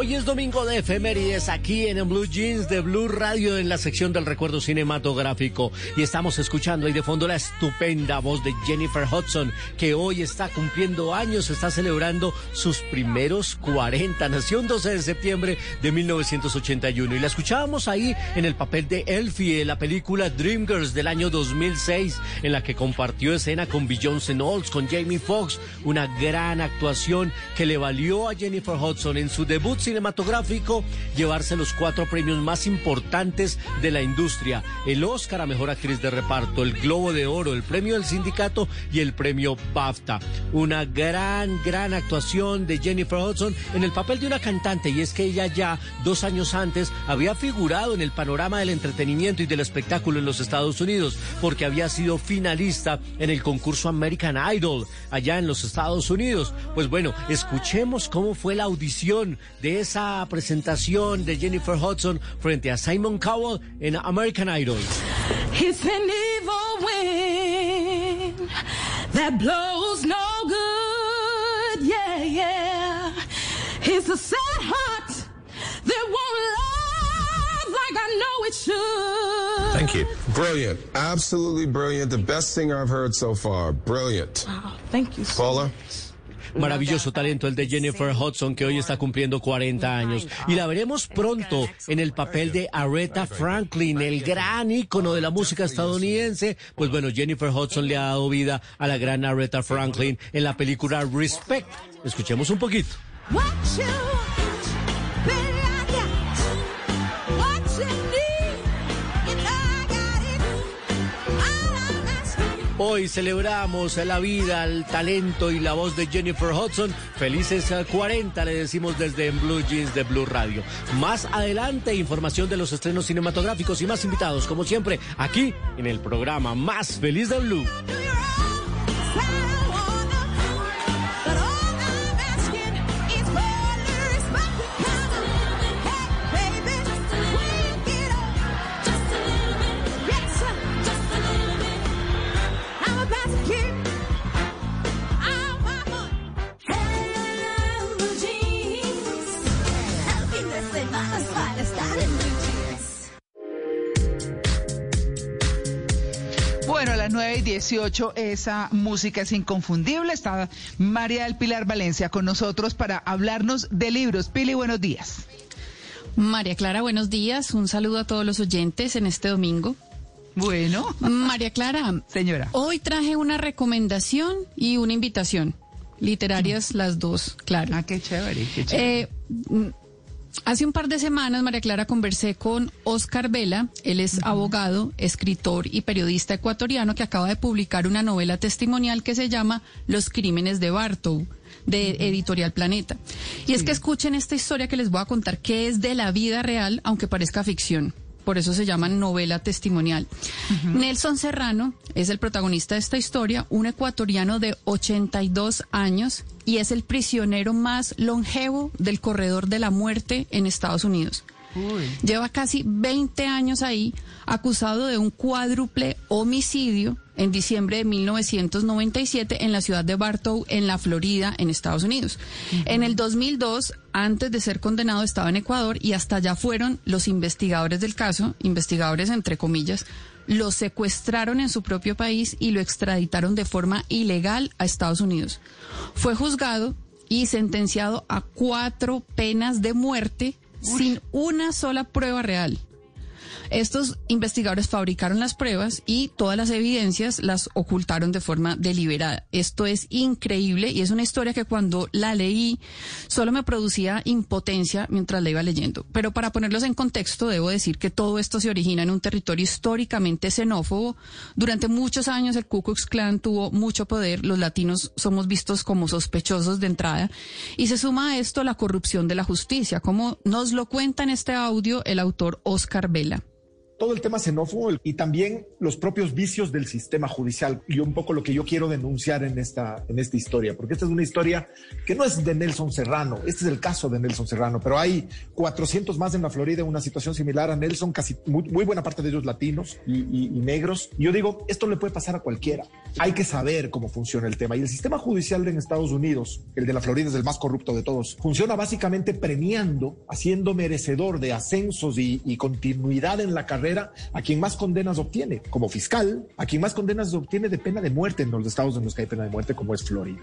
Hoy es domingo de efemérides aquí en, Blue Jeans de Blue Radio en la sección del recuerdo cinematográfico. Y estamos escuchando ahí de fondo la estupenda voz de Jennifer Hudson que hoy está cumpliendo años, está celebrando sus primeros 40, nació un 12 de septiembre de 1981 y la escuchábamos ahí en el papel de Elfie en la película Dreamgirls del año 2006 en la que compartió escena con Beyoncé Knowles, con Jamie Foxx, una gran actuación que le valió a Jennifer Hudson en su debut cinematográfico llevarse los cuatro premios más importantes de la industria, el Oscar a Mejor Actriz de Reparto, el Globo de Oro, el Premio del Sindicato y el Premio BAFTA. Una gran, gran actuación de Jennifer Hudson en el papel de una cantante y es que ella ya dos años antes había figurado en el panorama del entretenimiento y del espectáculo en los Estados Unidos porque había sido finalista en el concurso American Idol allá en los Estados Unidos. Pues bueno, escuchemos cómo fue la audición de esa presentación de Jennifer Hudson frente a Simon Cowell en American Idol. It's an evil wind that blows no good. Yeah, yeah. It's a sad heart that won't love like I know it should. Thank you. Brilliant. Absolutely brilliant. The best singer I've heard so far. Brilliant. Thank you. Paula? Maravilloso talento el de Jennifer Hudson que hoy está cumpliendo 40 años y la veremos pronto en el papel de Aretha Franklin, el gran ícono de la música estadounidense. Pues bueno, Jennifer Hudson le ha dado vida a la gran Aretha Franklin en la película Respect. Escuchemos un poquito. Hoy celebramos la vida, el talento y la voz de Jennifer Hudson. Felices eh, 40 le decimos desde Blue Jeans de Blue Radio. Más adelante información de los estrenos cinematográficos y más invitados, como siempre, aquí en el programa más feliz de Blue. Bueno, a las 9 y 18 esa música es inconfundible. Está María del Pilar Valencia con nosotros para hablarnos de libros. Pili, buenos días. María Clara, buenos días. Un saludo a todos los oyentes en este domingo. Bueno. María Clara. Señora. Hoy traje una recomendación y una invitación. Literarias las dos, claro. Ah, qué chévere, qué chévere. Eh, hace un par de semanas, María Clara, conversé con Oscar Vela. Él es abogado, escritor y periodista ecuatoriano que acaba de publicar una novela testimonial que se llama Los Crímenes de Bartow de Editorial Planeta. Y es que escuchen esta historia que les voy a contar que es de la vida real, aunque parezca ficción. Por eso se llama novela testimonial. Nelson Serrano es el protagonista de esta historia, un ecuatoriano de 82 años y es el prisionero más longevo del corredor de la muerte en Estados Unidos. Lleva casi 20 años ahí, acusado de un cuádruple homicidio en diciembre de 1997 en la ciudad de Bartow, en la Florida, en Estados Unidos. En el 2002, antes de ser condenado, estaba en Ecuador y hasta allá fueron los investigadores del caso, investigadores entre comillas, lo secuestraron en su propio país y lo extraditaron de forma ilegal a Estados Unidos. Fue juzgado y sentenciado a cuatro penas de muerte sin una sola prueba real. Estos investigadores fabricaron las pruebas y todas las evidencias las ocultaron de forma deliberada. Esto es increíble y es una historia que cuando la leí solo me producía impotencia mientras la iba leyendo. Pero para ponerlos en contexto, debo decir que todo esto se origina en un territorio históricamente xenófobo. Durante muchos años el Ku Klux Klan tuvo mucho poder, los latinos somos vistos como sospechosos de entrada y se suma a esto la corrupción de la justicia, como nos lo cuenta en este audio el autor Oscar Vela todo el tema xenófobo y también los propios vicios del sistema judicial y un poco lo que yo quiero denunciar en esta, en esta historia, porque esta es una historia que no es de Nelson Serrano, este es el caso de Nelson Serrano, pero hay 400 más en la Florida en una situación similar a Nelson, casi muy, muy buena parte de ellos latinos y, y, y negros. Yo digo, esto le puede pasar a cualquiera. Hay que saber cómo funciona el tema. Y el sistema judicial en Estados Unidos, el de la Florida es el más corrupto de todos, funciona básicamente premiando, haciendo merecedor de ascensos y, y continuidad en la carrera a quien más condenas obtiene. Como fiscal, a quien más condenas obtiene de pena de muerte en los estados en los que hay pena de muerte, como es Florida.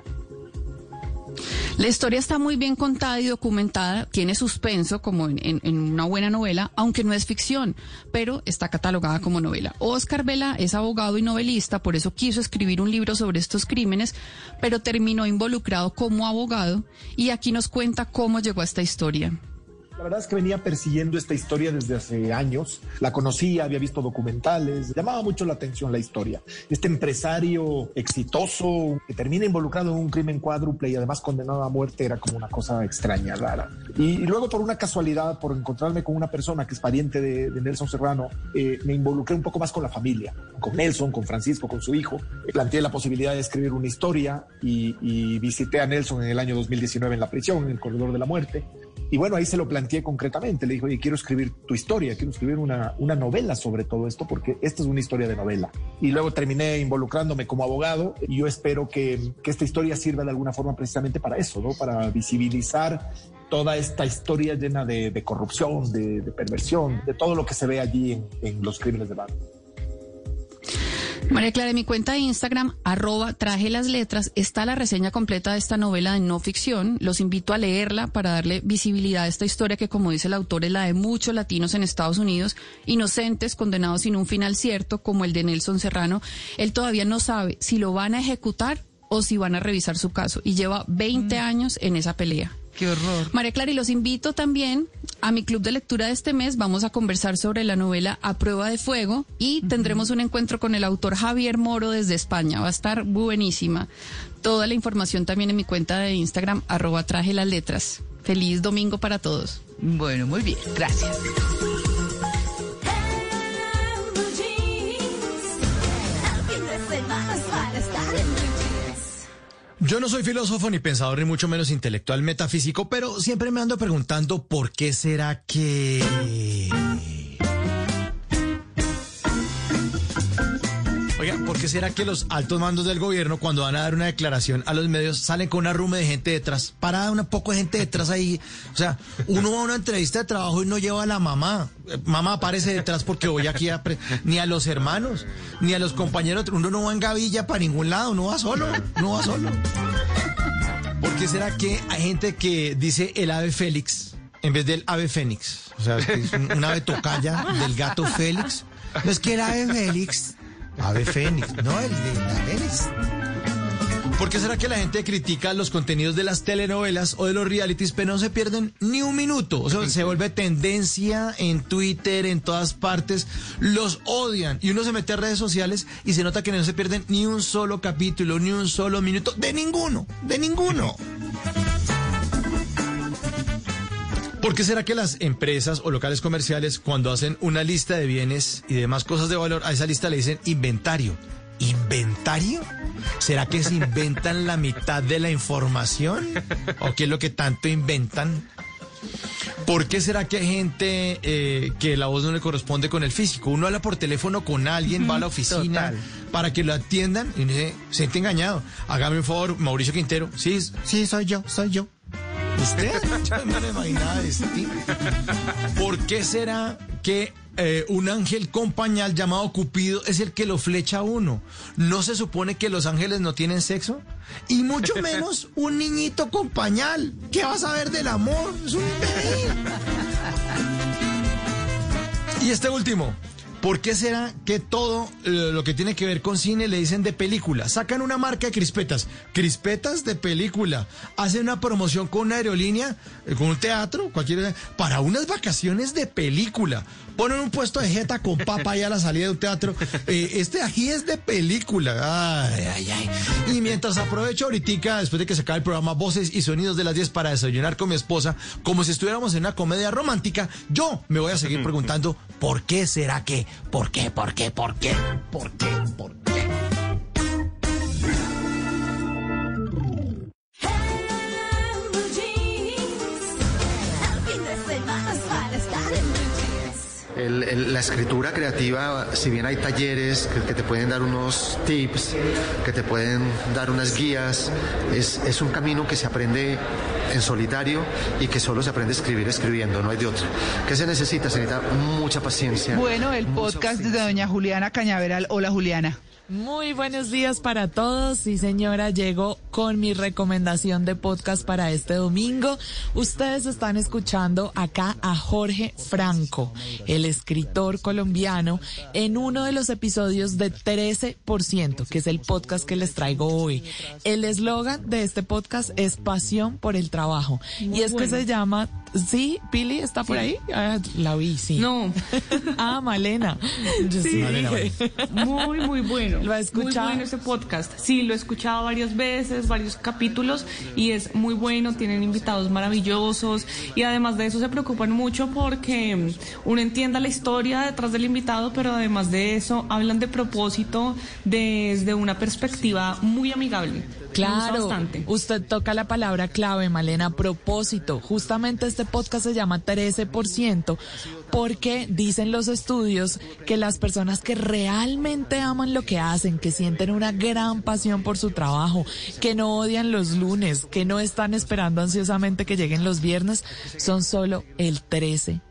La historia está muy bien contada y documentada, tiene suspenso como en, en, una buena novela, aunque no es ficción, pero está catalogada como novela. Oscar Vela es abogado y novelista, por eso quiso escribir un libro sobre estos crímenes, pero terminó involucrado como abogado y aquí nos cuenta cómo llegó a esta historia. La verdad es que venía persiguiendo esta historia desde hace años. La conocía, había visto documentales, llamaba mucho la atención la historia. Este empresario exitoso que termina involucrado en un crimen cuádruple y además condenado a muerte era como una cosa extraña, rara. Y, y luego por una casualidad, por encontrarme con una persona que es pariente de, de Nelson Serrano, eh, me involucré un poco más con la familia, con Nelson, con Francisco, con su hijo. Planteé la posibilidad de escribir una historia y, y visité a Nelson en el año 2019 en la prisión, en el corredor de la muerte. Y bueno, ahí se lo planteé concretamente. Le dije, oye, quiero escribir tu historia, quiero escribir una, una novela sobre todo esto, porque esta es una historia de novela. Y luego terminé involucrándome como abogado y yo espero que, que esta historia sirva de alguna forma precisamente para eso, ¿no? Para visibilizar toda esta historia llena de, corrupción, de, perversión, de todo lo que se ve allí en, los crímenes de barrio. María Clara, en mi cuenta de Instagram, arroba traje las letras, está la reseña completa de esta novela de no ficción. Los invito a leerla para darle visibilidad a esta historia que, como dice el autor, es la de muchos latinos en Estados Unidos, inocentes, condenados sin un final cierto, como el de Nelson Serrano. Él todavía no sabe si lo van a ejecutar o si van a revisar su caso y lleva 20 mm. años en esa pelea. Qué horror. María Clara, y los invito también a mi club de lectura de este mes. Vamos a conversar sobre la novela A Prueba de Fuego y uh -huh. tendremos un encuentro con el autor Javier Moro desde España. Va a estar buenísima. Toda la información también en mi cuenta de Instagram, arroba traje las letras. Feliz domingo para todos. Bueno, muy bien. Gracias. Yo no soy filósofo ni pensador ni mucho menos intelectual metafísico, pero siempre me ando preguntando por qué será que... ¿por qué será que los altos mandos del gobierno cuando van a dar una declaración a los medios salen con una rume de gente detrás? Parada una poco de gente detrás ahí. O sea, uno va a una entrevista de trabajo y no lleva a la mamá. Mamá aparece detrás porque voy aquí a... Ni a los hermanos, ni a los compañeros. Uno no va en gavilla para ningún lado, no va solo, no va solo. ¿Por qué será que hay gente que dice el ave Félix en vez del ave Fénix? O sea, es un, un ave tocaya del gato Félix. No es que el ave Félix Ave Fénix, no el de la Fénix. ¿Por qué será que la gente critica los contenidos de las telenovelas o de los realities, pero no se pierden ni un minuto? O sea, se vuelve tendencia en Twitter, en todas partes. Los odian. Y uno se mete a redes sociales y se nota que no se pierden ni un solo capítulo, ni un solo minuto. De ninguno, de ninguno. ¿Por qué será que las empresas o locales comerciales, cuando hacen una lista de bienes y demás cosas de valor, a esa lista le dicen inventario? ¿Inventario? ¿Será que se inventan la mitad de la información? ¿O qué es lo que tanto inventan? ¿Por qué será que hay gente eh, que la voz no le corresponde con el físico? Uno habla por teléfono con alguien, va a la oficina Total. para que lo atiendan y se siente engañado. Hágame un favor, Mauricio Quintero. Sí, sí, soy yo, soy yo. ¿Usted? Yo no me imaginaba de ese tipo. ¿Por qué será que eh, un ángel con pañal llamado Cupido es el que lo flecha a uno? ¿No se supone que los ángeles no tienen sexo? Y mucho menos un niñito con pañal. ¿Qué vas a ver del amor? Es un bebé. Y este último. ¿Por qué será que todo eh, lo que tiene que ver con cine le dicen de película? Sacan una marca de crispetas, crispetas de película. Hacen una promoción con una aerolínea, eh, con un teatro, cualquier para unas vacaciones de película. Ponen un puesto de jeta con papa ahí a la salida de un teatro. Eh, este aquí es de película. Ay, ay, ay. Y mientras aprovecho ahorita, después de que se acabe el programa Voces y Sonidos de las 10 para desayunar con mi esposa, como si estuviéramos en una comedia romántica, yo me voy a seguir preguntando, ¿por qué será que? ¿Por qué? ¿Por qué? ¿Por qué? ¿Por qué? ¿Por qué? El- el- la escritura creativa, si bien hay talleres que, que te pueden dar unos tips, que te pueden dar unas guías, es, es un camino que se aprende en solitario y que solo se aprende a escribir escribiendo, no hay de otro. ¿Qué se necesita? Se necesita mucha paciencia. Bueno, el podcast de doña Juliana Cañaveral. Hola, Juliana. Muy buenos días para todos. Sí, señora, llego con mi recomendación de podcast para este domingo. Ustedes están escuchando acá a Jorge Franco, el escritor colombiano, en uno de los episodios de 13%, que es el podcast que les traigo hoy. El eslogan de este podcast es Pasión por el Trabajo. y es que se llama... Sí, Pili está por Sí. ahí. Ah, la vi, sí. No. ah, Malena. Yo Sí. sí Malena, dije. Muy, muy bueno. ¿Lo ha Muy escuchado? bueno ese podcast. Sí, lo he escuchado varias veces, varios capítulos y es muy bueno. Tienen invitados maravillosos y además de eso se preocupan mucho porque mm, uno entienda la historia detrás del invitado, pero además de eso hablan de propósito desde una perspectiva muy amigable. Claro, bastante. usted toca la palabra clave, Malena, propósito. Justamente este podcast se llama 13% porque dicen los estudios que las personas que realmente aman lo que hacen, que sienten una gran pasión por su trabajo, que no odian los lunes, que no están esperando ansiosamente que lleguen los viernes, son solo el 13%.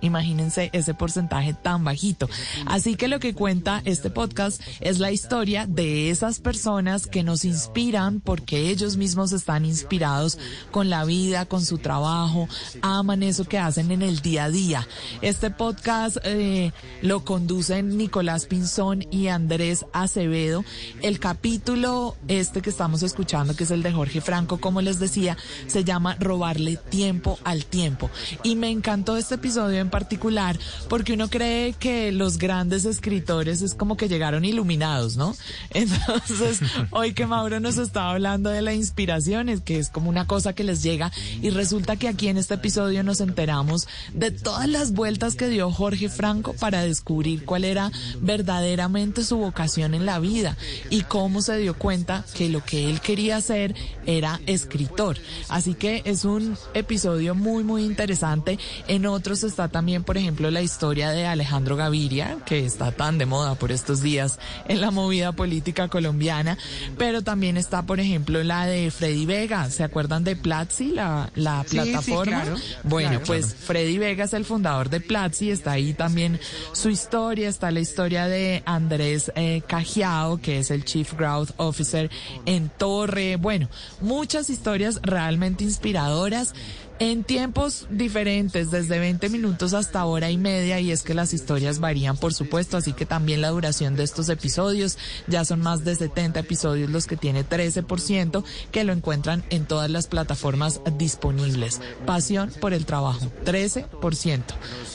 Imagínense ese porcentaje tan bajito. Así que lo que cuenta este podcast es la historia de esas personas que nos inspiran porque ellos mismos están inspirados con la vida, con su trabajo, aman eso que hacen en el día a día. Este podcast eh, lo conducen Nicolás Pinzón y Andrés Acevedo. El capítulo este que estamos escuchando, que es el de Jorge Franco, como les decía, se llama Robarle tiempo al tiempo. Y me encantó este episodio en particular porque uno cree que los grandes escritores es como que llegaron iluminados, ¿no? Entonces, hoy que Mauro nos estaba hablando de la inspiración, es que es como una cosa que les llega y resulta que aquí en este episodio nos enteramos de todas las vueltas que dio Jorge Franco para descubrir cuál era verdaderamente su vocación en la vida y cómo se dio cuenta que lo que él quería hacer era escritor. Así que es un episodio muy, muy interesante. En otros está también, por ejemplo, la historia de Alejandro Gaviria, que está tan de moda por estos días en la movida política colombiana, pero también está, por ejemplo, la de Freddy Vega. ¿Se acuerdan de Platzi, la, la Sí, sí, plataforma? claro. Bueno, Claro. pues Freddy Vega es el fundador de Platzi, está ahí también su historia, está la historia de Andrés eh, Cajiao, que es el Chief Growth Officer en Torre, bueno, muchas historias realmente inspiradoras. En tiempos diferentes, desde 20 minutos hasta hora y media, y es que las historias varían, por supuesto, así que también la duración de estos episodios, ya son más de 70 episodios los que tiene 13%, que lo encuentran en todas las plataformas disponibles. Pasión por el trabajo, 13%.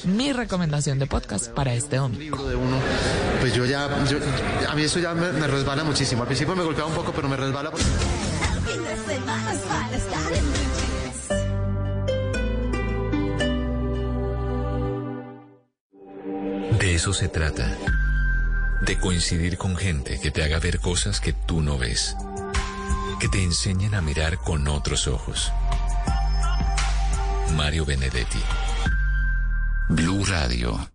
Mi recomendación de podcast para este domingo. pues yo ya, yo- a mí eso ya me, me resbala muchísimo. Al principio me golpeaba un poco, pero me resbala. porque- De eso se trata. De coincidir con gente que te haga ver cosas que tú no ves. Que te enseñen a mirar con otros ojos. Mario Benedetti. Blue Radio.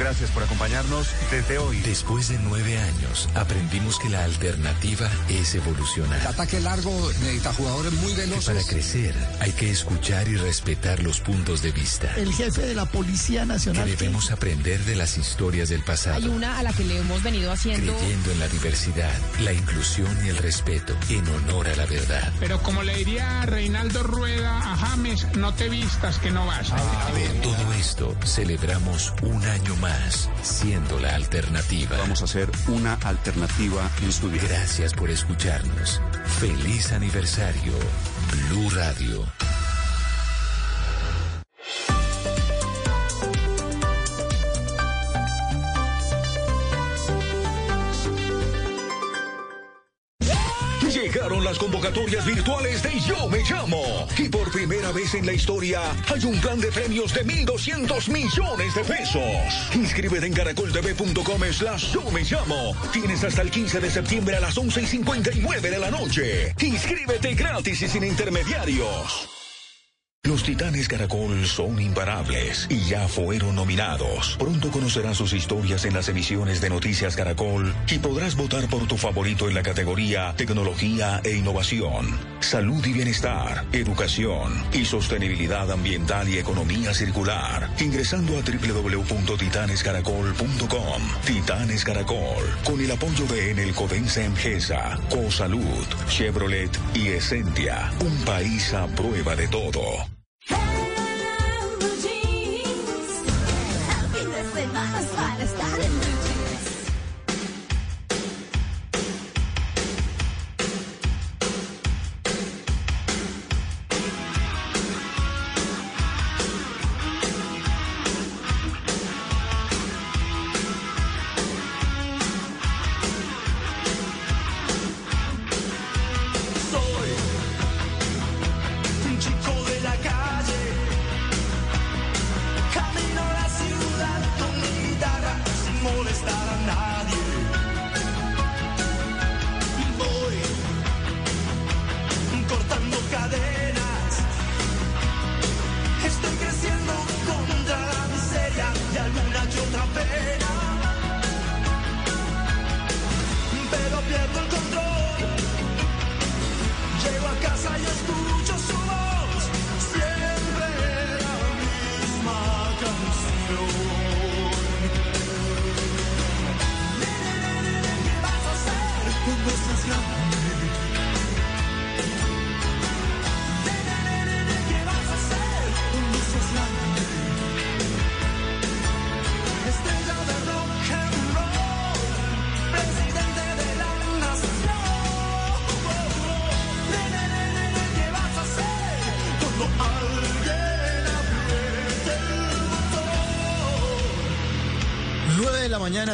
Gracias por acompañarnos desde hoy. Después de nueve años, aprendimos que la alternativa es evolucionar. El ataque largo necesita jugadores muy Que veloces. para crecer hay que escuchar y respetar los puntos de vista. El jefe de la Policía Que Nacional. debemos aprender de las historias del pasado. Hay una a la que le hemos venido haciendo. Creyendo en la diversidad, la inclusión y el respeto, en honor a la verdad. Pero como le diría Reinaldo Rueda a James, no te vistas que no vas. Por todo esto, celebramos un año más siendo la alternativa. Vamos a hacer una alternativa en su vida. Gracias por escucharnos. Feliz aniversario, Blue Radio. Convocatorias virtuales de Yo Me Llamo. Y por primera vez en la historia hay un plan de premios de 1.200 millones de pesos. Inscríbete en caracoltv.com slash Yo Me Llamo. Tienes hasta el 15 de septiembre a las 11 y 59 de la noche. Inscríbete gratis y sin intermediarios. Los Titanes Caracol son imparables y ya fueron nominados. Pronto conocerás sus historias en las emisiones de Noticias Caracol y podrás votar por tu favorito en la categoría Tecnología e Innovación, Salud y Bienestar, Educación y Sostenibilidad Ambiental y Economía Circular. Ingresando a www.titanescaracol.com. Titanes Caracol, con el apoyo de Enel Codensa Emgesa, Cosalud, Chevrolet y Essentia. Un país a prueba de todo.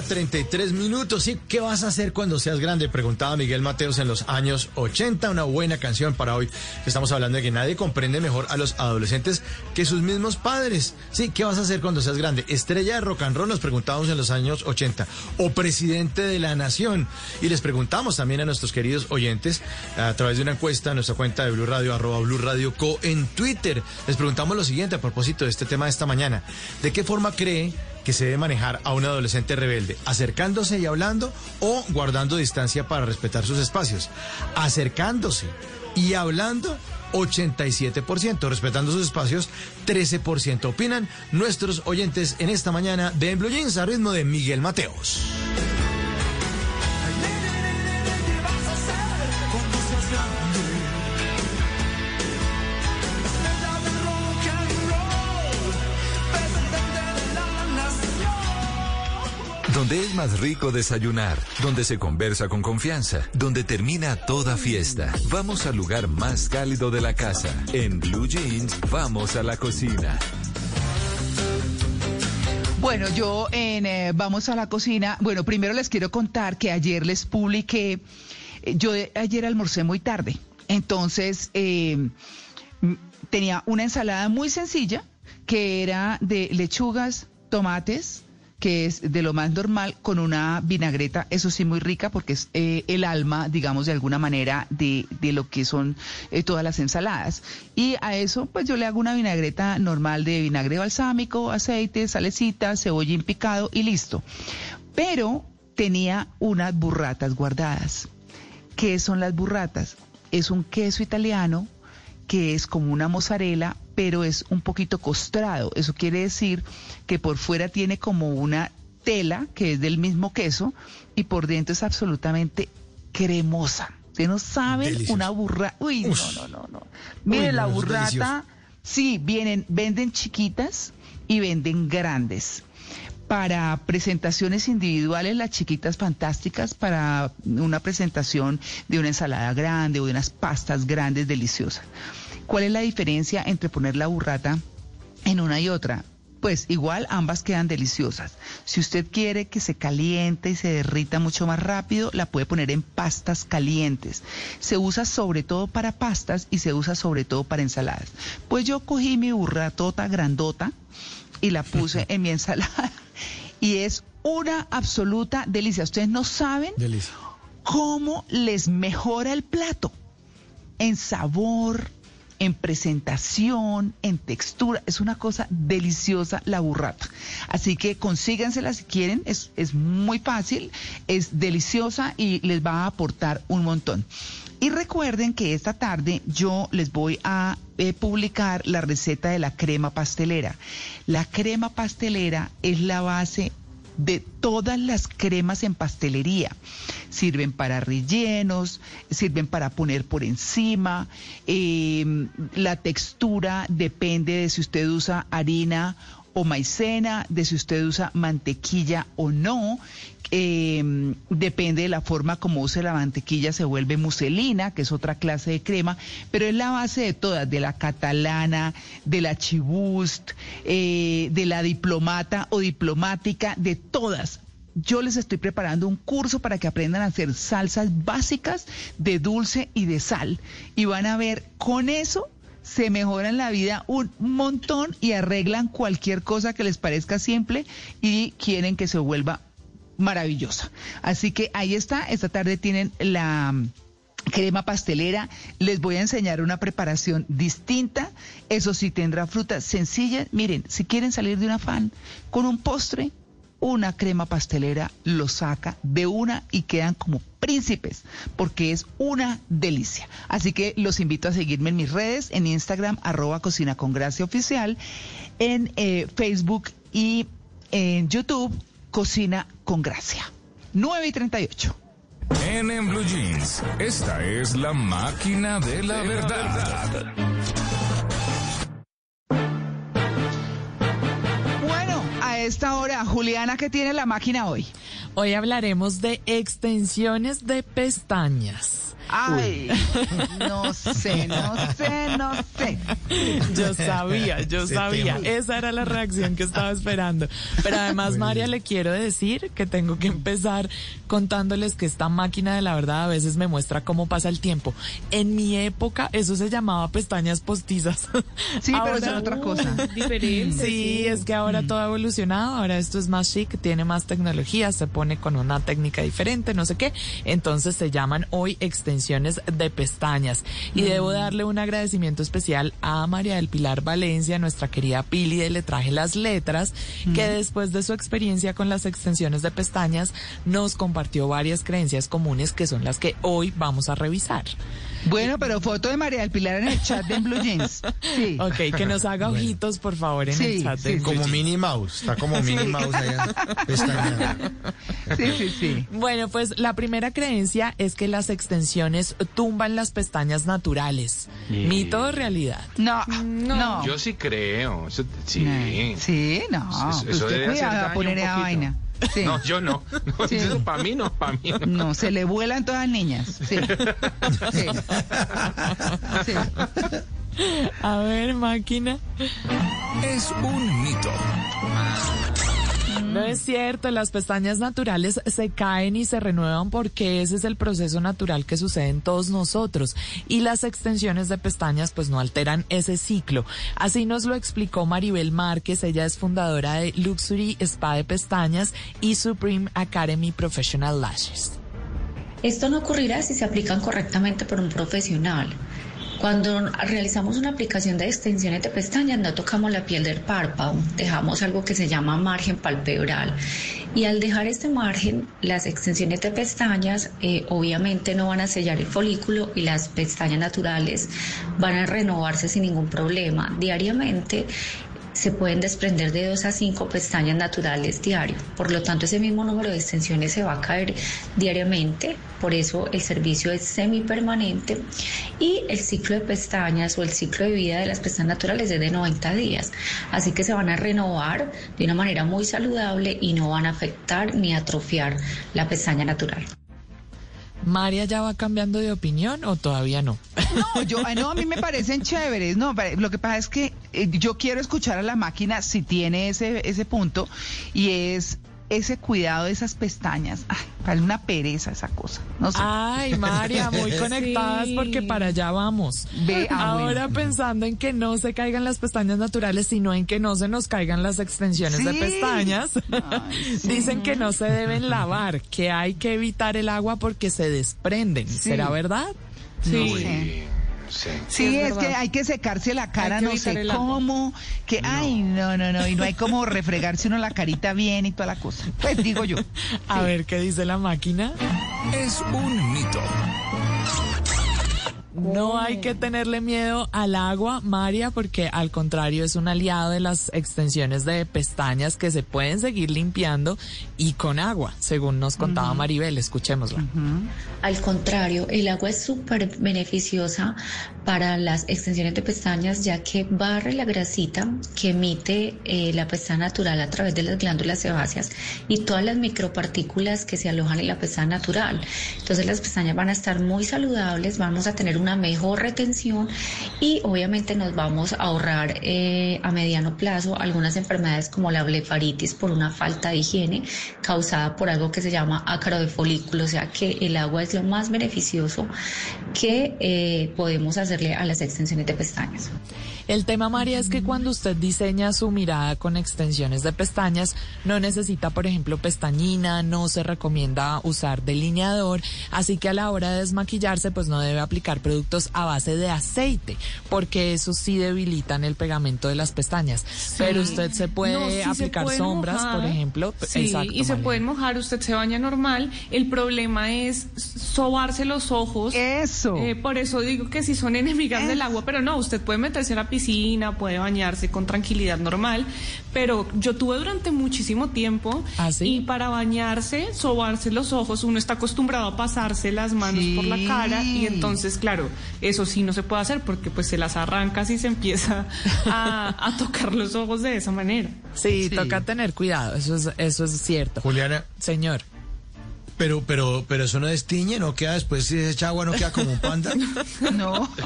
33 minutos. ¿Sí? ¿Qué vas a hacer cuando seas grande? Preguntaba Miguel Mateos en los años 80. Una buena canción para hoy. Estamos hablando de que nadie comprende mejor a los adolescentes que sus mismos padres. Sí, ¿qué vas a hacer cuando seas grande? Estrella de rock and roll, nos preguntábamos en los años 80. O presidente de la nación. Y les preguntamos también a nuestros queridos oyentes a través de una encuesta en nuestra cuenta de Blue Radio, arroba Blue Radio Co en Twitter. Les preguntamos lo siguiente a propósito de este tema de esta mañana. ¿De qué forma cree que se debe manejar a un adolescente rebelde, acercándose y hablando o guardando distancia para respetar sus espacios. Acercándose y hablando, 87%, respetando sus espacios, 13% opinan nuestros oyentes en esta mañana de En Blue a ritmo de Miguel Mateos. Donde es más rico desayunar, donde se conversa con confianza, donde termina toda fiesta. Vamos al lugar más cálido de la casa. En Blue Jeans, vamos a la cocina. Bueno, yo en eh, Vamos a la cocina, bueno, primero les quiero contar que ayer les publiqué, eh, yo de- ayer almorcé muy tarde, entonces eh, m- tenía una ensalada muy sencilla que era de lechugas, tomates, que es de lo más normal, con una vinagreta, eso sí, muy rica, porque es eh, el alma, digamos, de alguna manera, de, de lo que son eh, todas las ensaladas. Y a eso, pues yo le hago una vinagreta normal de vinagre balsámico, aceite, salecita, cebollín picado y listo. Pero tenía unas burratas guardadas. ¿Qué son las burratas? Es un queso italiano que es como una mozzarella, pero es un poquito costrado. Eso quiere decir que por fuera tiene como una tela que es del mismo queso y por dentro es absolutamente cremosa. Ustedes no saben Delicioso. una burra. Uy, no, no, no, no. Mire, la burrata, sí, vienen, venden chiquitas y venden grandes. Para presentaciones individuales, las chiquitas fantásticas, para una presentación de una ensalada grande o de unas pastas grandes deliciosas. ¿Cuál es la diferencia entre poner la burrata en una y otra? Pues igual ambas quedan deliciosas. Si usted quiere que se caliente y se derrita mucho más rápido, la puede poner en pastas calientes. Se usa sobre todo para pastas y se usa sobre todo para ensaladas. Pues yo cogí mi burratota grandota y la puse en mi ensalada y es una absoluta delicia. Ustedes no saben cómo les mejora el plato en sabor, en presentación, en textura. Es una cosa deliciosa la burrata. Así que consígansela si quieren. Es, es muy fácil, es deliciosa y les va a aportar un montón. Y recuerden que esta tarde yo les voy a eh, publicar la receta de la crema pastelera. La crema pastelera es la base de todas las cremas en pastelería. Sirven para rellenos, sirven para poner por encima. eh, la textura depende de si usted usa harina o maicena, de si usted usa mantequilla o no. Eh, depende de la forma como use la mantequilla, se vuelve muselina, que es otra clase de crema, pero es la base de todas, de la catalana, de la chibust, eh, de la diplomata o diplomática, de todas. Yo les estoy preparando un curso para que aprendan a hacer salsas básicas de dulce y de sal. Y van a ver, con eso se mejoran la vida un montón y arreglan cualquier cosa que les parezca simple y quieren que se vuelva maravillosa. Así que ahí está, esta tarde tienen la mm, crema pastelera. Les voy a enseñar una preparación distinta. Eso sí tendrá frutas sencillas. Miren, si quieren salir de un afán con un postre, una crema pastelera lo saca de una y quedan como príncipes, porque es una delicia. Así que los invito a seguirme en mis redes, en Instagram, arroba cocina con gracia oficial, en eh, Facebook y en YouTube, cocina con gracia. 9 y 38. En, en Blue Jeans, esta es la máquina de la verdad. Esta hora, Juliana, ¿qué tiene la máquina hoy? Hoy hablaremos de extensiones de pestañas. Ay, no sé, no sé, no sé. Yo sabía, yo sabía. Esa era la reacción que estaba esperando. Pero además, María, le quiero decir que tengo que empezar contándoles que esta máquina de la verdad a veces me muestra cómo pasa el tiempo. En mi época, eso se llamaba pestañas postizas. Sí, pero eso es otra cosa. Diferente. Sí, es que ahora todo ha evolucionado. Ahora esto es más chic, tiene más tecnología, se pone con una técnica diferente, no sé qué. Entonces se llaman hoy extensiones de pestañas. Y debo darle un agradecimiento especial a María del Pilar Valencia, nuestra querida Pili de Le Traje las Letras, que después de su experiencia con las extensiones de pestañas nos compartió varias creencias comunes que son las que hoy vamos a revisar. Bueno, pero foto de María del Pilar en el chat de Blue Jeans. Sí. Ok, que nos haga Bueno. ojitos, por favor, en Sí, el chat. de sí, Blue Como Jeans. Minnie Mouse, está como Minnie Sí. Mouse allá. Sí, sí, sí. Bueno, pues la primera creencia es que las extensiones tumban las pestañas naturales. Sí. ¿Mito o realidad? No, no. Yo sí creo. eso- sí. Sí, no. Eso- eso usted debe hacer a poner poquito. vaina. Sí. No, yo no. No, Sí. eso para mí no, para mí no. No, se le vuelan todas las niñas. Sí. Sí. Sí. A ver, máquina. Es un mito. No es cierto, las pestañas naturales se caen y se renuevan porque ese es el proceso natural que sucede en todos nosotros y las extensiones de pestañas pues no alteran ese ciclo. Así nos lo explicó Maribel Márquez, ella es fundadora de Luxury Spa de Pestañas y Supreme Academy Professional Lashes. Esto no ocurrirá si se aplican correctamente por un profesional. Cuando realizamos una aplicación de extensiones de pestañas no tocamos la piel del párpado, dejamos algo que se llama margen palpebral. Y al dejar este margen, las extensiones de pestañas eh, obviamente no van a sellar el folículo y las pestañas naturales van a renovarse sin ningún problema diariamente se pueden desprender de 2 a 5 pestañas naturales diario. Por lo tanto, ese mismo número de extensiones se va a caer diariamente. Por eso el servicio es semipermanente y el ciclo de pestañas o el ciclo de vida de las pestañas naturales es de 90 días. Así que se van a renovar de una manera muy saludable y no van a afectar ni atrofiar la pestaña natural. ¿María ya va cambiando de opinión o todavía no? No, yo, ah, no, a mí me parecen chéveres. No, lo que pasa es que eh, yo quiero escuchar a la máquina si tiene ese, ese punto y es ese cuidado de esas pestañas. Ay, parece una pereza esa cosa. No sé. Ay, María, muy conectadas porque para allá vamos. Ve, ah, Ahora bueno. pensando en que no se caigan las pestañas naturales, sino en que no se nos caigan las extensiones de Sí. pestañas. Dicen que no se deben lavar, que hay que evitar el agua porque se desprenden. ¿Será verdad? Sí. Sí, es es, que hay que secarse la cara, no sé cómo, que, ay, no, no, no, y no hay como refregarse uno la carita bien y toda la cosa. Pues digo yo. A ver qué dice la máquina. Es un mito. No hay que tenerle miedo al agua, María, porque al contrario es un aliado de las extensiones de pestañas que se pueden seguir limpiando y con agua, según nos contaba Maribel. Escuchémosla. Al contrario, el agua es súper beneficiosa para las extensiones de pestañas ya que barre la grasita que emite eh, la pestaña natural a través de las glándulas sebáceas y todas las micropartículas que se alojan en la pestaña natural. Entonces las pestañas van a estar muy saludables, vamos a tener una mejor retención y obviamente nos vamos a ahorrar eh, a mediano plazo algunas enfermedades como la blefaritis por una falta de higiene causada por algo que se llama ácaro de folículo, o sea que el agua es lo más beneficioso que eh, podemos hacerle a las extensiones de pestañas. El tema, María, es que cuando usted diseña su mirada con extensiones de pestañas, no necesita, por ejemplo, pestañina, no se recomienda usar delineador, así que a la hora de desmaquillarse, pues no debe aplicar productos a base de aceite, porque esos sí debilitan el pegamento de las pestañas. Pero usted se puede No, sí se aplicar sombras, mojar. por ejemplo. Sí, Exacto, y se Malena. pueden mojar, usted se baña normal. El problema es sobarse los ojos. Eso. por eso digo que si son enemigas del agua, pero no, usted puede meterse a la piscina, puede bañarse con tranquilidad normal. Pero yo tuve durante muchísimo tiempo ¿Ah, y para bañarse, sobarse los ojos, uno está acostumbrado a pasarse las manos por la cara y entonces, claro, eso sí no se puede hacer porque pues se las arranca y se empieza a, a tocar los ojos de esa manera. Sí, toca tener cuidado, eso es, eso es cierto. Juliana. Señor. Pero, pero, pero eso no destiñe, no queda después, si se echa agua, no queda como un panda. No.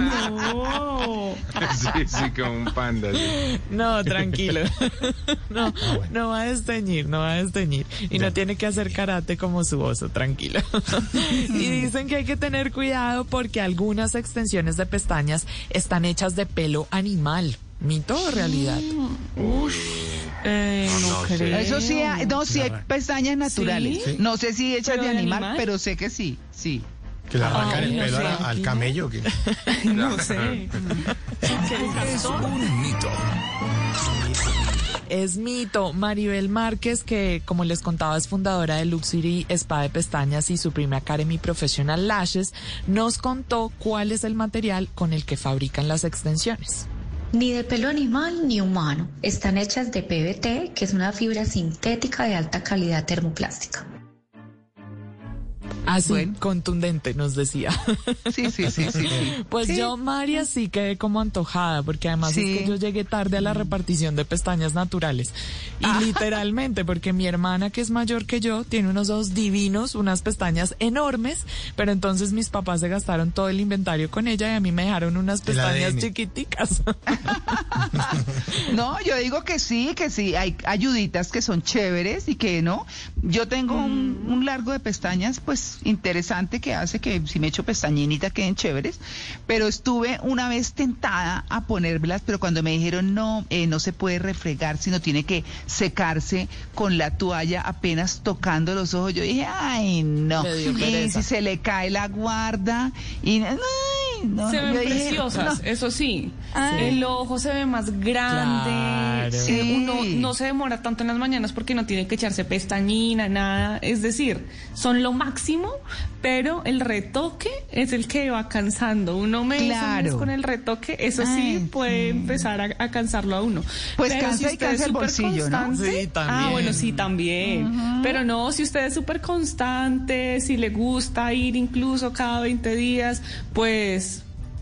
No. Sí, sí, como un panda. sí. No, tranquilo. No, Ah, no va a desteñir, no va a desteñir. Y no tiene que hacer karate como su oso, tranquilo. Y dicen que hay que tener cuidado porque algunas extensiones de pestañas están hechas de pelo animal. ¿Mito o realidad? Eh, no, no sé. creo. Eso sí, hay- no, sí hay pestañas naturales. ¿Sí? No sé si hechas ¿Pero de animal, animal? pero sé que sí, sí. Que le arrancan Ay, el no pelo sé, al no. camello. que- No sé. Es un mito. Es mito. Maribel Márquez, que como les contaba es fundadora de Luxury Spa de Pestañas y Supreme Academy Professional Lashes, nos contó cuál es el material con el que fabrican las extensiones. Ni de pelo animal ni humano. Están hechas de PBT, que es una fibra sintética de alta calidad termoplástica. Así, contundente, nos decía. Sí, sí, sí, sí. sí. Pues Sí. yo, María, sí quedé como antojada, porque además Sí. es que yo llegué tarde a la repartición de pestañas naturales. Y Ah. literalmente, porque mi hermana, que es mayor que yo, tiene unos ojos divinos, unas pestañas enormes, pero entonces mis papás se gastaron todo el inventario con ella y a mí me dejaron unas pestañas chiquiticas. No, yo digo que sí, que sí, hay ayuditas que son chéveres y que no. Yo tengo un, un largo de pestañas, pues interesante que hace que si me echo pestañinita queden chéveres, pero estuve una vez tentada a ponérmelas, pero cuando me dijeron no, eh, no se puede refregar, sino tiene que secarse con la toalla apenas tocando los ojos, yo dije, ay, no. Y si se le cae la guarda, y ay, no. se ven yo dije, preciosas, no. eso sí. Ay. El ojo se ve más grande. Claro. eh, Sí. Uno no se demora tanto en las mañanas porque no tiene que echarse pestañina, nada. Es decir, son lo máximo, pero el retoque es el que va cansando. Uno mes Claro. con el retoque, eso sí Ay, puede empezar a, a cansarlo a uno. Pues Pero cansa y usted cansa es el súper bolsillo, ¿no? Sí, también. Ah, bueno, sí, también. Pero no, si usted es súper constante, si le gusta ir incluso cada 20 días, pues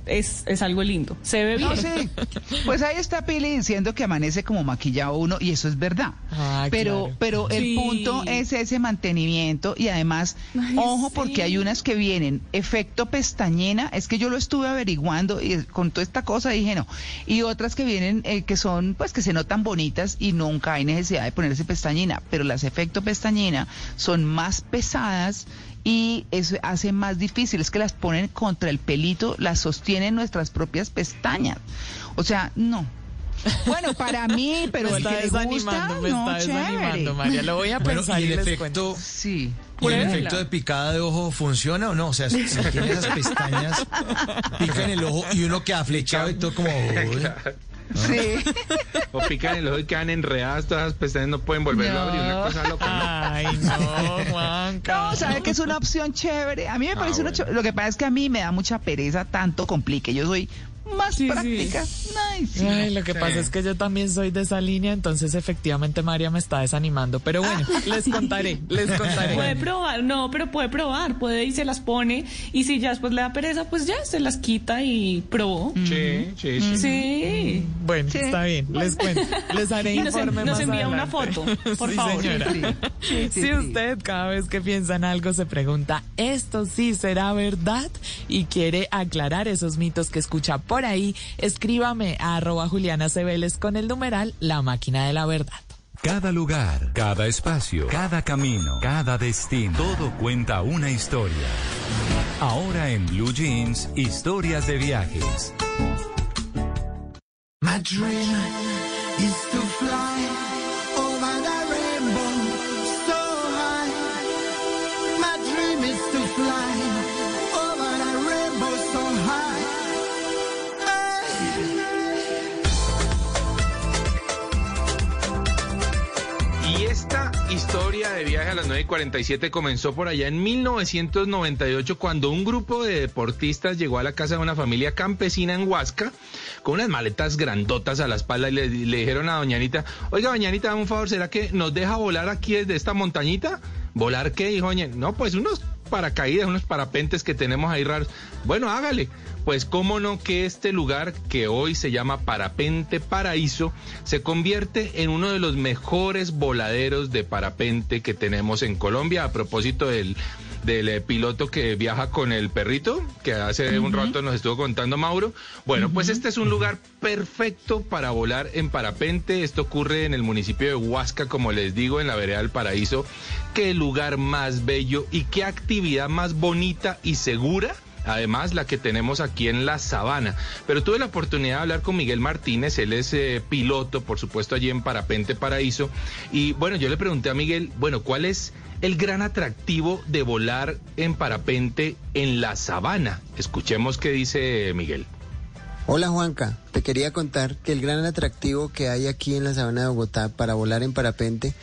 es, es algo lindo. Se ve bien. No sé. Pues ahí está Pili diciendo que amanece como maquillado uno y eso es verdad. Ah, pero claro. pero el Sí. punto es ese mantenimiento y además, Ay, ojo sí. porque hay unas que vienen efecto pestañina, es que yo lo estuve averiguando y con toda esta cosa dije no, y otras que vienen eh, que son pues que se notan bonitas y nunca hay necesidad de ponerse pestañina, pero las efecto pestañina son más pesadas y eso hace más difícil, es que las ponen contra el pelito, las sostienen nuestras propias pestañas. O sea, no. Bueno, para mí, pero me el está que le gusta, desanimando, me no, está desanimando, María. Lo voy a Bueno, pensar ¿y y, el les cuento. efecto, Sí. y el efecto de picada de ojo funciona o no? O sea, si si tiene esas pestañas, pica en el ojo y uno queda flechado y todo como... Sí. O pican el ojo y quedan enredadas todas las pestañas, no pueden volverlo a abrir. Una cosa loca. ¿no? Ay, no, Juanca. No, sabe que es una opción chévere. A mí me parece una bueno. cho- Lo que pasa es que a mí me da mucha pereza tanto complique. Yo soy más Sí, sí. Ay, sí. Ay, lo que pasa es que yo también soy de esa línea, entonces efectivamente María me está desanimando. Pero bueno, les contaré, les contaré. Puede probar, no, pero puede probar, puede y se las pone y si ya después le da pereza, pues ya se las quita y probó. Sí, sí, sí. Sí. Bueno, Sí. está bien, les cuento. Les haré Y nos en- informe nos más envía una adelante. foto, por Sí, favor. señora. Sí, sí, sí, si sí. usted cada vez que piensa en algo se pregunta, ¿esto sí será verdad? Y quiere aclarar esos mitos que escucha por ahí, escríbame a arroba Juliana Cebeles con el numeral La Máquina de la Verdad. Cada lugar, cada espacio, cada camino, cada destino. Todo cuenta una historia. Ahora en Blue Jeans, historias de viajes. My dream is to fly y 47 comenzó por allá en 1998 cuando un grupo de deportistas llegó a la casa de una familia campesina en Huasca con unas maletas grandotas a la espalda y le, le dijeron a Doña Anita, oiga Doña Anita, dame un favor, ¿será que nos deja volar aquí desde esta montañita? ¿Volar qué? Dijo Doña, no, pues unos paracaídas, unos parapentes que tenemos ahí raros. Bueno, hágale. Pues cómo no que este lugar que hoy se llama Parapente Paraíso se convierte en uno de los mejores voladeros de parapente que tenemos en Colombia. A propósito del, del eh, piloto que viaja con el perrito, que hace un rato nos estuvo contando Mauro. Bueno, pues este es un lugar perfecto para volar en parapente. Esto ocurre en el municipio de Huasca, como les digo, en la vereda del Paraíso. Qué lugar más bello y qué actividad más bonita y segura. Además, la que tenemos aquí en la sabana. Pero tuve la oportunidad de hablar con Miguel Martínez, él es eh, piloto, por supuesto, allí en Parapente Paraíso. Y bueno, yo le pregunté a Miguel, bueno, ¿cuál es el gran atractivo de volar en parapente en la sabana? Escuchemos qué dice Miguel. Hola Juanca, te quería contar que el gran atractivo que hay aquí en la sabana de Bogotá para volar en parapente,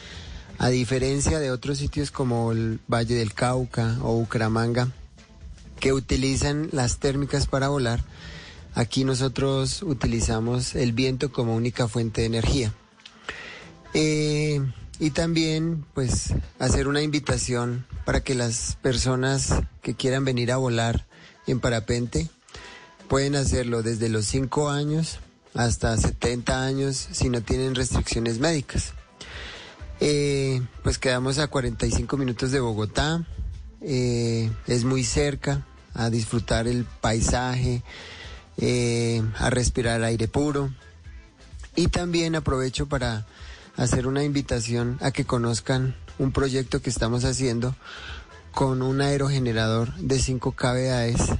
a diferencia de otros sitios como el Valle del Cauca o Bucaramanga, que utilizan las térmicas para volar, aquí nosotros utilizamos el viento como única fuente de energía. Eh, y también, pues, hacer una invitación para que las personas que quieran venir a volar en parapente pueden hacerlo desde los 5 años hasta 70 años si no tienen restricciones médicas. Eh, pues quedamos a 45 minutos de Bogotá, eh, es muy cerca a disfrutar el paisaje, eh, a respirar aire puro. Y también aprovecho para hacer una invitación a que conozcan un proyecto que estamos haciendo con un aerogenerador de 5 kVAs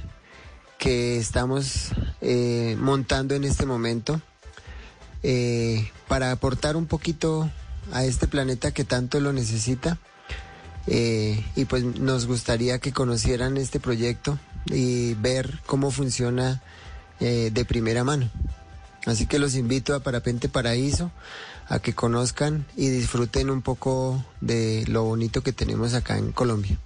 que estamos eh, montando en este momento para aportar un poquito a este planeta que tanto lo necesita. Eh, y pues nos gustaría que conocieran este proyecto y ver cómo funciona eh, de primera mano. Así que los invito a Parapente Paraíso a que conozcan y disfruten un poco de lo bonito que tenemos acá en Colombia.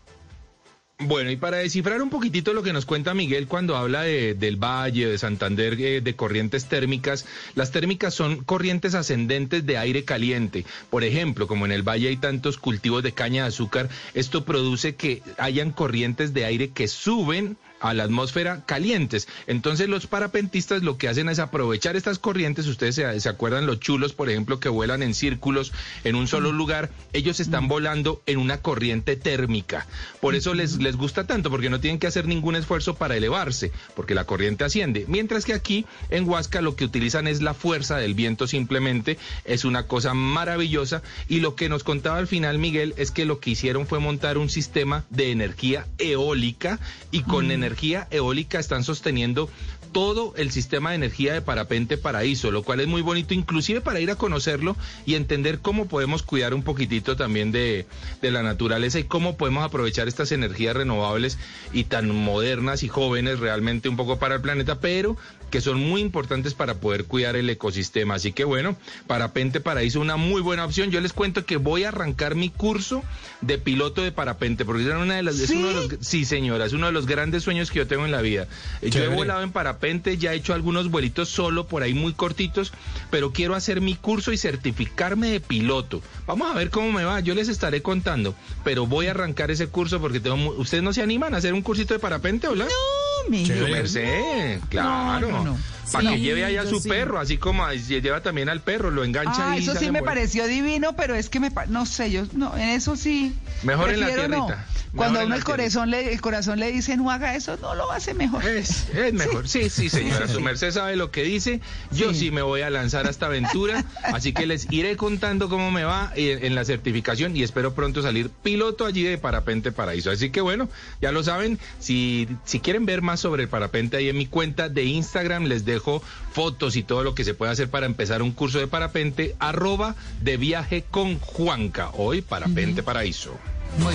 Bueno, y para descifrar un poquitito lo que nos cuenta Miguel cuando habla de, del Valle, de Santander, eh, de corrientes térmicas, las térmicas son corrientes ascendentes de aire caliente. Por ejemplo, como en el Valle hay tantos cultivos de caña de azúcar, esto produce que hayan corrientes de aire que suben a la atmósfera calientes. Entonces los parapentistas lo que hacen es aprovechar estas corrientes, ustedes se, se acuerdan los chulos, por ejemplo, que vuelan en círculos en un solo lugar, ellos están volando en una corriente térmica. Por eso les, les gusta tanto, porque no tienen que hacer ningún esfuerzo para elevarse, porque la corriente asciende. Mientras que aquí en Huasca lo que utilizan es la fuerza del viento simplemente, es una cosa maravillosa. Y lo que nos contaba al final Miguel es que lo que hicieron fue montar un sistema de energía eólica y con energía eólica están sosteniendo todo el sistema de energía de Parapente Paraíso, lo cual es muy bonito, inclusive para ir a conocerlo y entender cómo podemos cuidar un poquitito también de, de la naturaleza y cómo podemos aprovechar estas energías renovables y tan modernas y jóvenes realmente un poco para el planeta, pero que son muy importantes para poder cuidar el ecosistema. Así que bueno, Parapente Paraíso, una muy buena opción. Yo les cuento que voy a arrancar mi curso de piloto de parapente, porque es una de las, es uno de los, sí señora, es uno de los grandes sueños que yo tengo en la vida. Yo he volado en parapente, ya he hecho algunos vuelitos solo por ahí muy cortitos, pero quiero hacer mi curso y certificarme de piloto. Vamos a ver cómo me va, yo les estaré contando, pero voy a arrancar ese curso porque tengo, ¿ustedes no se animan a hacer un cursito de parapente, hola? No, mi Yo, Merced, claro. No, no, no. Para que lleve ahí a su perro, así como lleva también al perro, lo engancha Ah, ahí. eso sí me pareció divino, pero es que me no sé, yo no, en eso sí. Mejor en la prefiero no. tierrita. Cuando uno el corazón le el corazón le dice no haga eso, no lo hace mejor. Es, es mejor, sí, sí, señora. Sí, Su sí. merced sabe lo que dice. Yo sí. me voy a lanzar a esta aventura. Así que les iré contando cómo me va en, en la certificación y espero pronto salir piloto allí de Parapente Paraíso. Así que bueno, ya lo saben. Si, si quieren ver más sobre el parapente, ahí en mi cuenta de Instagram les dejo fotos y todo lo que se puede hacer para empezar un curso de parapente. Arroba de viaje con Juanca. Hoy Parapente Paraíso. Muy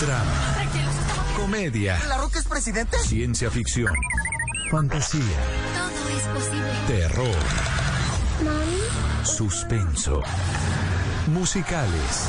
Drama. Comedia. ¿La Roca es presidente? Ciencia ficción. Fantasía. Todo es posible. Terror. Suspenso. Musicales.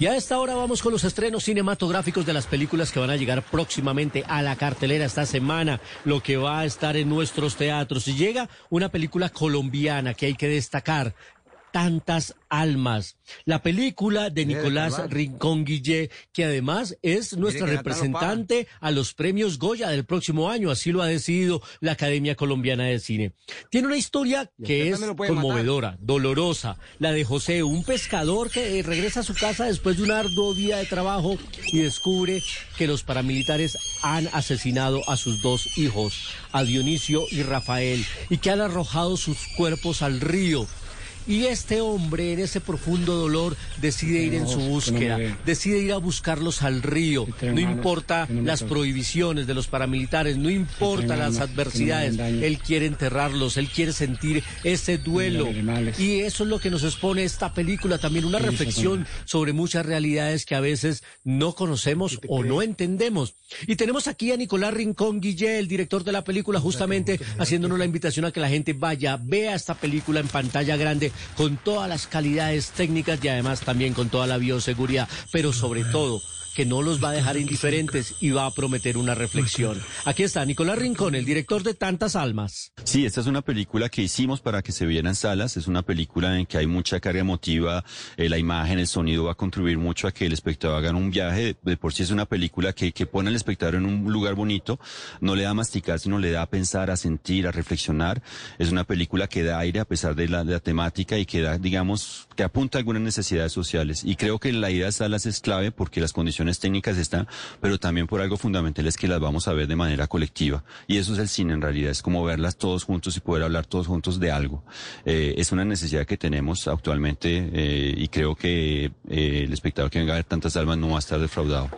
Y a esta hora vamos con los estrenos cinematográficos de las películas que van a llegar próximamente a la cartelera esta semana, lo que va a estar en nuestros teatros. Y llega una película colombiana que hay que destacar. Tantas almas. La película de Nicolás. Rincón Guillé, que además es nuestra representante a los premios Goya del próximo año, así lo ha decidido la Academia Colombiana de Cine. Tiene una historia que es matar. conmovedora, dolorosa, la de José, un pescador que eh, regresa a su casa después de un arduo día de trabajo y descubre que los paramilitares han asesinado a sus dos hijos, a Dionisio y Rafael, y que han arrojado sus cuerpos al río. Y este hombre, en ese profundo dolor, decide ir en su búsqueda, decide ir a buscarlos al río. No importa las prohibiciones de los paramilitares, no importa las adversidades. Él quiere enterrarlos, él quiere sentir ese duelo. Y eso es lo que nos expone esta película, también una reflexión sobre muchas realidades que a veces no conocemos o no entendemos. Y tenemos aquí a Nicolás Rincón Guillé, el director de la película, justamente haciéndonos la invitación a que la gente vaya, vea esta película en pantalla grande con todas las calidades técnicas y además también con toda la bioseguridad, pero sobre todo que no los va a dejar indiferentes y va a prometer una reflexión. Aquí está Nicolás Rincón, el director de Tantas Almas. Sí, esta es una película que hicimos para que se viera en salas. Es una película en que hay mucha carga emotiva. eh, la imagen, el sonido va a contribuir mucho a que el espectador haga un viaje. De, por sí es una película que, que pone al espectador en un lugar bonito. No le da a masticar, sino le da a pensar, a sentir, a reflexionar. Es una película que da aire a pesar de la, de la temática y que da, digamos, que apunta a algunas necesidades sociales. Y creo que la idea de salas es clave porque las condiciones técnicas están, pero también por algo fundamental es que las vamos a ver de manera colectiva. Y eso es el cine en realidad, es como verlas todos juntos y poder hablar todos juntos de algo. Eh, es una necesidad que tenemos actualmente eh, y creo que eh, el espectador que venga a ver tantas almas no va a estar defraudado.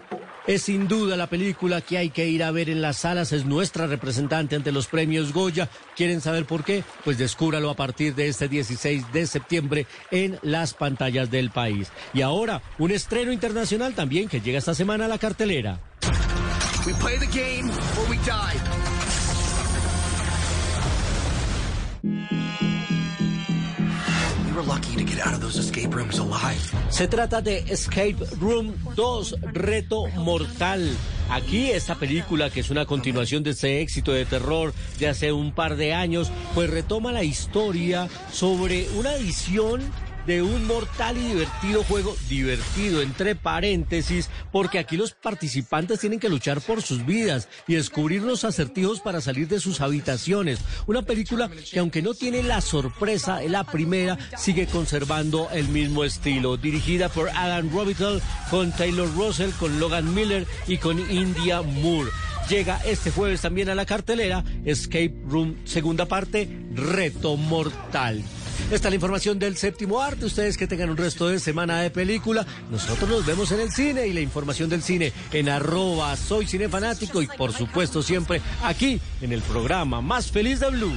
Es sin duda la película que hay que ir a ver en las salas, es nuestra representante ante los premios Goya. ¿Quieren saber por qué? Pues descúbralo a partir de este 16 de septiembre en las pantallas del país. Y ahora, un estreno internacional también que llega esta semana a la cartelera. We play the game or we die. Se trata de Escape Room 2, Reto Mortal. Aquí esta película, que es una continuación de este éxito de terror de hace un par de años, pues retoma la historia sobre una edición de un mortal y divertido juego, divertido entre paréntesis, porque aquí los participantes tienen que luchar por sus vidas y descubrir los acertijos para salir de sus habitaciones. Una película que aunque no tiene la sorpresa de la primera, sigue conservando el mismo estilo. Dirigida por Adam Robitel, con Taylor Russell, con Logan Miller y con India Moore. Llega este jueves también a la cartelera Escape Room, segunda parte, Reto Mortal. Esta es la información del séptimo arte. Ustedes que tengan un resto de semana de película. Nosotros nos vemos en el cine y la información del cine en arroba soy cinefanático y por supuesto siempre aquí en el programa más feliz de Blue.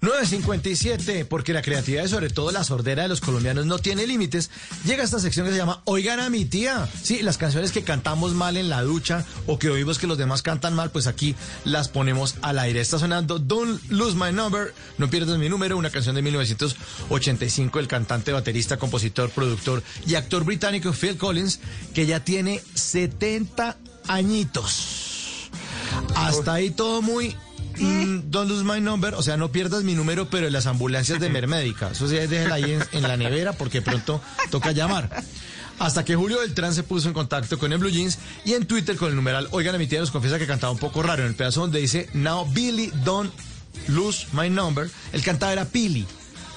9.57, porque la creatividad y sobre todo la sordera de los colombianos no tiene límites, llega esta sección que se llama Oigan a mi tía. Sí, las canciones que cantamos mal en la ducha o que oímos que los demás cantan mal, pues aquí las ponemos al aire. Está sonando Don't Lose My Number, No Pierdas Mi Número, una canción de 1985 del cantante, baterista, compositor, productor y actor británico Phil Collins, que ya tiene 70 añitos. Hasta ahí todo muy Mm, don't lose my number, o sea, no pierdas mi número, pero en las ambulancias de Mermédica. Eso sí, déjela ahí en, en la nevera porque pronto toca llamar. Hasta que Julio Beltrán se puso en contacto con el Blue Jeans y en Twitter con el numeral, oigan, a mi tía nos confiesa que cantaba un poco raro. En el pedazo donde dice, now Billy, don't lose my number, el cantaba era Pili.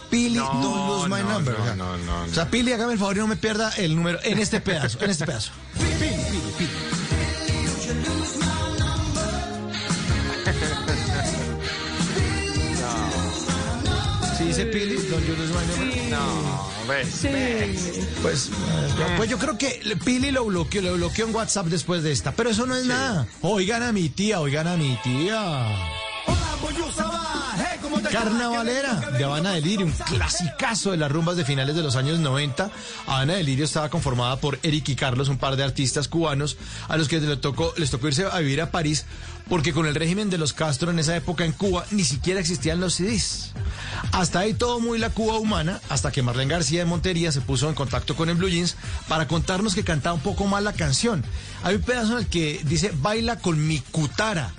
Pili, No, don't lose my no, number. no, o sea, no, no, o sea, Pili, hágame el favor y no me pierda el número en este pedazo, en este pedazo. Pili, Pili, Pili. Dice Pili. No, ves, ves. Pues, eh, yo- pues yo creo que Pili lo bloqueó, lo bloqueó en WhatsApp después de esta, pero eso no es nada. Oigan a mi tía, oigan a mi tía. Carnavalera de Habana Delirio, un clasicazo de las rumbas de finales de los años 90. Habana Delirio estaba conformada por Eric y Carlos, un par de artistas cubanos a los que les tocó, les tocó irse a vivir a París porque con el régimen de los Castro en esa época en Cuba ni siquiera existían los CDs. Hasta ahí todo muy la Cuba humana, hasta que Marlene García de Montería se puso en contacto con el Blue Jeans para contarnos que cantaba un poco más la canción. Hay un pedazo en el que dice, baila con mi cutara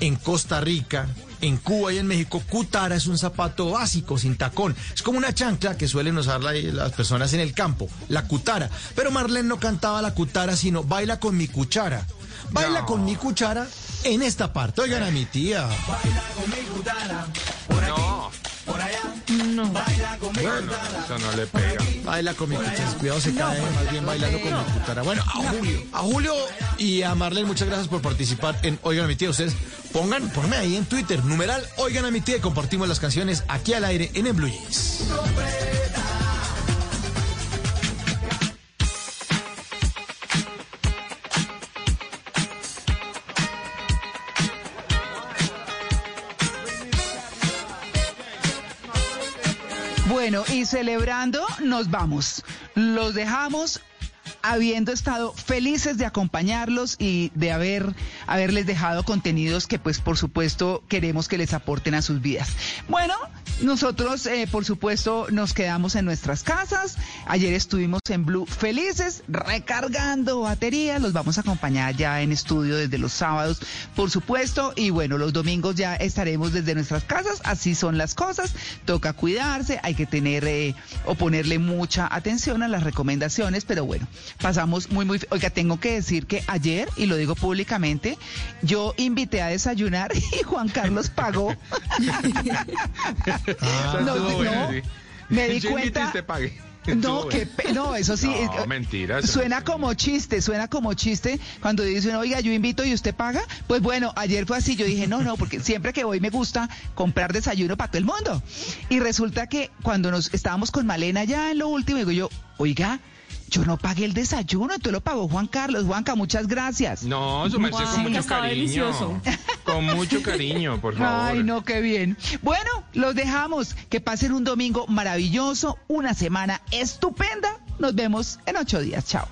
en Costa Rica, en Cuba y en México, cutara es un zapato básico, sin tacón. Es como una chancla que suelen usar la- las personas en el campo, la cutara. Pero Marlene no cantaba la cutara, sino baila con mi cuchara. Baila con mi cuchara en esta parte. Oigan a mi tía. No. No. Bueno, eso no le pega. Baila con mi cuchara. Cuidado, se cae más bien bailando con mi cuchara. Bueno, a Julio. A Julio y a Marlene, muchas gracias por participar en Oigan a mi tía. Ustedes pongan, ponme ahí en Twitter, numeral Oigan a mi tía y compartimos las canciones aquí al aire en el Blue Jeans. Bueno, y celebrando, nos vamos. Los dejamos habiendo estado felices de acompañarlos y de haber haberles dejado contenidos que pues por supuesto queremos que les aporten a sus vidas. Bueno, nosotros eh, por supuesto nos quedamos en nuestras casas. Ayer estuvimos en Blue felices recargando baterías. Los vamos a acompañar ya en estudio desde los sábados, por supuesto, y bueno, los domingos ya estaremos desde nuestras casas. Así son las cosas. Toca cuidarse, hay que tener eh, o ponerle mucha atención a las recomendaciones, pero bueno, pasamos muy, muy... Oiga, tengo que decir que ayer, y lo digo públicamente, yo invité a desayunar y Juan Carlos pagó. Ah, No, no, bueno, sí. me di Yo invité cuenta- pague. No, que no, eso sí. No, eh, mentira, eso Suena como chiste, suena como chiste cuando dicen, oiga, yo invito y usted paga. Pues bueno, ayer fue así. Yo dije, no, no, porque siempre que voy me gusta comprar desayuno para todo el mundo. Y resulta que cuando nos estábamos con Malena ya en lo último, digo yo, oiga, yo no pagué el desayuno, entonces lo pagó Juan Carlos. Juanca, muchas gracias. No, su merced con Sí, mucho cariño. delicioso. Con mucho cariño, por favor. Ay, no, qué bien. Bueno, los dejamos. Que pasen un domingo maravilloso, una semana estupenda. Nos vemos en ocho días. Chao.